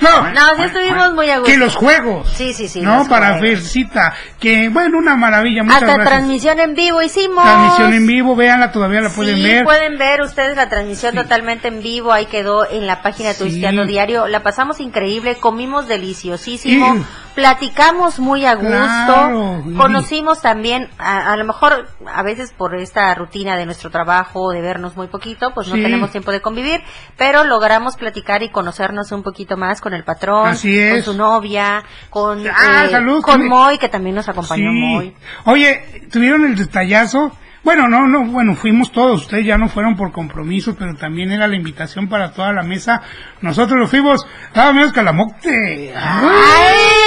Speaker 2: no,
Speaker 3: No, sí estuvimos muy a gusto.
Speaker 2: que los juegos.
Speaker 3: Sí, sí, sí.
Speaker 2: no, para. Fercita. Que bueno, una maravilla. Muchas
Speaker 3: Hasta
Speaker 2: gracias.
Speaker 3: transmisión en vivo hicimos.
Speaker 2: Transmisión en vivo, véanla, todavía la pueden
Speaker 3: sí,
Speaker 2: ver.
Speaker 3: pueden ver ustedes la transmisión totalmente en vivo, ahí quedó en la página de Turisteando Diario, la pasamos increíble, comimos deliciosísimo,
Speaker 2: Sí.
Speaker 3: Platicamos muy a gusto,
Speaker 2: Claro,
Speaker 3: conocimos también, a, a lo mejor a veces por esta rutina de nuestro trabajo, de vernos muy poquito, pues no tenemos tiempo de convivir, pero logramos platicar y conocernos un poquito más con el patrón,
Speaker 2: Así
Speaker 3: con su novia, con,
Speaker 2: Ah,
Speaker 3: eh,
Speaker 2: salud,
Speaker 3: con
Speaker 2: que-
Speaker 3: Moy, que también nos acompañó
Speaker 2: Sí.
Speaker 3: Moy.
Speaker 2: Oye, tuvieron el detallazo. Bueno, no, no, bueno, fuimos todos, ustedes ya no fueron por compromiso, pero también era la invitación para toda la mesa. Nosotros lo fuimos, nada menos que a la Mocte.
Speaker 3: ¡Ay!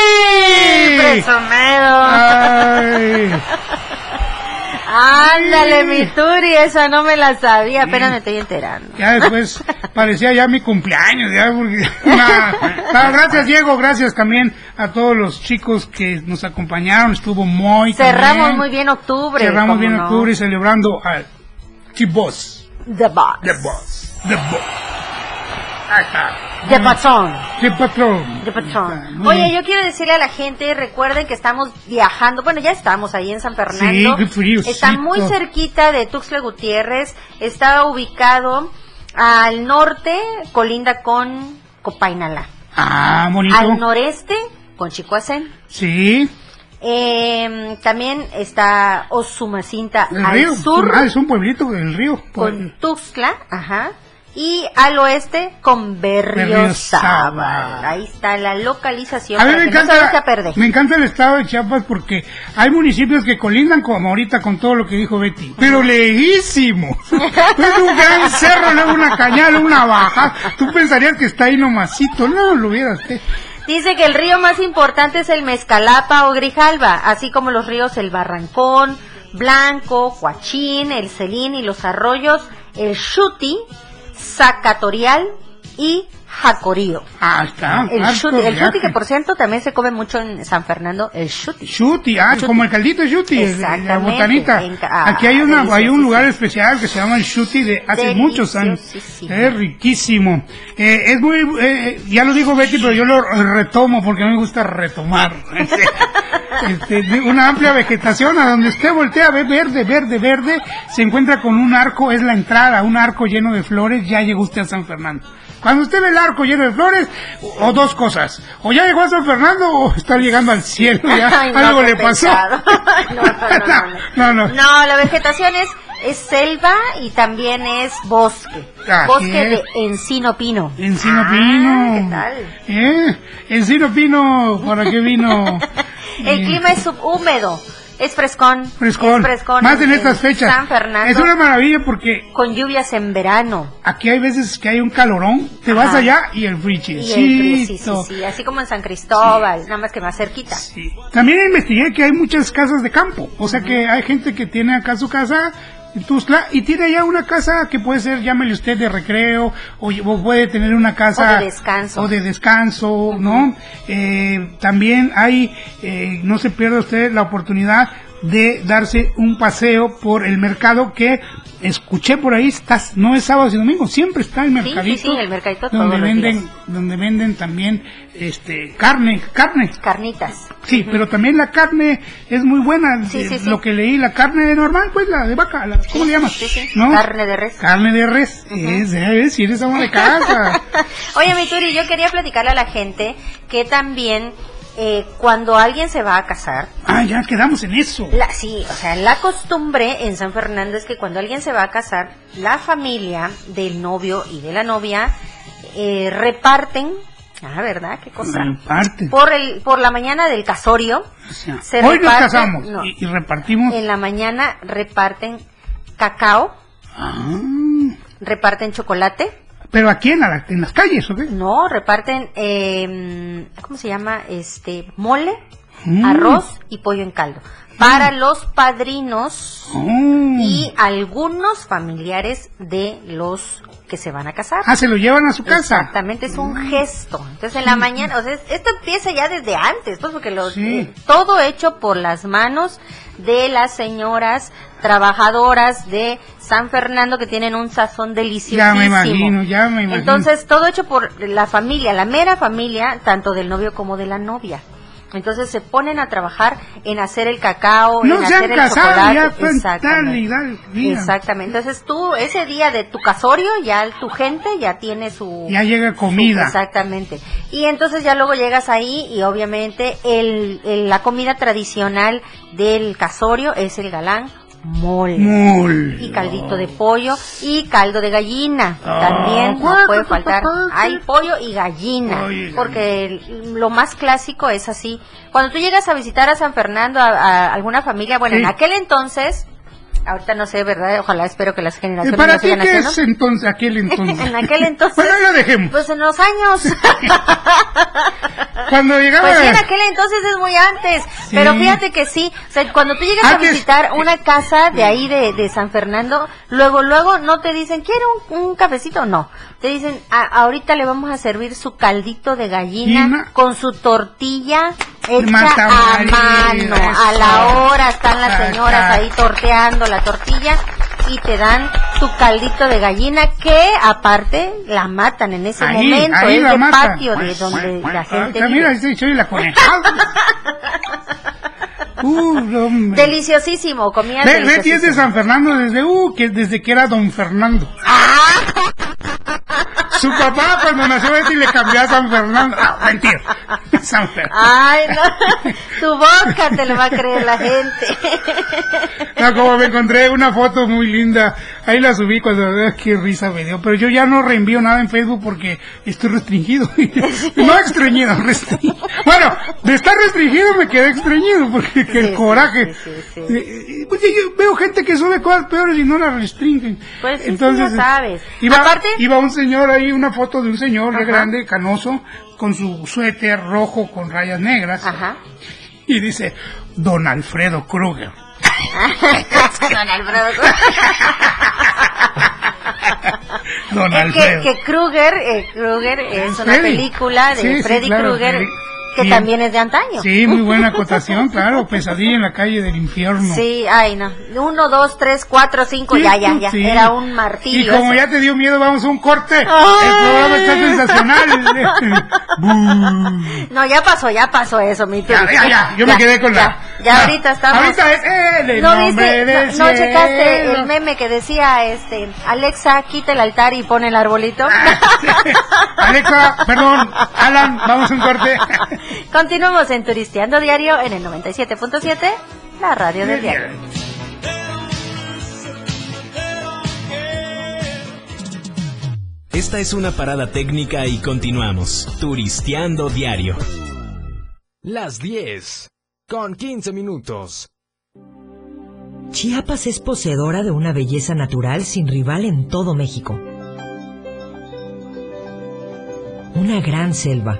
Speaker 3: ¡Presumido!
Speaker 2: Ay.
Speaker 3: Ándale, mi Turi, esa no me la sabía, apenas me estoy enterando.
Speaker 2: Ya después parecía ya mi cumpleaños, ya porque... Nah. Ah, gracias Diego, gracias también a todos los chicos que nos acompañaron, estuvo muy
Speaker 3: Cerramos muy bien octubre.
Speaker 2: Cerramos
Speaker 3: ¿cómo
Speaker 2: bien
Speaker 3: no?
Speaker 2: octubre celebrando al T-Boss.
Speaker 3: The Boss.
Speaker 2: The Boss. The Boss. Ahí
Speaker 3: The Patrón.
Speaker 2: The Patrón.
Speaker 3: The Patrón. Oye, yo quiero decirle a la gente, recuerden que estamos viajando, bueno, ya estamos ahí en San Fernando.
Speaker 2: Sí, friocito.
Speaker 3: Está muy cerquita de Tuxtla Gutiérrez, está ubicado al norte, colinda con Copainalá.
Speaker 2: Ah, bonito.
Speaker 3: Al noreste, con Chicoacén.
Speaker 2: Sí.
Speaker 3: Eh, también está Osumacinta
Speaker 2: El
Speaker 3: al
Speaker 2: río.
Speaker 3: sur
Speaker 2: Ah, es un pueblito del río.
Speaker 3: con Tuxtla, ajá, y al oeste con Berriozábal. Ahí está la localización
Speaker 2: A mí me
Speaker 3: no
Speaker 2: encanta,
Speaker 3: perder.
Speaker 2: me encanta el estado de Chiapas porque hay municipios que colindan como ahorita con todo lo que dijo Betty, pero lejísimo. es un gran cerro, luego una cañada, luego una baja. Tú pensarías que está ahí nomasito, no lo hubieras.
Speaker 3: Dice que el río más importante es el Mezcalapa o Grijalva, así como los ríos El Barrancón, Blanco, Huachín, El Celín y los arroyos El Chuti, Zacatorial y Jacorío.
Speaker 2: Ah, está.
Speaker 3: El chuti, el chuti que por cierto también se come mucho en San Fernando, el chuti.
Speaker 2: Chuti, ah, como el caldito de chuti, el- la botanita.
Speaker 3: en ah,
Speaker 2: Aquí hay una, hay un lugar especial que se llama el chuti de hace muchos años. Es riquísimo. Eh, es muy, eh, ya lo dijo Betty, pero yo lo retomo porque a mí me gusta retomar. Este, de una amplia vegetación a donde usted voltea, ve verde, verde, verde, se encuentra con un arco, es la entrada, un arco lleno de flores, ya llegó usted a San Fernando. Cuando usted ve el arco lleno de flores, o, o dos cosas, o ya llegó a San Fernando o está llegando al cielo, ya
Speaker 3: Ay, no,
Speaker 2: algo le pasó.
Speaker 3: no, no, no, no. La vegetación es, es selva y también es bosque.
Speaker 2: Así
Speaker 3: bosque
Speaker 2: es.
Speaker 3: de encino pino.
Speaker 2: Encino
Speaker 3: Ah,
Speaker 2: Pino.
Speaker 3: ¿Qué tal?
Speaker 2: ¿Eh? Encino Pino, ¿para qué vino?
Speaker 3: El clima es subhúmedo. Es frescón.
Speaker 2: Frescón.
Speaker 3: Es frescón.
Speaker 2: Más en estas fechas.
Speaker 3: San Fernando.
Speaker 2: Es una maravilla porque
Speaker 3: Con lluvias en verano.
Speaker 2: aquí hay veces que hay un calorón, te vas
Speaker 3: Ajá.
Speaker 2: allá y el frichecito.
Speaker 3: sí, sí, sí. Así como en San Cristóbal, nada más que más cerquita.
Speaker 2: También investigué que hay muchas casas de campo, o sea que hay gente que tiene acá su casa en Tuzla y tiene allá una casa que puede ser, llámele usted de recreo o, o puede tener una casa
Speaker 3: O de descanso.
Speaker 2: o de descanso, ¿no? Eh, también hay, eh, no se pierda usted la oportunidad de darse un paseo por el mercado que escuché por ahí, estás, no es sábado y domingo, siempre está el mercadito.
Speaker 3: sí, sí, el mercadito
Speaker 2: donde venden,
Speaker 3: días.
Speaker 2: donde venden también este carne, carne.
Speaker 3: Carnitas.
Speaker 2: Sí, pero también la carne es muy buena.
Speaker 3: Sí,
Speaker 2: de
Speaker 3: sí, sí.
Speaker 2: Lo que leí, la carne normal, pues la de vaca, la- ¿cómo le llamas?
Speaker 3: Carne de res.
Speaker 2: Carne de res. Es, es, si eres de casa.
Speaker 3: Oye, mi Turi, yo quería platicarle a la gente que también eh, cuando alguien se va a casar,
Speaker 2: ah, ya quedamos en eso.
Speaker 3: la, sí, o sea, la costumbre en San Fernando es que cuando alguien se va a casar, la familia del novio y de la novia eh, reparten Ah, ¿verdad? Qué cosa.
Speaker 2: Parte.
Speaker 3: Por el por la mañana del casorio se
Speaker 2: Hoy nos casamos
Speaker 3: no,
Speaker 2: y, y repartimos.
Speaker 3: en la mañana reparten cacao,
Speaker 2: Ah,
Speaker 3: reparten chocolate.
Speaker 2: Pero aquí en, la- en las calles, ¿o qué?
Speaker 3: No, reparten eh, ¿cómo se llama? Este mole,
Speaker 2: Mm.
Speaker 3: arroz y pollo en caldo para los padrinos
Speaker 2: Mm.
Speaker 3: y algunos familiares de los que se van a casar.
Speaker 2: Ah, se lo llevan a su casa. Mm.
Speaker 3: Exactamente, es un gesto. Entonces en la mañana, o sea, es- esto empieza ya desde antes, pues porque los,
Speaker 2: Sí.
Speaker 3: eh, todo hecho por las manos de las señoras trabajadoras de San Fernando que tienen un sazón deliciosísimo.
Speaker 2: Ya me imagino, ya me imagino.
Speaker 3: Entonces todo hecho por la familia, la mera familia, tanto del novio como de la novia. Entonces se ponen a trabajar en hacer el cacao,
Speaker 2: No
Speaker 3: en
Speaker 2: se
Speaker 3: hacer
Speaker 2: han
Speaker 3: el chocolate.
Speaker 2: ya
Speaker 3: Exactamente.
Speaker 2: tal y tal día.
Speaker 3: Exactamente. Entonces tú, ese día de tu casorio, ya tu gente ya tiene su...
Speaker 2: Ya llega comida.
Speaker 3: su- exactamente. Y entonces ya luego llegas ahí y obviamente el, el- la comida tradicional del casorio es el galán mole.
Speaker 2: Mole.
Speaker 3: Y caldito de pollo y caldo de gallina.
Speaker 2: Ah,
Speaker 3: También no puede faltar. Hay pollo y gallina. Porque el- lo más clásico es así. Cuando tú llegas a visitar a San Fernando, a, a alguna familia, bueno,
Speaker 2: Sí.
Speaker 3: en aquel entonces, ahorita no sé, ¿verdad? Ojalá espero que las
Speaker 2: ¿Y
Speaker 3: generaciones
Speaker 2: para
Speaker 3: no
Speaker 2: ti qué
Speaker 3: haciendo.
Speaker 2: es entonces, aquel entonces?
Speaker 3: en aquel entonces.
Speaker 2: Bueno, ya dejemos.
Speaker 3: Pues en los años.
Speaker 2: Cuando llegaba...
Speaker 3: Pues en aquel entonces es muy antes.
Speaker 2: Sí.
Speaker 3: Pero fíjate que sí. O sea, cuando tú llegas a visitar una casa de ahí de, de San Fernando, luego, luego no te dicen, ¿quiere un, un cafecito? No. Te dicen, "A- ahorita le vamos a servir su caldito de gallina
Speaker 2: Gallina.
Speaker 3: con su tortilla hecha a mano. A la hora están las señoras ahí torteando la tortilla y te dan tu caldito de gallina que aparte la matan en ese
Speaker 2: Ahí,
Speaker 3: momento.
Speaker 2: ahí
Speaker 3: es
Speaker 2: matan.
Speaker 3: patio de donde la gente
Speaker 2: Ah, mira,
Speaker 3: vive.
Speaker 2: soy la conejada. Uh.
Speaker 3: Deliciosísimo, comida
Speaker 2: ve, tienes de. San Fernando desde, uh, que desde que era Don Fernando. Su papá cuando nació Betty le cambió a San Fernando. Ah, mentira. San Fernando.
Speaker 3: Ay, no. Tu boca te lo va a creer la gente.
Speaker 2: No, como me encontré una foto muy linda, ahí la subí cuando ah, qué risa me dio, pero yo ya no reenvío nada en Facebook porque estoy restringido. no estreñido, restringido. Bueno, de estar restringido me quedé estreñido porque que el coraje. Eh, eh, pues, yo veo gente que sube cosas peores y no las restringen.
Speaker 3: Pues sí, sí,
Speaker 2: Entonces,
Speaker 3: ya sabes.
Speaker 2: Iba,
Speaker 3: Aparte-
Speaker 2: iba un señor ahí, una foto de un señor ya
Speaker 3: Ajá.
Speaker 2: grande, canoso, con su suéter rojo con rayas negras.
Speaker 3: Ajá.
Speaker 2: Y dice, Don Alfredo Kruger.
Speaker 3: Don Alfredo.
Speaker 2: Don
Speaker 3: Es que,
Speaker 2: Alfredo.
Speaker 3: que Kruger, eh, Kruger es una película de
Speaker 2: Sí, sí,
Speaker 3: Freddy
Speaker 2: claro,
Speaker 3: Krueger. Que
Speaker 2: Bien.
Speaker 3: también es de antaño.
Speaker 2: Sí, muy buena acotación, claro. Pesadilla en la calle del infierno.
Speaker 3: Sí, ay no. Uno, dos, tres, cuatro, cinco,
Speaker 2: Sí,
Speaker 3: ya, ya, ya.
Speaker 2: sí.
Speaker 3: Era un
Speaker 2: Y
Speaker 3: martirio.
Speaker 2: como ya te dio miedo, vamos a un corte.
Speaker 3: Ay.
Speaker 2: El programa está sensacional.
Speaker 3: No, ya pasó, ya pasó eso, mi
Speaker 2: ya,
Speaker 3: Turi.
Speaker 2: ya, ya. Yo me quedé con
Speaker 3: ya,
Speaker 2: la.
Speaker 3: Ya, ahorita estamos.
Speaker 2: Ahorita es él, el
Speaker 3: ¿No
Speaker 2: nombre
Speaker 3: viste?
Speaker 2: del
Speaker 3: No, no checaste
Speaker 2: cielo.
Speaker 3: el meme que decía, este, Alexa, quita el altar y pone el arbolito.
Speaker 2: Alexa, perdón, Alan, vamos a un corte.
Speaker 3: Continuamos en Turisteando Diario en el 97.7, la radio del diario.
Speaker 1: Esta es una parada técnica y continuamos. Turisteando diario.
Speaker 12: Las 10 con 15 minutos.
Speaker 6: Chiapas es poseedora de una belleza natural sin rival en todo México. Una gran selva,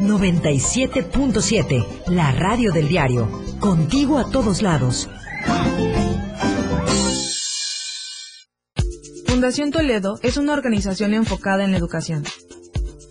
Speaker 6: 97.7, la radio del diario. Contigo a todos lados.
Speaker 16: Fundación Toledo es una organización enfocada en la educación.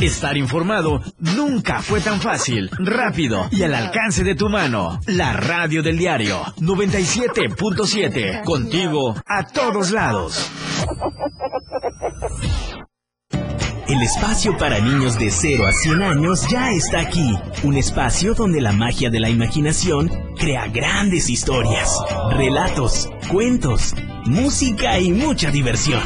Speaker 13: Estar informado nunca fue tan fácil, rápido y al alcance de tu mano. La radio del diario 97.7. Contigo a todos lados.
Speaker 1: El espacio para niños de 0 a 100 años ya está aquí. Un espacio donde la magia de la imaginación crea grandes historias, relatos, cuentos, música y mucha diversión.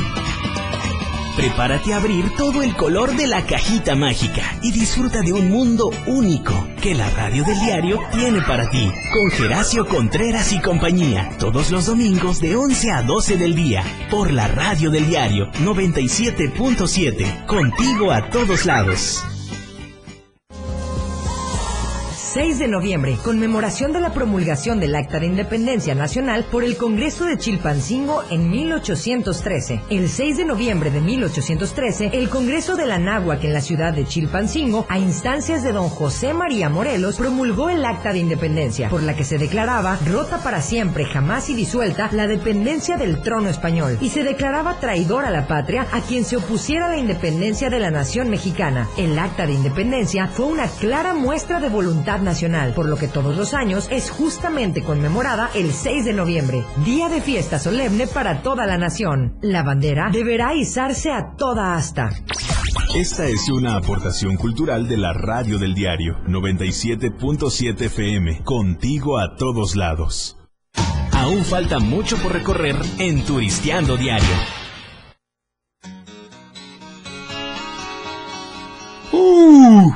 Speaker 1: Prepárate a abrir todo el color de la cajita mágica y disfruta de un mundo único que la radio del diario tiene para ti. Con Geracio Contreras y compañía, todos los domingos de 11 a 12 del día, por la radio del diario 97.7, contigo a todos lados.
Speaker 6: 6 de noviembre, conmemoración de la promulgación del Acta de Independencia Nacional por el Congreso de Chilpancingo en 1813. El 6 de noviembre de 1813, el Congreso de la Náhuac en la ciudad de Chilpancingo, a instancias de don José María Morelos, promulgó el Acta de Independencia, por la que se declaraba rota para siempre, jamás y disuelta, la dependencia del trono español, y se declaraba traidor a la patria a quien se opusiera a la independencia de la nación mexicana. El Acta de Independencia fue una clara muestra de voluntad nacional, por lo que todos los años es justamente conmemorada el 6 de noviembre, día de fiesta solemne para toda la nación. La bandera deberá izarse a toda asta.
Speaker 19: Esta es una aportación cultural de la radio del diario 97.7 FM, contigo a todos lados.
Speaker 1: Aún falta mucho por recorrer en Turisteando Diario.
Speaker 2: Uh,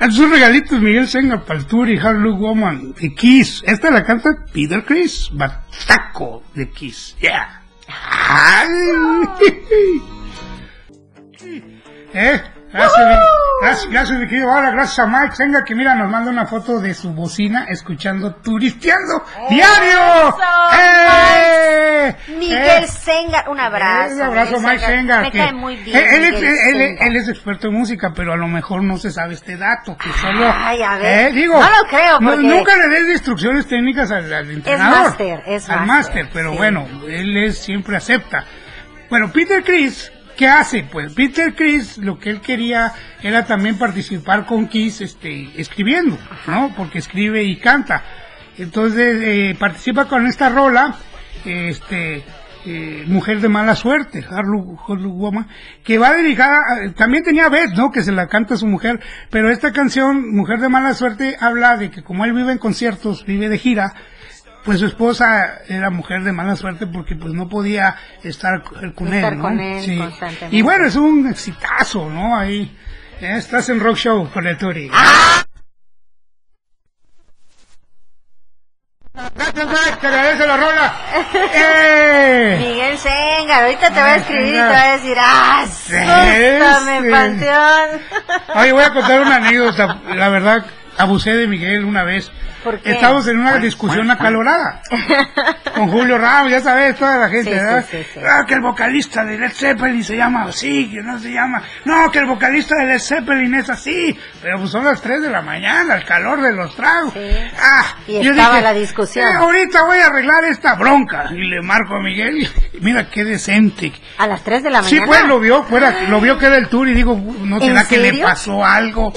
Speaker 2: esos regalitos Miguel Senga Hard Look Woman de Kiss. Esta la canta Peter Chris, Bataco de Kiss. Yeah. Ay. ¿Eh? Gracias, gracias, gracias, mi querido. Ahora, gracias a Mike Senga que mira, nos manda una foto de su bocina escuchando Turisteando Diario. ¡Eh!
Speaker 3: Miguel
Speaker 2: ¡Eh!
Speaker 3: Sengar, un abrazo.
Speaker 2: Un abrazo Mike Sengar.
Speaker 3: Me
Speaker 2: que-
Speaker 3: cae muy bien.
Speaker 2: Él, él es, él- él- es experto en música, pero a lo mejor no se sabe este dato. Que solo.
Speaker 3: Ay, a ver.
Speaker 2: Eh, digo,
Speaker 3: No lo creo,
Speaker 2: no-
Speaker 3: porque-
Speaker 2: nunca le des instrucciones técnicas al, al entrenador.
Speaker 3: máster, es
Speaker 2: Al
Speaker 3: máster,
Speaker 2: máster, pero
Speaker 3: sí.
Speaker 2: bueno, él es, siempre acepta. Bueno, Peter Chris, ¿qué hace? Pues Peter Chris lo que él quería era también participar con Kiss este, escribiendo, ¿no? Porque escribe y canta. Entonces eh, participa con esta rola, este, eh, Mujer de Mala Suerte, Harlu Woman, que va dedicada, a- también tenía Beth, ¿no? Que se la canta a su mujer, pero esta canción, Mujer de Mala Suerte, habla de que como él vive en conciertos, vive de gira, pues su esposa era mujer de mala suerte porque pues no podía estar con
Speaker 3: Estar
Speaker 2: él, ¿no?
Speaker 3: con él
Speaker 2: Sí.
Speaker 3: constantemente.
Speaker 2: Y bueno, es un exitazo, ¿no? Ahí eh, estás en Rock Show con el Turi.
Speaker 3: Ah.
Speaker 2: Te agradece la rola. ¡Eh!
Speaker 3: Miguel Sengar, ahorita te va a escribir y te va a decir, ¡ah! ¡Sústame,
Speaker 2: Ese.
Speaker 3: panteón!
Speaker 2: Oye, voy a contar una anécdota. La verdad, abusé de Miguel una vez.
Speaker 3: ¿Por qué?
Speaker 2: Estábamos en una discusión acalorada con Julio Ramos, ya sabes, toda la gente,
Speaker 3: Sí, sí,
Speaker 2: ¿verdad?
Speaker 3: sí, sí.
Speaker 2: Ah, que el vocalista de Led Zeppelin se llama así, que no se llama. No, que el vocalista de Led Zeppelin es así. Pero pues son las 3 de la mañana, el calor de los tragos. Ah,
Speaker 3: Y
Speaker 2: yo
Speaker 3: estaba
Speaker 2: dije,
Speaker 3: la discusión.
Speaker 2: "Eh, ahorita voy a arreglar esta bronca. Y le marco a Miguel. y Mira qué decente.
Speaker 3: A las 3 de la
Speaker 2: Sí,
Speaker 3: mañana.
Speaker 2: pues lo vio, fuera, lo vio que era el tour y digo, ¿no
Speaker 3: ¿En
Speaker 2: será que le pasó algo?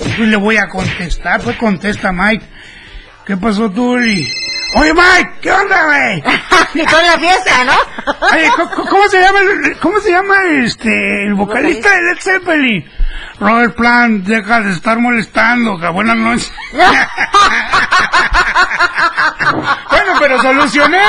Speaker 2: Y le voy a contestar, pues contesta Mike. ¿Qué pasó, Turi? Oye, Mike, ¿qué onda, güey?
Speaker 3: y toda la fiesta, ¿no?
Speaker 2: Oye, ¿cómo, cómo se llama, el- cómo se llama este, el vocalista de Led Zeppelin? Robert Plant, deja de estar molestando, que buenas noches. bueno, pero solucioné.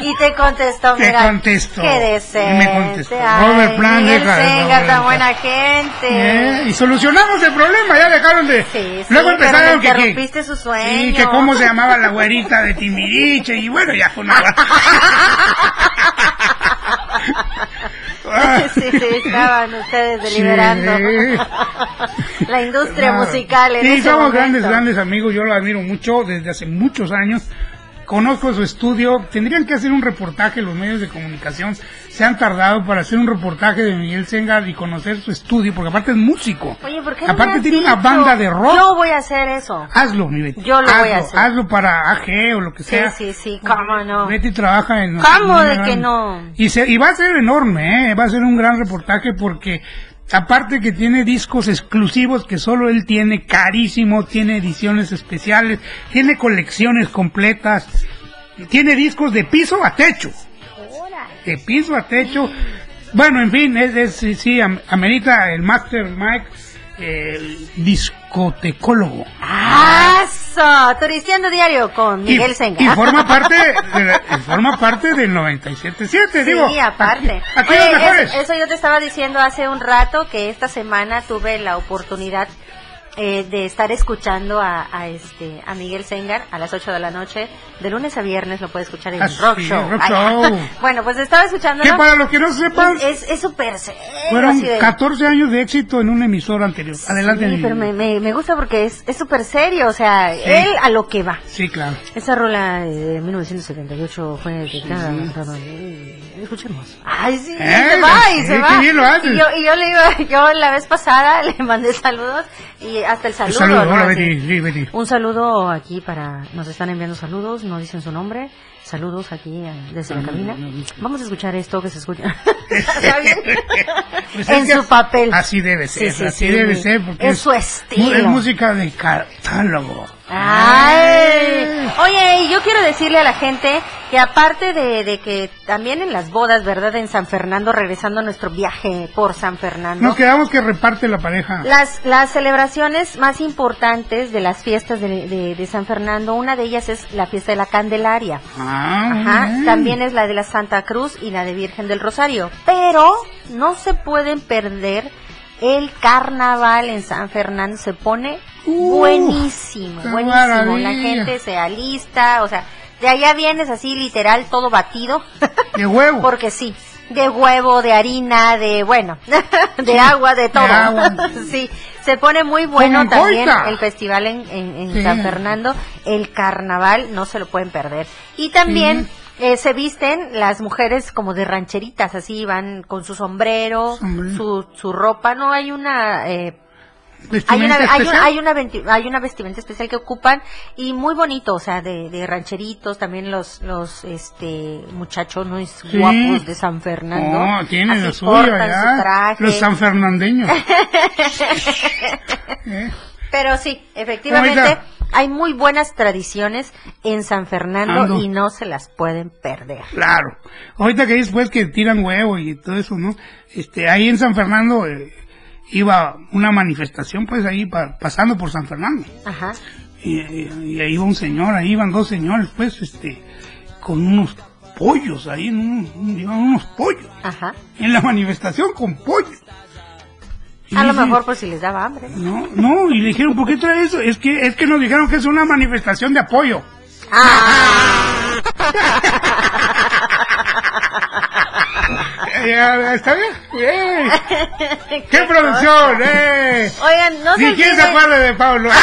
Speaker 3: y te contestó,
Speaker 2: Te
Speaker 3: mira.
Speaker 2: contestó.
Speaker 3: Qué decente.
Speaker 2: Me contestó. Robert Plant, deja de-
Speaker 3: tan buena gente.
Speaker 2: ¿Eh? Y solucionamos el problema, ya dejaron de...
Speaker 3: Sí,
Speaker 2: Luego
Speaker 3: sí, pero
Speaker 2: empezaron que...
Speaker 3: interrumpiste su sueño.
Speaker 2: y que cómo se llamaba la güerita de Timiriche, y bueno, ya fue una...
Speaker 3: sí, sí, estaban ustedes deliberando. La industria musical en
Speaker 2: Sí,
Speaker 3: ese
Speaker 2: somos
Speaker 3: momento.
Speaker 2: grandes, grandes amigos, yo lo admiro mucho desde hace muchos años. Conozco su estudio, tendrían que hacer un reportaje, los medios de comunicación se han tardado para hacer un reportaje de Miguel Sengar y conocer su estudio, porque aparte es músico.
Speaker 3: Oye, ¿por qué no
Speaker 2: Aparte tiene una banda de rock.
Speaker 3: Yo voy a hacer eso.
Speaker 2: Hazlo, mi Betty.
Speaker 3: Yo lo
Speaker 2: hazlo,
Speaker 3: voy a hacer.
Speaker 2: Hazlo para AG o lo que
Speaker 3: Sí,
Speaker 2: sea.
Speaker 3: sí, sí, cómo no.
Speaker 2: Betty trabaja en...
Speaker 3: ¿Cómo de
Speaker 2: una
Speaker 3: que
Speaker 2: gran-
Speaker 3: no?
Speaker 2: Y, se, y va a ser enorme, ¿eh? va a ser un gran reportaje porque aparte que tiene discos exclusivos que solo él tiene, carísimo, tiene ediciones especiales, tiene colecciones completas, tiene discos de piso a techo. De piso a techo. Bueno, en fin, es, es- sí, sí, am- amerita el Master Mike, el discotecólogo.
Speaker 3: ¡Eso! Turisteando diario con Miguel Senga.
Speaker 2: y forma parte de la- y forma parte del 97.7, digo.
Speaker 3: Sí, aparte.
Speaker 2: Aquí, aquí
Speaker 3: Oye,
Speaker 2: los mejores.
Speaker 3: eso, eso yo te estaba diciendo hace un rato que esta semana tuve la oportunidad eh, de estar escuchando a, a este a Miguel Sengar a las 8 de la noche. De lunes a viernes lo puede escuchar en
Speaker 2: Ah,
Speaker 3: Rock Show.
Speaker 2: Rock Show.
Speaker 3: bueno, pues estaba escuchando.
Speaker 2: Que para los que no sepan,
Speaker 3: Es es súper serio.
Speaker 2: fueron
Speaker 3: de-
Speaker 2: 14 años de éxito en una emisora anterior. Adelante.
Speaker 3: Sí, pero me, me, me gusta porque es es súper serio, o sea,
Speaker 2: Sí.
Speaker 3: él a lo que va.
Speaker 2: Sí, claro.
Speaker 3: Esa rola de 1978 fue dedicada Escuchemos. Ay, sí,
Speaker 2: Eh,
Speaker 3: se va y se va. Y yo, y yo le iba, yo la vez pasada le mandé saludos y hasta el saludo.
Speaker 2: Saludos,
Speaker 3: ¿no?
Speaker 2: hola. Betty, sí, Betty.
Speaker 3: Un saludo aquí para, nos están enviando saludos, no dicen su nombre. Saludos aquí eh, desde la cabina. Vamos a escuchar esto que se escucha. ¿Está bien?
Speaker 2: Pues
Speaker 3: en su papel.
Speaker 2: Así debe ser,
Speaker 3: sí,
Speaker 2: así
Speaker 3: sí.
Speaker 2: debe ser. Porque
Speaker 3: Es su estilo.
Speaker 2: Es música de catálogo.
Speaker 3: Ay. Oye, yo quiero decirle a la gente que aparte de, de que también en las bodas, ¿verdad? En San Fernando, regresando a nuestro viaje por San Fernando.
Speaker 2: Nos quedamos que reparte la pareja.
Speaker 3: Las, las celebraciones más importantes de las fiestas de, de- de San Fernando, una de ellas es la fiesta de la Candelaria.
Speaker 2: Ah,
Speaker 3: Ajá,
Speaker 2: bien.
Speaker 3: también es la de la Santa Cruz y la de Virgen del Rosario. Pero no se pueden perder el carnaval en San Fernando. Se pone buenísimo,
Speaker 2: qué
Speaker 3: buenísimo. La gente se alista, o sea, de allá vienes así literal, todo batido.
Speaker 2: De huevo.
Speaker 3: Porque sí, de huevo, de harina, de, bueno, de agua, de
Speaker 2: de
Speaker 3: todo.
Speaker 2: agua.
Speaker 3: sí, se pone muy bueno
Speaker 2: Como
Speaker 3: también el festival en, en- en
Speaker 2: Sí.
Speaker 3: San Fernando. El carnaval no se lo pueden perder. Y también eh, se visten las mujeres como de rancheritas, así van con su sombrero,
Speaker 2: Sombrero.
Speaker 3: su, su ropa. No hay una... eh, hay
Speaker 2: ¿Vestimenta
Speaker 3: una, hay,
Speaker 2: especial?
Speaker 3: una, hay, una venti- hay una vestimenta especial que ocupan y muy bonito, o sea, de, de rancheritos, también los los este muchachones
Speaker 2: Sí.
Speaker 3: guapos de San Fernando.
Speaker 2: No, tienen lo suyo
Speaker 3: su traje.
Speaker 2: Los sanfernandeños. ¿Eh?
Speaker 3: Pero sí, efectivamente
Speaker 2: Oiga.
Speaker 3: Hay muy buenas tradiciones en San Fernando
Speaker 2: Ando.
Speaker 3: y no se las pueden perder.
Speaker 2: Claro. Ahorita que después que tiran huevo y todo eso, ¿no? Este, ahí en San Fernando eh, iba una manifestación, pues ahí pa- pasando por San Fernando.
Speaker 3: Ajá.
Speaker 2: Y, y- y ahí iba un señor, ahí iban dos señores, pues, este, con unos pollos ahí, un- iban unos pollos.
Speaker 3: Ajá.
Speaker 2: En la manifestación con pollos. Y
Speaker 3: A lo mejor por si les daba hambre.
Speaker 2: No, no, y le dijeron, ¿por qué trae eso? Es que, es que nos dijeron que es una manifestación de apoyo. Eh, ya, ¿Está bien? Bien. ¡Qué producción, eh!
Speaker 3: Oigan, no se
Speaker 2: Ni quién se
Speaker 3: olviden-
Speaker 2: acuerda de Pablo.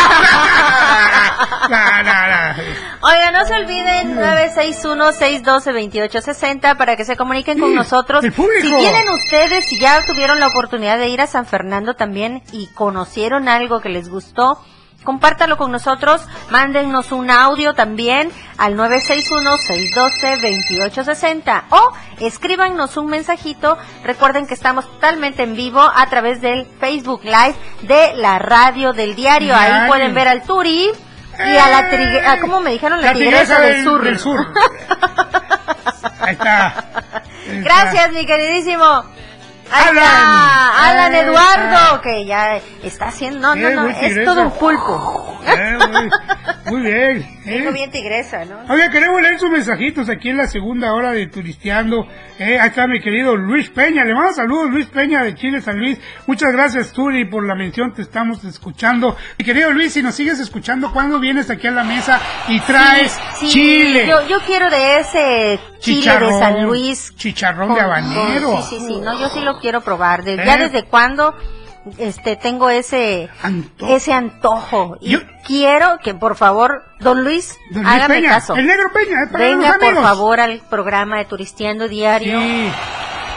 Speaker 2: No, no, no.
Speaker 3: Oigan, no se olviden 961-612-2860 para que se comuniquen con
Speaker 2: Sí,
Speaker 3: nosotros.
Speaker 2: el público.
Speaker 3: Si tienen ustedes, si ya tuvieron la oportunidad de ir a San Fernando también y conocieron algo que les gustó, compártalo con nosotros, mándennos un audio también al 961-612-2860 o escríbanos un mensajito. Recuerden que estamos totalmente en vivo a través del Facebook Live de la radio del diario. Ahí pueden ver al Turi. Y a la trigue- ah, ¿cómo me dijeron? La,
Speaker 2: La
Speaker 3: tigresa, del, sur.
Speaker 2: del sur. Ahí está. Ahí está.
Speaker 3: Gracias, mi queridísimo.
Speaker 2: Alan.
Speaker 3: Alan Eduardo. que ya está haciendo. No, no, no, es todo un pulpo.
Speaker 2: Muy, muy bien.
Speaker 3: Vengo
Speaker 2: eh.
Speaker 3: bien tigresa, ¿no?
Speaker 2: Oiga, queremos leer sus mensajitos aquí en la segunda hora de Turisteando. Eh, ahí está mi querido Luis Peña. Le mando saludos, Luis Peña de Chile, San Luis. Muchas gracias, Turi, por la mención. Te estamos escuchando. Mi querido Luis, si nos sigues escuchando, ¿cuándo vienes aquí a la mesa y traes
Speaker 3: Sí,
Speaker 2: chile?
Speaker 3: Yo, yo quiero de ese chile
Speaker 2: Chicharrón,
Speaker 3: de San Luis.
Speaker 2: Chicharrón
Speaker 3: con-
Speaker 2: de habanero.
Speaker 3: con- sí, sí, sí. No, yo sí lo quiero probar.
Speaker 2: Eh.
Speaker 3: Ya desde cuándo este tengo ese ese antojo y quiero que por favor don Luis
Speaker 2: Don Luis
Speaker 3: hágame
Speaker 2: Peña,
Speaker 3: caso
Speaker 2: el negro Peña, es para
Speaker 3: venga
Speaker 2: los
Speaker 3: por favor al programa de Turisteando Diario
Speaker 2: Sí.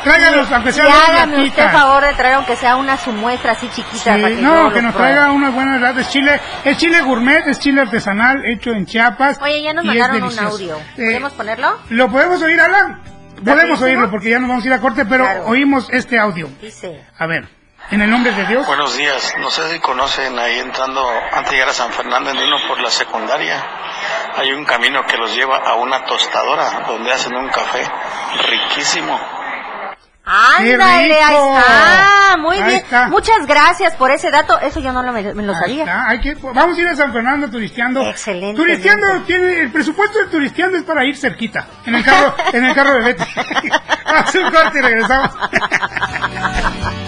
Speaker 2: Tráiganos, aunque sea
Speaker 3: y hágame usted favor de traer aunque sea una su muestra así chiquita
Speaker 2: Sí,
Speaker 3: para que
Speaker 2: no, que nos
Speaker 3: pruebe.
Speaker 2: traiga unas buenas latas. Chile, es chile gourmet, es chile artesanal, hecho en Chiapas.
Speaker 3: Oye, ya nos mandaron un audio.
Speaker 2: Eh,
Speaker 3: ¿Podemos ponerlo?
Speaker 2: ¿Lo podemos oír, Alan? Podemos oírlo porque ya nos vamos a ir a corte, pero
Speaker 3: Claro.
Speaker 2: oímos este audio.
Speaker 3: Dice.
Speaker 2: A ver, en el nombre de Dios.
Speaker 20: Buenos días. No sé si conocen ahí entrando, antes de llegar a San Fernando, en uno por la secundaria. Hay un camino que los lleva a una tostadora donde hacen un café riquísimo.
Speaker 3: Ándale, ahí está, muy
Speaker 2: Ahí
Speaker 3: bien.
Speaker 2: está.
Speaker 3: Muchas gracias por ese dato. Eso yo no lo, me, me lo sabía.
Speaker 2: está, hay que, vamos a ir a San Fernando turisteando.
Speaker 3: Excelente.
Speaker 2: Turisteando tiene, el presupuesto del turisteando es para ir cerquita. En el carro, en el carro de Betty. Haz un corte y regresamos.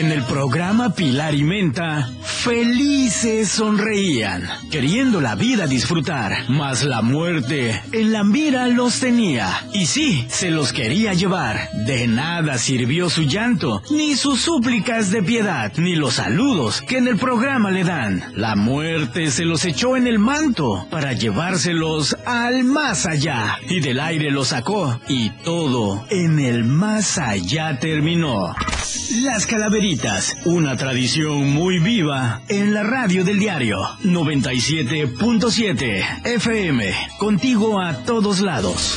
Speaker 13: En el programa Pilar y Menta, felices sonreían, queriendo la vida disfrutar, mas la muerte en la mira los tenía. Y sí, se los quería llevar. De nada sirvió su llanto, ni sus súplicas de piedad, ni los saludos que en el programa le dan. La muerte se los echó en el manto para llevárselos al más allá. Y del aire los sacó, y todo en el más allá terminó. Las una tradición muy viva en la radio del diario 97.7 FM, contigo a todos lados.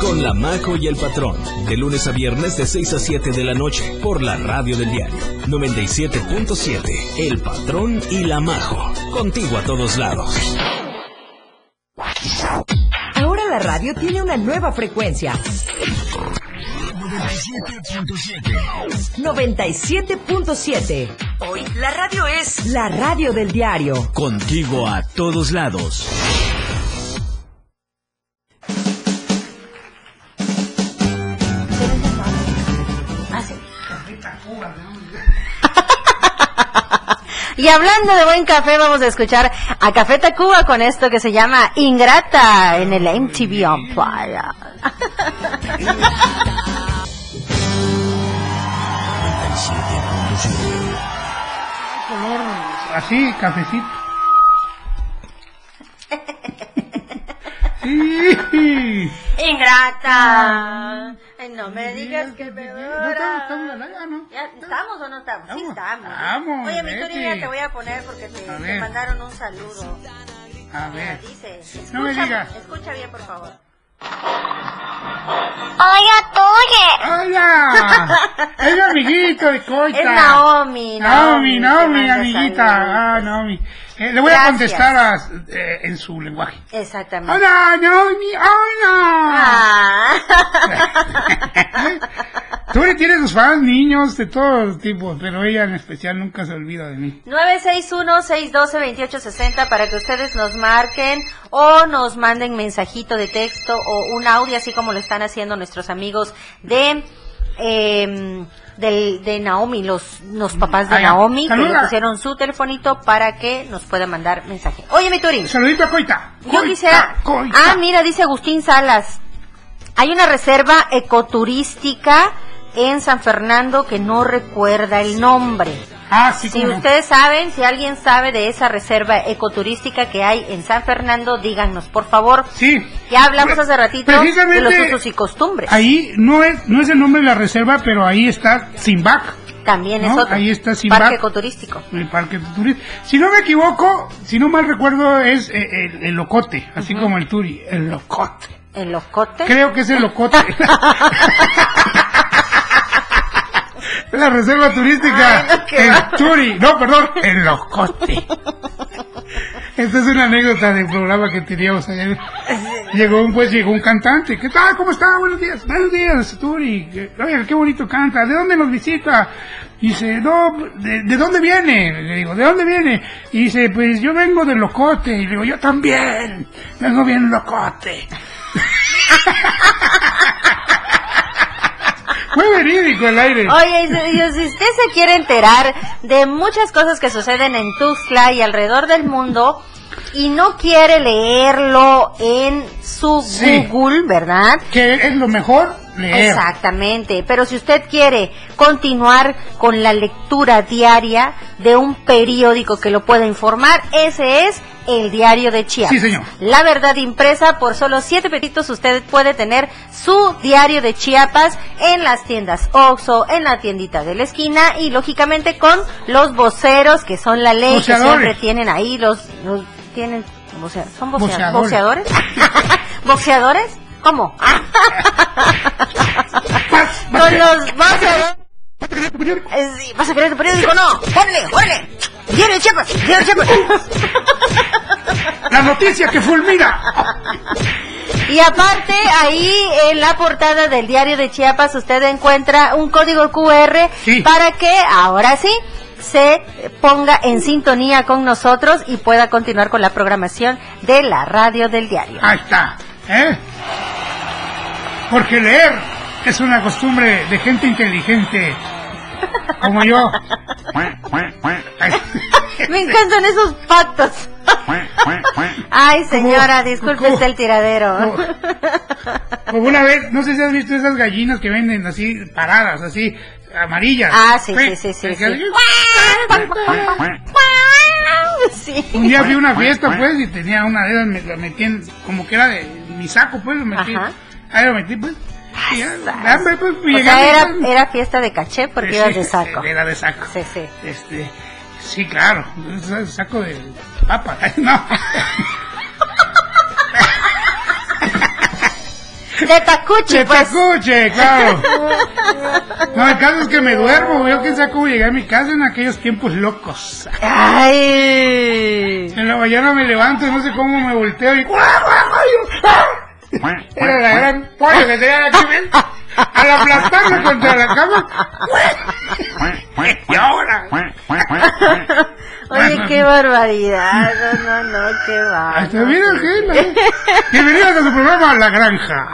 Speaker 1: con La Majo y el Patrón, de lunes a viernes de 6 a 7 de la noche, por la radio del diario 97.7, El Patrón y La Majo, contigo a todos lados.
Speaker 6: Ahora la radio tiene una nueva frecuencia. 97.7. Hoy la radio es la radio del diario.
Speaker 13: Contigo a todos lados.
Speaker 3: Y hablando de buen café, vamos a escuchar a Café Tacuba con esto que se llama Ingrata en el MTV Unplugged.
Speaker 2: Color así, cafecito. Sí.
Speaker 3: Ingrata. Ay, no me digas que me
Speaker 2: ¿No estamos, estamos al aire? Ah, no.
Speaker 3: ¿Ya ¿Estamos o no estamos? Sí, estamos.
Speaker 2: Estamos,
Speaker 3: Oye, mi. Turi, ya te voy a poner porque te, te mandaron un saludo.
Speaker 2: A ver.
Speaker 3: Dice, escucha,
Speaker 2: No me digas.
Speaker 3: escucha bien, por favor.
Speaker 14: Oiga, Tuye.
Speaker 2: ¡Hola! ¡Ella amiguito de Coita.
Speaker 3: Es Naomi,
Speaker 2: Naomi,
Speaker 3: Naomi,
Speaker 2: Naomi, amiguita. Ah. Naomi. Eh, le voy a contestar a- eh, en su lenguaje.
Speaker 3: Exactamente.
Speaker 2: Hola, Naomi, hola.
Speaker 3: Ah.
Speaker 2: Tú tienes sus fans, niños de todos tipos, pero ella en especial nunca se olvida de mí.
Speaker 3: 961-612-2860 para que ustedes nos marquen o nos manden mensajito de texto o un audio, así como lo están haciendo nuestros amigos de eh, del, de Naomi, los, los papás de. Naomi, que le pusieron su telefonito para que nos puedan mandar mensaje. Oye, mi Turín.
Speaker 2: Saludito a Coita.
Speaker 3: Yo quisiera.
Speaker 2: Coita.
Speaker 3: Ah, mira, dice Agustín Salas. Hay una reserva ecoturística en San Fernando que no recuerda el nombre.
Speaker 2: Ah, sí,
Speaker 3: Si ustedes saben, si alguien sabe de esa reserva ecoturística que hay en San Fernando, díganos, por favor.
Speaker 2: Sí.
Speaker 3: Ya hablamos hace ratito de los usos y costumbres.
Speaker 2: Ahí no es, no es el nombre de la reserva, pero ahí está Simbac.
Speaker 3: También es otro.
Speaker 2: Ahí está Simbac.
Speaker 3: Parque ecoturístico.
Speaker 2: El parque turístico. Si no me equivoco, si no mal recuerdo, es eh, el, el locote, así como el turi, el locote.
Speaker 3: ¿En los cotes?
Speaker 2: Creo que es el locote. la reserva turística,
Speaker 3: Ay, no, va.
Speaker 2: turi, no, perdón, el locote. Esta es una anécdota del programa que teníamos ayer. Llegó un pues llegó un cantante. ¿Qué tal? ¿Cómo está? Buenos días. Buenos días, Turi. Que- Oiga, qué bonito canta. ¿De dónde nos visita? Dice, no, ¿de, de dónde viene? Le digo, ¿de dónde viene? Y dice, pues yo vengo del locote. Y le digo, yo también. Vengo bien locote. Fue verídico el aire.
Speaker 3: Oye, y si, y si usted se quiere enterar de muchas cosas que suceden en Tuxtla y alrededor del mundo y no quiere leerlo en su
Speaker 2: Sí.
Speaker 3: Google, ¿verdad?
Speaker 2: Que es lo mejor leer.
Speaker 3: Exactamente, pero si usted quiere continuar con la lectura diaria de un periódico que lo pueda informar, ese es el Diario de Chiapas.
Speaker 2: Sí, señor.
Speaker 3: La verdad impresa por solo siete pesitos usted puede tener su Diario de Chiapas en las tiendas Oxxo, en la tiendita de la esquina y lógicamente con los voceros que son la ley que siempre tienen ahí los, los tienen vocea- son vocea-
Speaker 2: Boxeadores.
Speaker 3: boxeadores ¿Cómo? Con los boxeadores. Eh, ¿Vas a querer tu periódico? No. ¡Órale, órale! ¡Diario Chiapas! ¡Diario Chiapas!
Speaker 2: La noticia que fulmina.
Speaker 3: Y aparte, ahí en la portada del diario de Chiapas usted encuentra un código QR
Speaker 2: Sí.
Speaker 3: para que ahora sí se ponga en sintonía con nosotros y pueda continuar con la programación de la radio del diario.
Speaker 2: Ahí está. ¿Eh? Porque leer es una costumbre de gente inteligente. Como yo.
Speaker 3: Me encantan esos pactos. Ay, señora, disculpe usted el tiradero.
Speaker 2: Como una vez, no sé si has visto esas gallinas que venden así, paradas, así, amarillas.
Speaker 3: Ah, sí, sí, sí, sí, sí. Sí.
Speaker 2: Un día fui a una fiesta, pues, y tenía una de esas, me la metí en, como que era de mi saco, pues, lo metí. Ahí lo metí, pues. Pues,
Speaker 3: O sea,
Speaker 2: mi
Speaker 3: era, fiesta de caché porque
Speaker 2: Sí,
Speaker 3: ibas de saco.
Speaker 2: Era de saco.
Speaker 3: Sí, sí.
Speaker 2: Este, sí, claro, saco de papa. No.
Speaker 3: De tacuche,
Speaker 2: De
Speaker 3: pues.
Speaker 2: tacuche, claro. No, el caso es que me duermo. Yo quién sabe cómo llegué a mi casa en aquellos tiempos locos.
Speaker 3: Ay.
Speaker 2: En la mañana me levanto y no sé cómo me volteo y... Era la gran pollo que tenía aquí, ¿ven? Al aplastarme contra la cama. Y ahora...
Speaker 3: Oye, qué barbaridad. No, no, no, qué va.
Speaker 2: Hasta mira que la- Bienvenidos a su programa La Granja.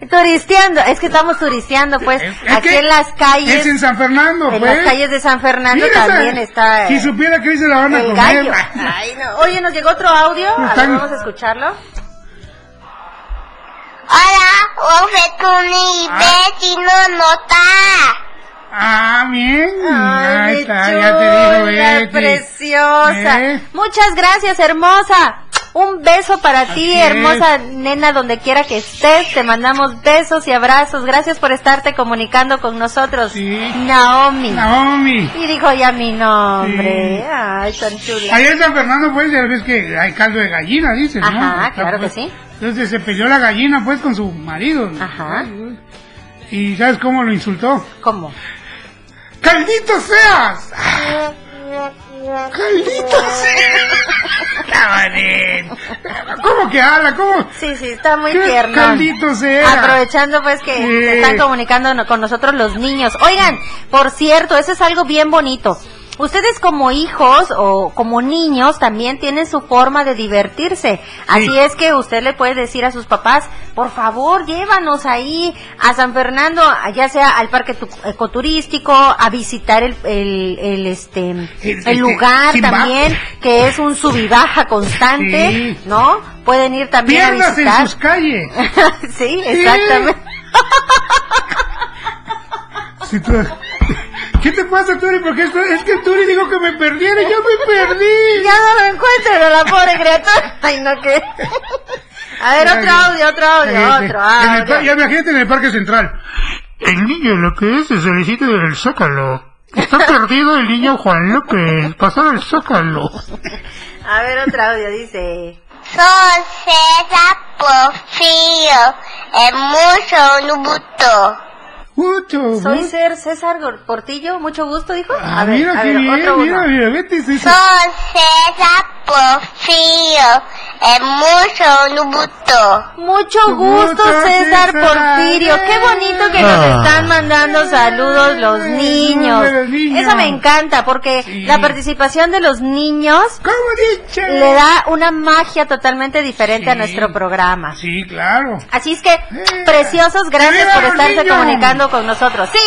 Speaker 3: Turisteando, es que estamos turisteando, pues,
Speaker 2: Es
Speaker 3: aquí
Speaker 2: que
Speaker 3: en las calles.
Speaker 2: Es en San Fernando,
Speaker 3: en
Speaker 2: pues.
Speaker 3: las calles de San Fernando
Speaker 2: Mira esa-
Speaker 3: también está.
Speaker 2: Si
Speaker 3: eh,
Speaker 2: supiera que se la van a comer.
Speaker 3: gallo. Ay, no. Oye, nos llegó otro audio. A ver, vamos a escucharlo.
Speaker 14: Hola, Ofetuni,
Speaker 2: Ah.
Speaker 14: Betty no nota.
Speaker 2: Ah, bien.
Speaker 3: Ay,
Speaker 2: Ahí está, ya te digo, Betty.
Speaker 3: preciosa.
Speaker 2: ¿Eh?
Speaker 3: Muchas gracias, hermosa. Un beso para ti,
Speaker 2: es.
Speaker 3: hermosa nena, donde quiera que estés. Te mandamos besos y abrazos. Gracias por estarte comunicando con nosotros. Naomi.
Speaker 2: Naomi.
Speaker 3: Y dijo ya mi nombre. Ay, tan chula.
Speaker 2: En San Fernando, pues, ya ves que hay caldo de gallina, dices, ¿no?
Speaker 3: Ajá, claro
Speaker 2: pues,
Speaker 3: que sí.
Speaker 2: Entonces se peleó la gallina, pues, con su marido.
Speaker 3: Ajá.
Speaker 2: ¿Y sabes cómo lo insultó?
Speaker 3: ¿Cómo?
Speaker 2: ¡Caldito seas! ¡Caldito! ¿Cómo que habla? ¿Cómo?
Speaker 3: Sí, sí, está muy
Speaker 2: ¿Qué
Speaker 3: tierno.
Speaker 2: caldito sea?
Speaker 3: Aprovechando pues que
Speaker 2: Sí.
Speaker 3: se están comunicando con nosotros los niños. Oigan, por cierto, eso es algo bien bonito. Ustedes como hijos o como niños también tienen su forma de divertirse. Así es que usted le puede decir a sus papás, por favor, llévanos ahí a San Fernando, ya sea al parque tu- ecoturístico, a visitar el, el, el, este, el
Speaker 2: este,
Speaker 3: lugar también, que es un sub y baja constante,
Speaker 2: Sí.
Speaker 3: ¿no? Pueden ir también a
Speaker 2: Pierdas en
Speaker 3: visitar.
Speaker 2: sus calles.
Speaker 3: sí, exactamente.
Speaker 2: Si tú- ¿Qué te pasa, Turi? Porque esto- es que Turi dijo que me perdiera y yo me perdí.
Speaker 3: Ya no lo encuentro, la pobre criatura. Ay, no, que. A ver, otro audio, otro audio, otro audio.
Speaker 2: Ya imagínate en el Parque Central. El niño lo que es el solicito del Zócalo. Está perdido el niño Juan López. Pasado el Zócalo.
Speaker 3: A ver, otro audio, dice.
Speaker 14: Soy César Porfirio, el mucho nubuto.
Speaker 2: Mucho.
Speaker 3: Soy Ser César Portillo, mucho gusto, dijo.
Speaker 2: Ah,
Speaker 3: A ver,
Speaker 2: mira
Speaker 3: a
Speaker 2: qué
Speaker 3: ver,
Speaker 2: bien,
Speaker 3: otro
Speaker 2: mira,
Speaker 3: uno.
Speaker 2: mira, vete, sí, sí.
Speaker 14: Soy César Porfirio, el mucho nubuto.
Speaker 3: Mucho gusto,
Speaker 14: gusto,
Speaker 3: César
Speaker 14: César.
Speaker 3: Porfirio. Qué bonito que nos
Speaker 14: Ah.
Speaker 3: están mandando saludos los niños.
Speaker 2: de los niños.
Speaker 3: Eso me encanta porque la participación de los niños le da una magia totalmente diferente a nuestro programa.
Speaker 2: Sí, claro.
Speaker 3: Así es que, preciosos, gracias
Speaker 2: ¡Viva
Speaker 3: por estarse
Speaker 2: niños!
Speaker 3: comunicando con nosotros. ¡Sí!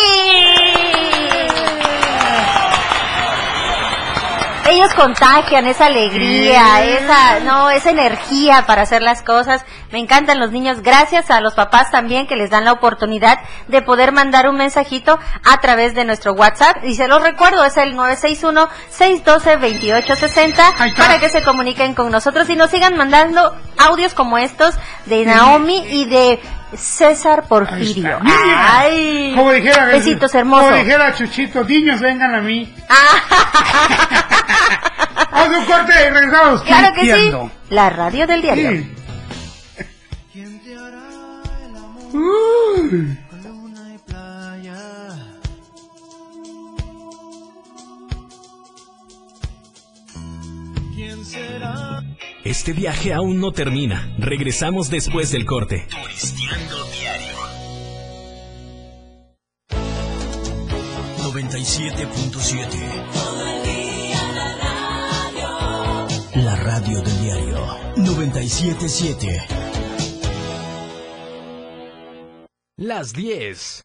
Speaker 3: Ellos contagian esa alegría,
Speaker 2: Sí.
Speaker 3: esa, no, esa energía para hacer las cosas. Me encantan los niños. Gracias a los papás también que les dan la oportunidad de poder mandar un mensajito a través de nuestro WhatsApp. Y se los recuerdo, es el 961-612-2860 para que se comuniquen con nosotros y nos sigan mandando audios como estos de Naomi y de César Porfirio. Ay,
Speaker 2: como dijera,
Speaker 3: besitos hermosos.
Speaker 2: Como dijera Chuchito, niños vengan a mí. Haz un corte y regresamos.
Speaker 3: Claro que sí. La radio del diario.
Speaker 2: Sí. Uy.
Speaker 1: Este viaje aún no termina. Regresamos después del corte.
Speaker 11: Turisteando diario. 97.7 La radio del diario 977
Speaker 12: Las 10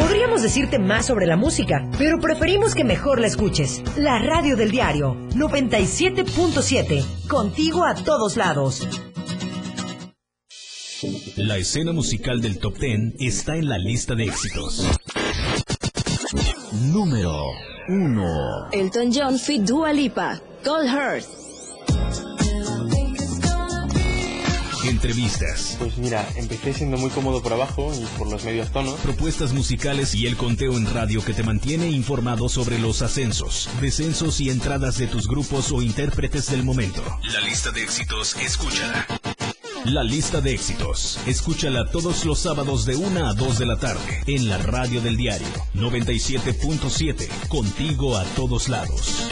Speaker 6: Podríamos decirte más sobre la música, pero preferimos que mejor la escuches. La radio del diario 97.7, contigo a todos lados.
Speaker 1: La escena musical del Top Ten está en la lista de éxitos.
Speaker 11: Número 1
Speaker 8: Elton John fit Dua Lipa. Cold Heart.
Speaker 1: Entrevistas,
Speaker 21: Pues mira, empecé siendo muy cómodo por abajo y por los medios tonos.
Speaker 1: propuestas musicales y el conteo en radio que te mantiene informado sobre los ascensos, descensos y entradas de tus grupos o intérpretes del momento. La lista de éxitos, escúchala. La lista de éxitos, escúchala todos los sábados de 1 a 2 de la tarde en la radio del diario 97.7, contigo a todos lados.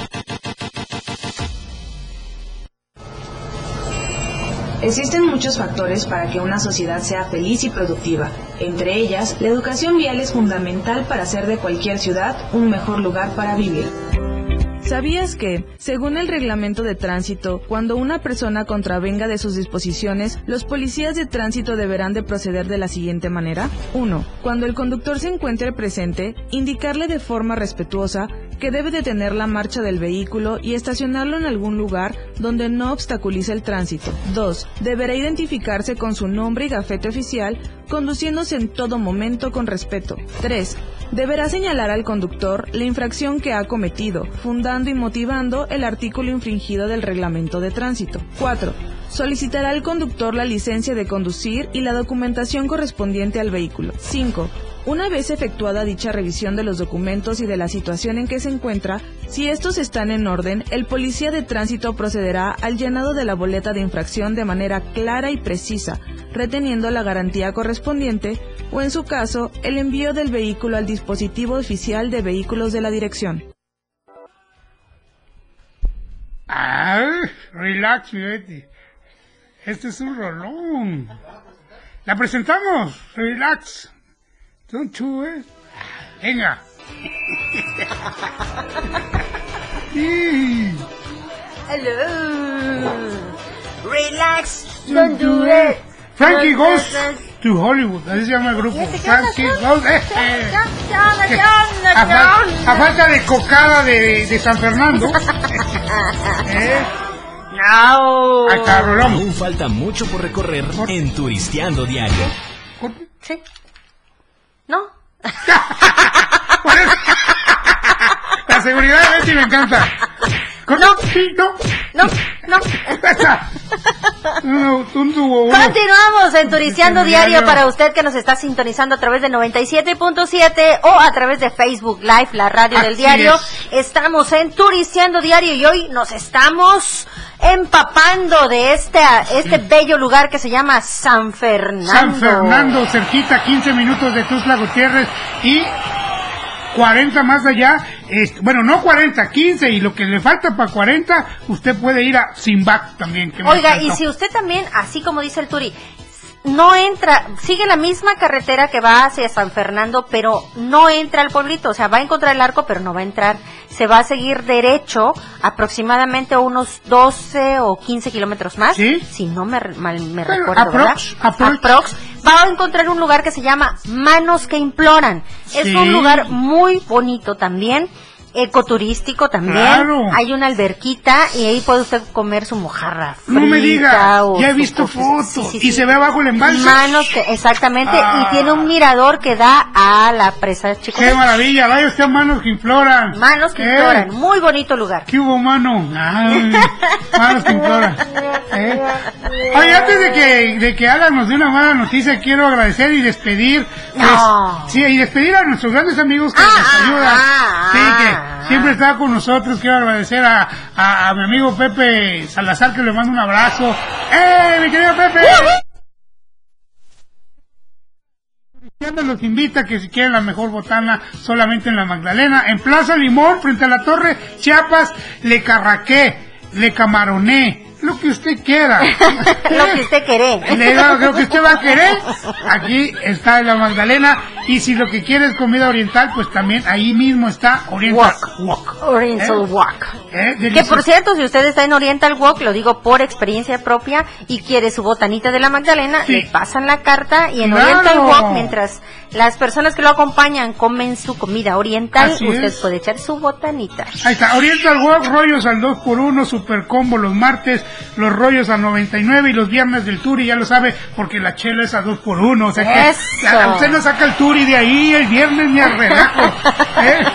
Speaker 15: Existen muchos factores para que una sociedad sea feliz y productiva. Entre ellas, la educación vial es fundamental para hacer de cualquier ciudad un mejor lugar para vivir.
Speaker 16: ¿Sabías que, según el reglamento de tránsito, cuando una persona contravenga de sus disposiciones, los policías de tránsito deberán de proceder de la siguiente manera? 1. Cuando el conductor se encuentre presente, indicarle de forma respetuosa que debe detener la marcha del vehículo y estacionarlo en algún lugar donde no obstaculice el tránsito. 2. Deberá identificarse con su nombre y gafete oficial, conduciéndose en todo momento con respeto. 3. Deberá señalar al conductor la infracción que ha cometido, fundando y motivando el artículo infringido del reglamento de tránsito. 4. Solicitará al conductor la licencia de conducir y la documentación correspondiente al vehículo. 5. Una vez efectuada dicha revisión de los documentos y de la situación en que se encuentra, si estos están en orden, el policía de tránsito procederá al llenado de la boleta de infracción de manera clara y precisa, reteniendo la garantía correspondiente o, en su caso, el envío del vehículo al dispositivo oficial de vehículos de la dirección.
Speaker 2: Ah, relax. Este es un rolón. La presentamos. Relax. Don't do it. Venga. Sí.
Speaker 3: Hello. Relax.
Speaker 2: Don't do it. Frankie Goes to Hollywood. Así se llama el grupo. Frankie Goes. eh, eh. A, fal- a falta de cocada de, de San Fernando. ¿Eh?
Speaker 3: No.
Speaker 2: Está, rolón.
Speaker 1: Aún falta mucho por recorrer en Turisteando Diario.
Speaker 3: Sí. ¿No?
Speaker 2: La seguridad de Betty me encanta.
Speaker 3: No,
Speaker 2: sí, no.
Speaker 3: No, no.
Speaker 2: No.
Speaker 3: Continuamos en Turisteando Diario para usted que nos está sintonizando a través de 97.7 o a través de Facebook Live, la radio del diario.
Speaker 2: es.
Speaker 3: Estamos en Turisteando Diario y hoy nos estamos empapando de este, este bello lugar que se llama San Fernando.
Speaker 2: San Fernando, cerquita, 15 minutos de Tuzla Gutiérrez y 40 más allá. este, bueno, no 40, 15 y lo que le falta para 40, usted puede ir a Simbac también. que
Speaker 3: Oiga, y si usted también, así como dice el Turi, no entra, sigue la misma carretera que va hacia San Fernando, pero no entra al pueblito, o sea, va a encontrar el arco, pero no va a entrar. Se va a seguir derecho aproximadamente unos 12 o 15 kilómetros más, si no me, mal me
Speaker 2: Pero
Speaker 3: recuerdo,
Speaker 2: aprox,
Speaker 3: ¿verdad? Aprox. Va a encontrar un lugar que se llama Manos que Imploran. Es
Speaker 2: Sí.
Speaker 3: un lugar muy bonito también. Ecoturístico también,
Speaker 2: Claro.
Speaker 3: hay una alberquita y ahí puede usted comer su mojarra
Speaker 2: No me
Speaker 3: frita
Speaker 2: diga,
Speaker 3: o
Speaker 2: ya he visto fotos
Speaker 3: sí, sí,
Speaker 2: y
Speaker 3: sí.
Speaker 2: se ve abajo el embalse.
Speaker 3: Manos que, exactamente,
Speaker 2: Ah.
Speaker 3: y tiene un mirador que da a la presa Chico.
Speaker 2: ¡Qué maravilla! Vaya usted a manos que imploran.
Speaker 3: Manos que
Speaker 2: ¿Eh?
Speaker 3: imploran, muy bonito lugar.
Speaker 2: ¿Qué hubo, mano? Ay, manos que imploran. ¿Eh? Oye, antes de que, de que Alan nos dé una mala noticia, quiero agradecer y despedir. pues,
Speaker 3: No.
Speaker 2: Sí, y despedir a nuestros grandes amigos que nos ayudan. sí, que siempre está con nosotros. Quiero agradecer a, a, a mi amigo Pepe Salazar, que le mando un abrazo. ¡Eh, mi querido Pepe! Los invita que si quieren la mejor botana solamente en la Magdalena, en Plaza Limón, frente a la Torre Chiapas, le carraqué, le camaroné, lo que usted quiera.
Speaker 3: Lo que usted quiere.
Speaker 2: Le digo lo que usted va a querer, aquí está en la Magdalena, y si lo que quiere es comida oriental, pues también ahí mismo está Oriental Walk.
Speaker 3: Oriental
Speaker 2: ¿Eh?
Speaker 3: Walk.
Speaker 2: ¿Eh?
Speaker 3: Que por cierto, si usted está en Oriental Walk, lo digo por experiencia propia, y quiere su botanita de la Magdalena,
Speaker 2: Sí.
Speaker 3: le pasan la carta y en
Speaker 2: Claro.
Speaker 3: Oriental Walk, mientras las personas que lo acompañan comen su comida oriental,
Speaker 2: Así
Speaker 3: usted
Speaker 2: es.
Speaker 3: puede echar su botanita.
Speaker 2: Ahí está, Oriental Walk, rollos al 2x1, super combo los martes, los rollos a 99 y los viernes del Turi, ya lo sabe, porque la chela es a 2x1, o sea que
Speaker 3: Eso.
Speaker 2: usted no saca el Turi de ahí el viernes ni al relajo. ¿eh?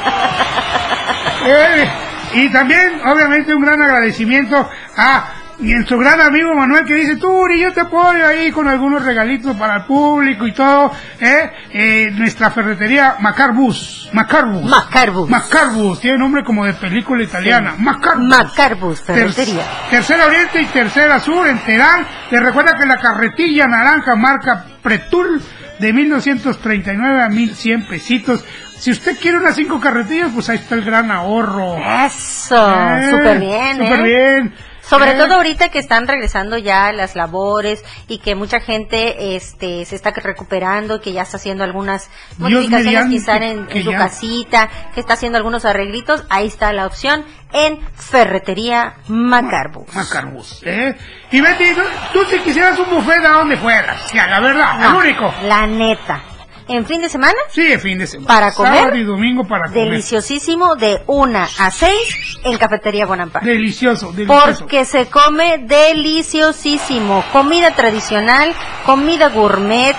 Speaker 2: Eh, y también, obviamente, un gran agradecimiento a nuestro gran amigo Manuel que dice, Turi, yo te apoyo ahí con algunos regalitos para el público y todo, ¿eh? Eh, nuestra ferretería Macarbus, Macarbus.
Speaker 3: Macarbus.
Speaker 2: Macarbus, tiene nombre como de película italiana.
Speaker 3: Sí.
Speaker 2: Macarbus.
Speaker 3: Macarbus, ferretería.
Speaker 2: Ter- tercera Oriente y Tercera Sur en Terán. Te recuerda que la carretilla naranja marca Pretul de 1939 a 1100 pesitos. Si usted quiere unas cinco carretillas, pues ahí está el gran ahorro.
Speaker 3: Eso,
Speaker 2: Eh,
Speaker 3: súper bien,
Speaker 2: Súper
Speaker 3: ¿eh?
Speaker 2: bien.
Speaker 3: Sobre
Speaker 2: Eh,
Speaker 3: todo ahorita que están regresando ya las labores y que mucha gente este se está recuperando, que ya está haciendo algunas
Speaker 2: Dios
Speaker 3: modificaciones
Speaker 2: mediante
Speaker 3: quizá en, en su
Speaker 2: ya-
Speaker 3: casita, que está haciendo algunos arreglitos, ahí está la opción en Ferretería Macarbus.
Speaker 2: Macarbus, ¿eh? Y Betty, tú- tú si quisieras un buffet, ¿a dónde fueras? Ya, la verdad,
Speaker 3: No,
Speaker 2: el único.
Speaker 3: La neta. En fin de semana.
Speaker 2: Sí, en fin de semana.
Speaker 3: Para comer.
Speaker 2: Sábado y domingo para comer.
Speaker 3: Deliciosísimo de 1 a 6 en Cafetería Bonaparte.
Speaker 2: Delicioso, delicioso.
Speaker 3: Porque se come deliciosísimo. Comida tradicional, comida gourmet,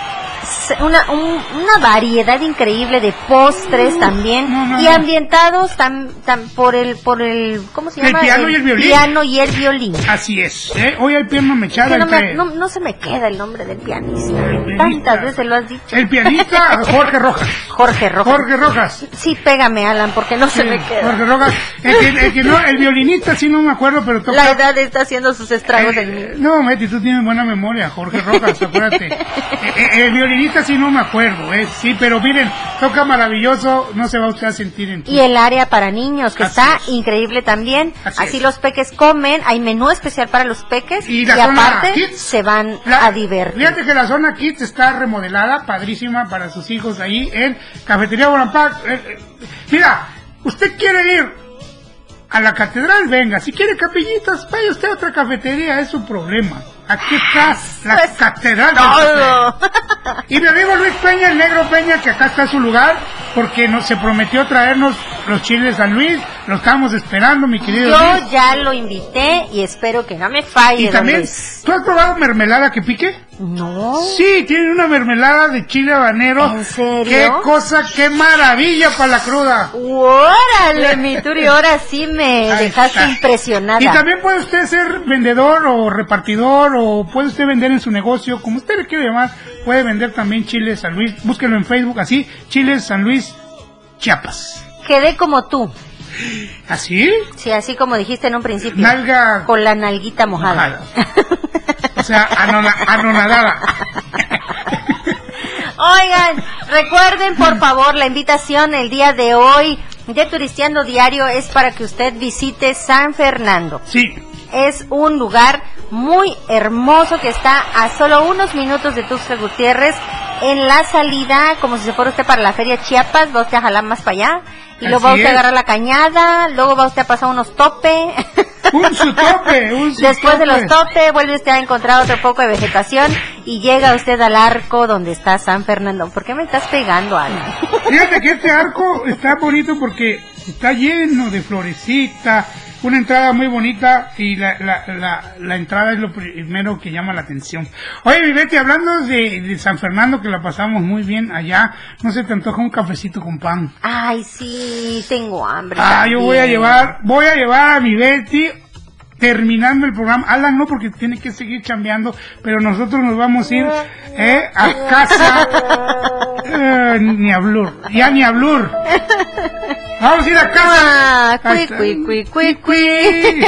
Speaker 3: una, un- una variedad increíble de postres también
Speaker 2: no,
Speaker 3: y ambientados tam- tam- por el por el ¿cómo se
Speaker 2: El
Speaker 3: llama?
Speaker 2: piano y el violín.
Speaker 3: piano y el violín.
Speaker 2: Así es. ¿eh? Hoy pierna
Speaker 3: Es
Speaker 2: mechada
Speaker 3: que no, me- no- se me queda el nombre del pianista. Tantas veces lo has dicho.
Speaker 2: El pianista Jorge Rojas.
Speaker 3: Jorge Rojas.
Speaker 2: Jorge Rojas.
Speaker 3: Sí, pégame, Alan, porque no se me queda.
Speaker 2: Jorge Rojas. El, que, el, que no, el violinista sí no me acuerdo, pero toca...
Speaker 3: La edad está haciendo sus estragos en mí.
Speaker 2: Eh, No, Meti, tú tienes buena memoria, Jorge Rojas, acuérdate. Eh, eh, violinista sí no me acuerdo, eh, sí, pero miren, toca maravilloso, no se va usted a sentir en
Speaker 3: Y el área para niños, que
Speaker 2: Así
Speaker 3: está
Speaker 2: es.
Speaker 3: increíble también.
Speaker 2: Así
Speaker 3: los peques comen, hay menú especial para los peques
Speaker 2: Y
Speaker 3: y,
Speaker 2: la zona
Speaker 3: aparte
Speaker 2: kids.
Speaker 3: se van
Speaker 2: La-
Speaker 3: a divertir.
Speaker 2: Fíjate que la zona Kids está remodelada, padrísima para sus hijos ahí en Cafetería Bonaparte. Eh, eh, mira, usted quiere ir a la catedral, venga. Si quiere capillitas, vaya usted a otra cafetería, es su problema. Aquí está la
Speaker 3: Pues,
Speaker 2: catedral. Y mi amigo Luis Peña, el negro Peña, que acá está su lugar, porque nos se prometió traernos los chiles de San Luis. Lo estamos esperando, mi querido
Speaker 3: Yo
Speaker 2: Luis.
Speaker 3: ya lo invité y espero que no me falle.
Speaker 2: Y
Speaker 3: don
Speaker 2: también,
Speaker 3: Luis.
Speaker 2: ¿tú has probado mermelada que pique?
Speaker 3: No.
Speaker 2: Sí, tiene una mermelada de chile habanero.
Speaker 3: ¿En serio?
Speaker 2: ¡Qué cosa, qué maravilla para la cruda!
Speaker 3: órale, mi Turi, ahora sí me
Speaker 2: Ahí
Speaker 3: dejaste
Speaker 2: está.
Speaker 3: impresionada.
Speaker 2: Y también puede usted ser vendedor o repartidor o puede usted vender en su negocio, como usted le quiere llamar, puede vender también chiles San Luis, búsquelo en Facebook así, chiles San Luis Chiapas.
Speaker 3: Quedé como tú.
Speaker 2: ¿Así?
Speaker 3: Sí, así como dijiste en un principio.
Speaker 2: Nalga
Speaker 3: Con la nalguita mojada.
Speaker 2: o sea, anona- anonadada.
Speaker 3: Oigan, recuerden por favor la invitación el día de hoy de Turisteando Diario es para que usted visite San Fernando.
Speaker 2: Sí.
Speaker 3: Es un lugar muy hermoso que está a solo unos minutos de Tuxtla Gutiérrez en la salida, como si se fuera usted para la feria Chiapas, va usted a jalar más para allá y luego va usted a
Speaker 2: es.
Speaker 3: agarrar la cañada, luego va usted a pasar unos tope.
Speaker 2: Un su tope, un su
Speaker 3: Después de los tope, vuelve usted a encontrar otro poco de vegetación y llega usted al arco donde está San Fernando. ¿Por qué me estás pegando, Ana?
Speaker 2: Fíjate que este arco está bonito porque está lleno de florecita, una entrada muy bonita y la, la, la, la entrada es lo primero que llama la atención. Oye, mi Betty, hablando de, de San Fernando, que la pasamos muy bien allá, ¿no se te antoja un cafecito con pan?
Speaker 3: Ay, sí, tengo hambre.
Speaker 2: Ah, yo voy a llevar, voy a llevar a mi Betty terminando el programa. Alan no porque tiene que seguir chambeando, pero nosotros nos vamos a ir eh, a casa. Eh, ni a Blur, ya ni a Blur. Vamos a ir a casa.
Speaker 3: Ah,
Speaker 2: está.
Speaker 3: cui, cui, cui, cui.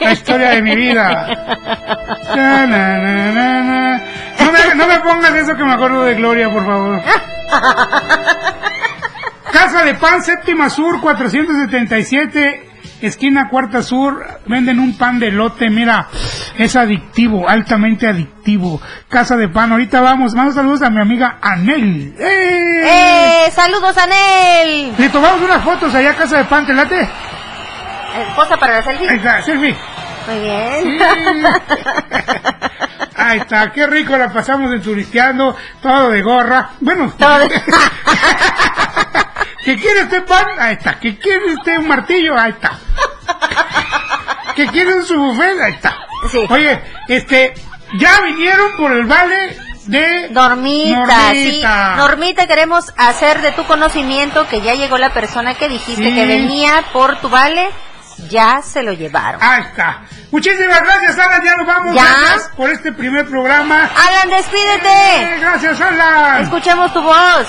Speaker 2: La historia de mi vida. Na, na, na, na, na. No, me, no me pongas eso que me acuerdo de Gloria, por favor. Casa de Pan, séptima sur, 477, esquina cuarta sur. Venden un pan de lote, mira, es adictivo, altamente adictivo. Casa de Pan, ahorita vamos. Mando saludos a mi amiga Anel. ¡Eh!
Speaker 3: ¡Eh! ¡Saludos, Anel!
Speaker 2: Le tomamos unas fotos allá a Casa de Pan, ¿te late?
Speaker 3: ¿Posa para la selfie?
Speaker 2: Ahí está, selfie.
Speaker 3: Muy bien.
Speaker 2: Sí. Ahí está, qué rico la pasamos en turisteando, todo de gorra. Bueno,
Speaker 3: Todo de-
Speaker 2: ¿que quiere usted pan? Ahí está. ¿Que quiere usted un martillo? Ahí está. ¿Que quiere un subbuffet? Ahí está.
Speaker 3: Sí.
Speaker 2: Oye, este, ya vinieron por el vale de
Speaker 3: Normita, sí.
Speaker 2: Normita.
Speaker 3: Normita, queremos hacer de tu conocimiento que ya llegó la persona que dijiste
Speaker 2: Sí.
Speaker 3: que venía por tu vale. Ya se lo llevaron.
Speaker 2: Ahí está. Muchísimas gracias, Alan. Ya nos vamos.
Speaker 3: ¿Ya?
Speaker 2: Gracias por este primer programa.
Speaker 3: Alan,
Speaker 2: Eh,
Speaker 3: despídete.
Speaker 2: gracias, Alan.
Speaker 3: Escuchemos tu voz.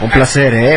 Speaker 4: Un placer, ¿eh?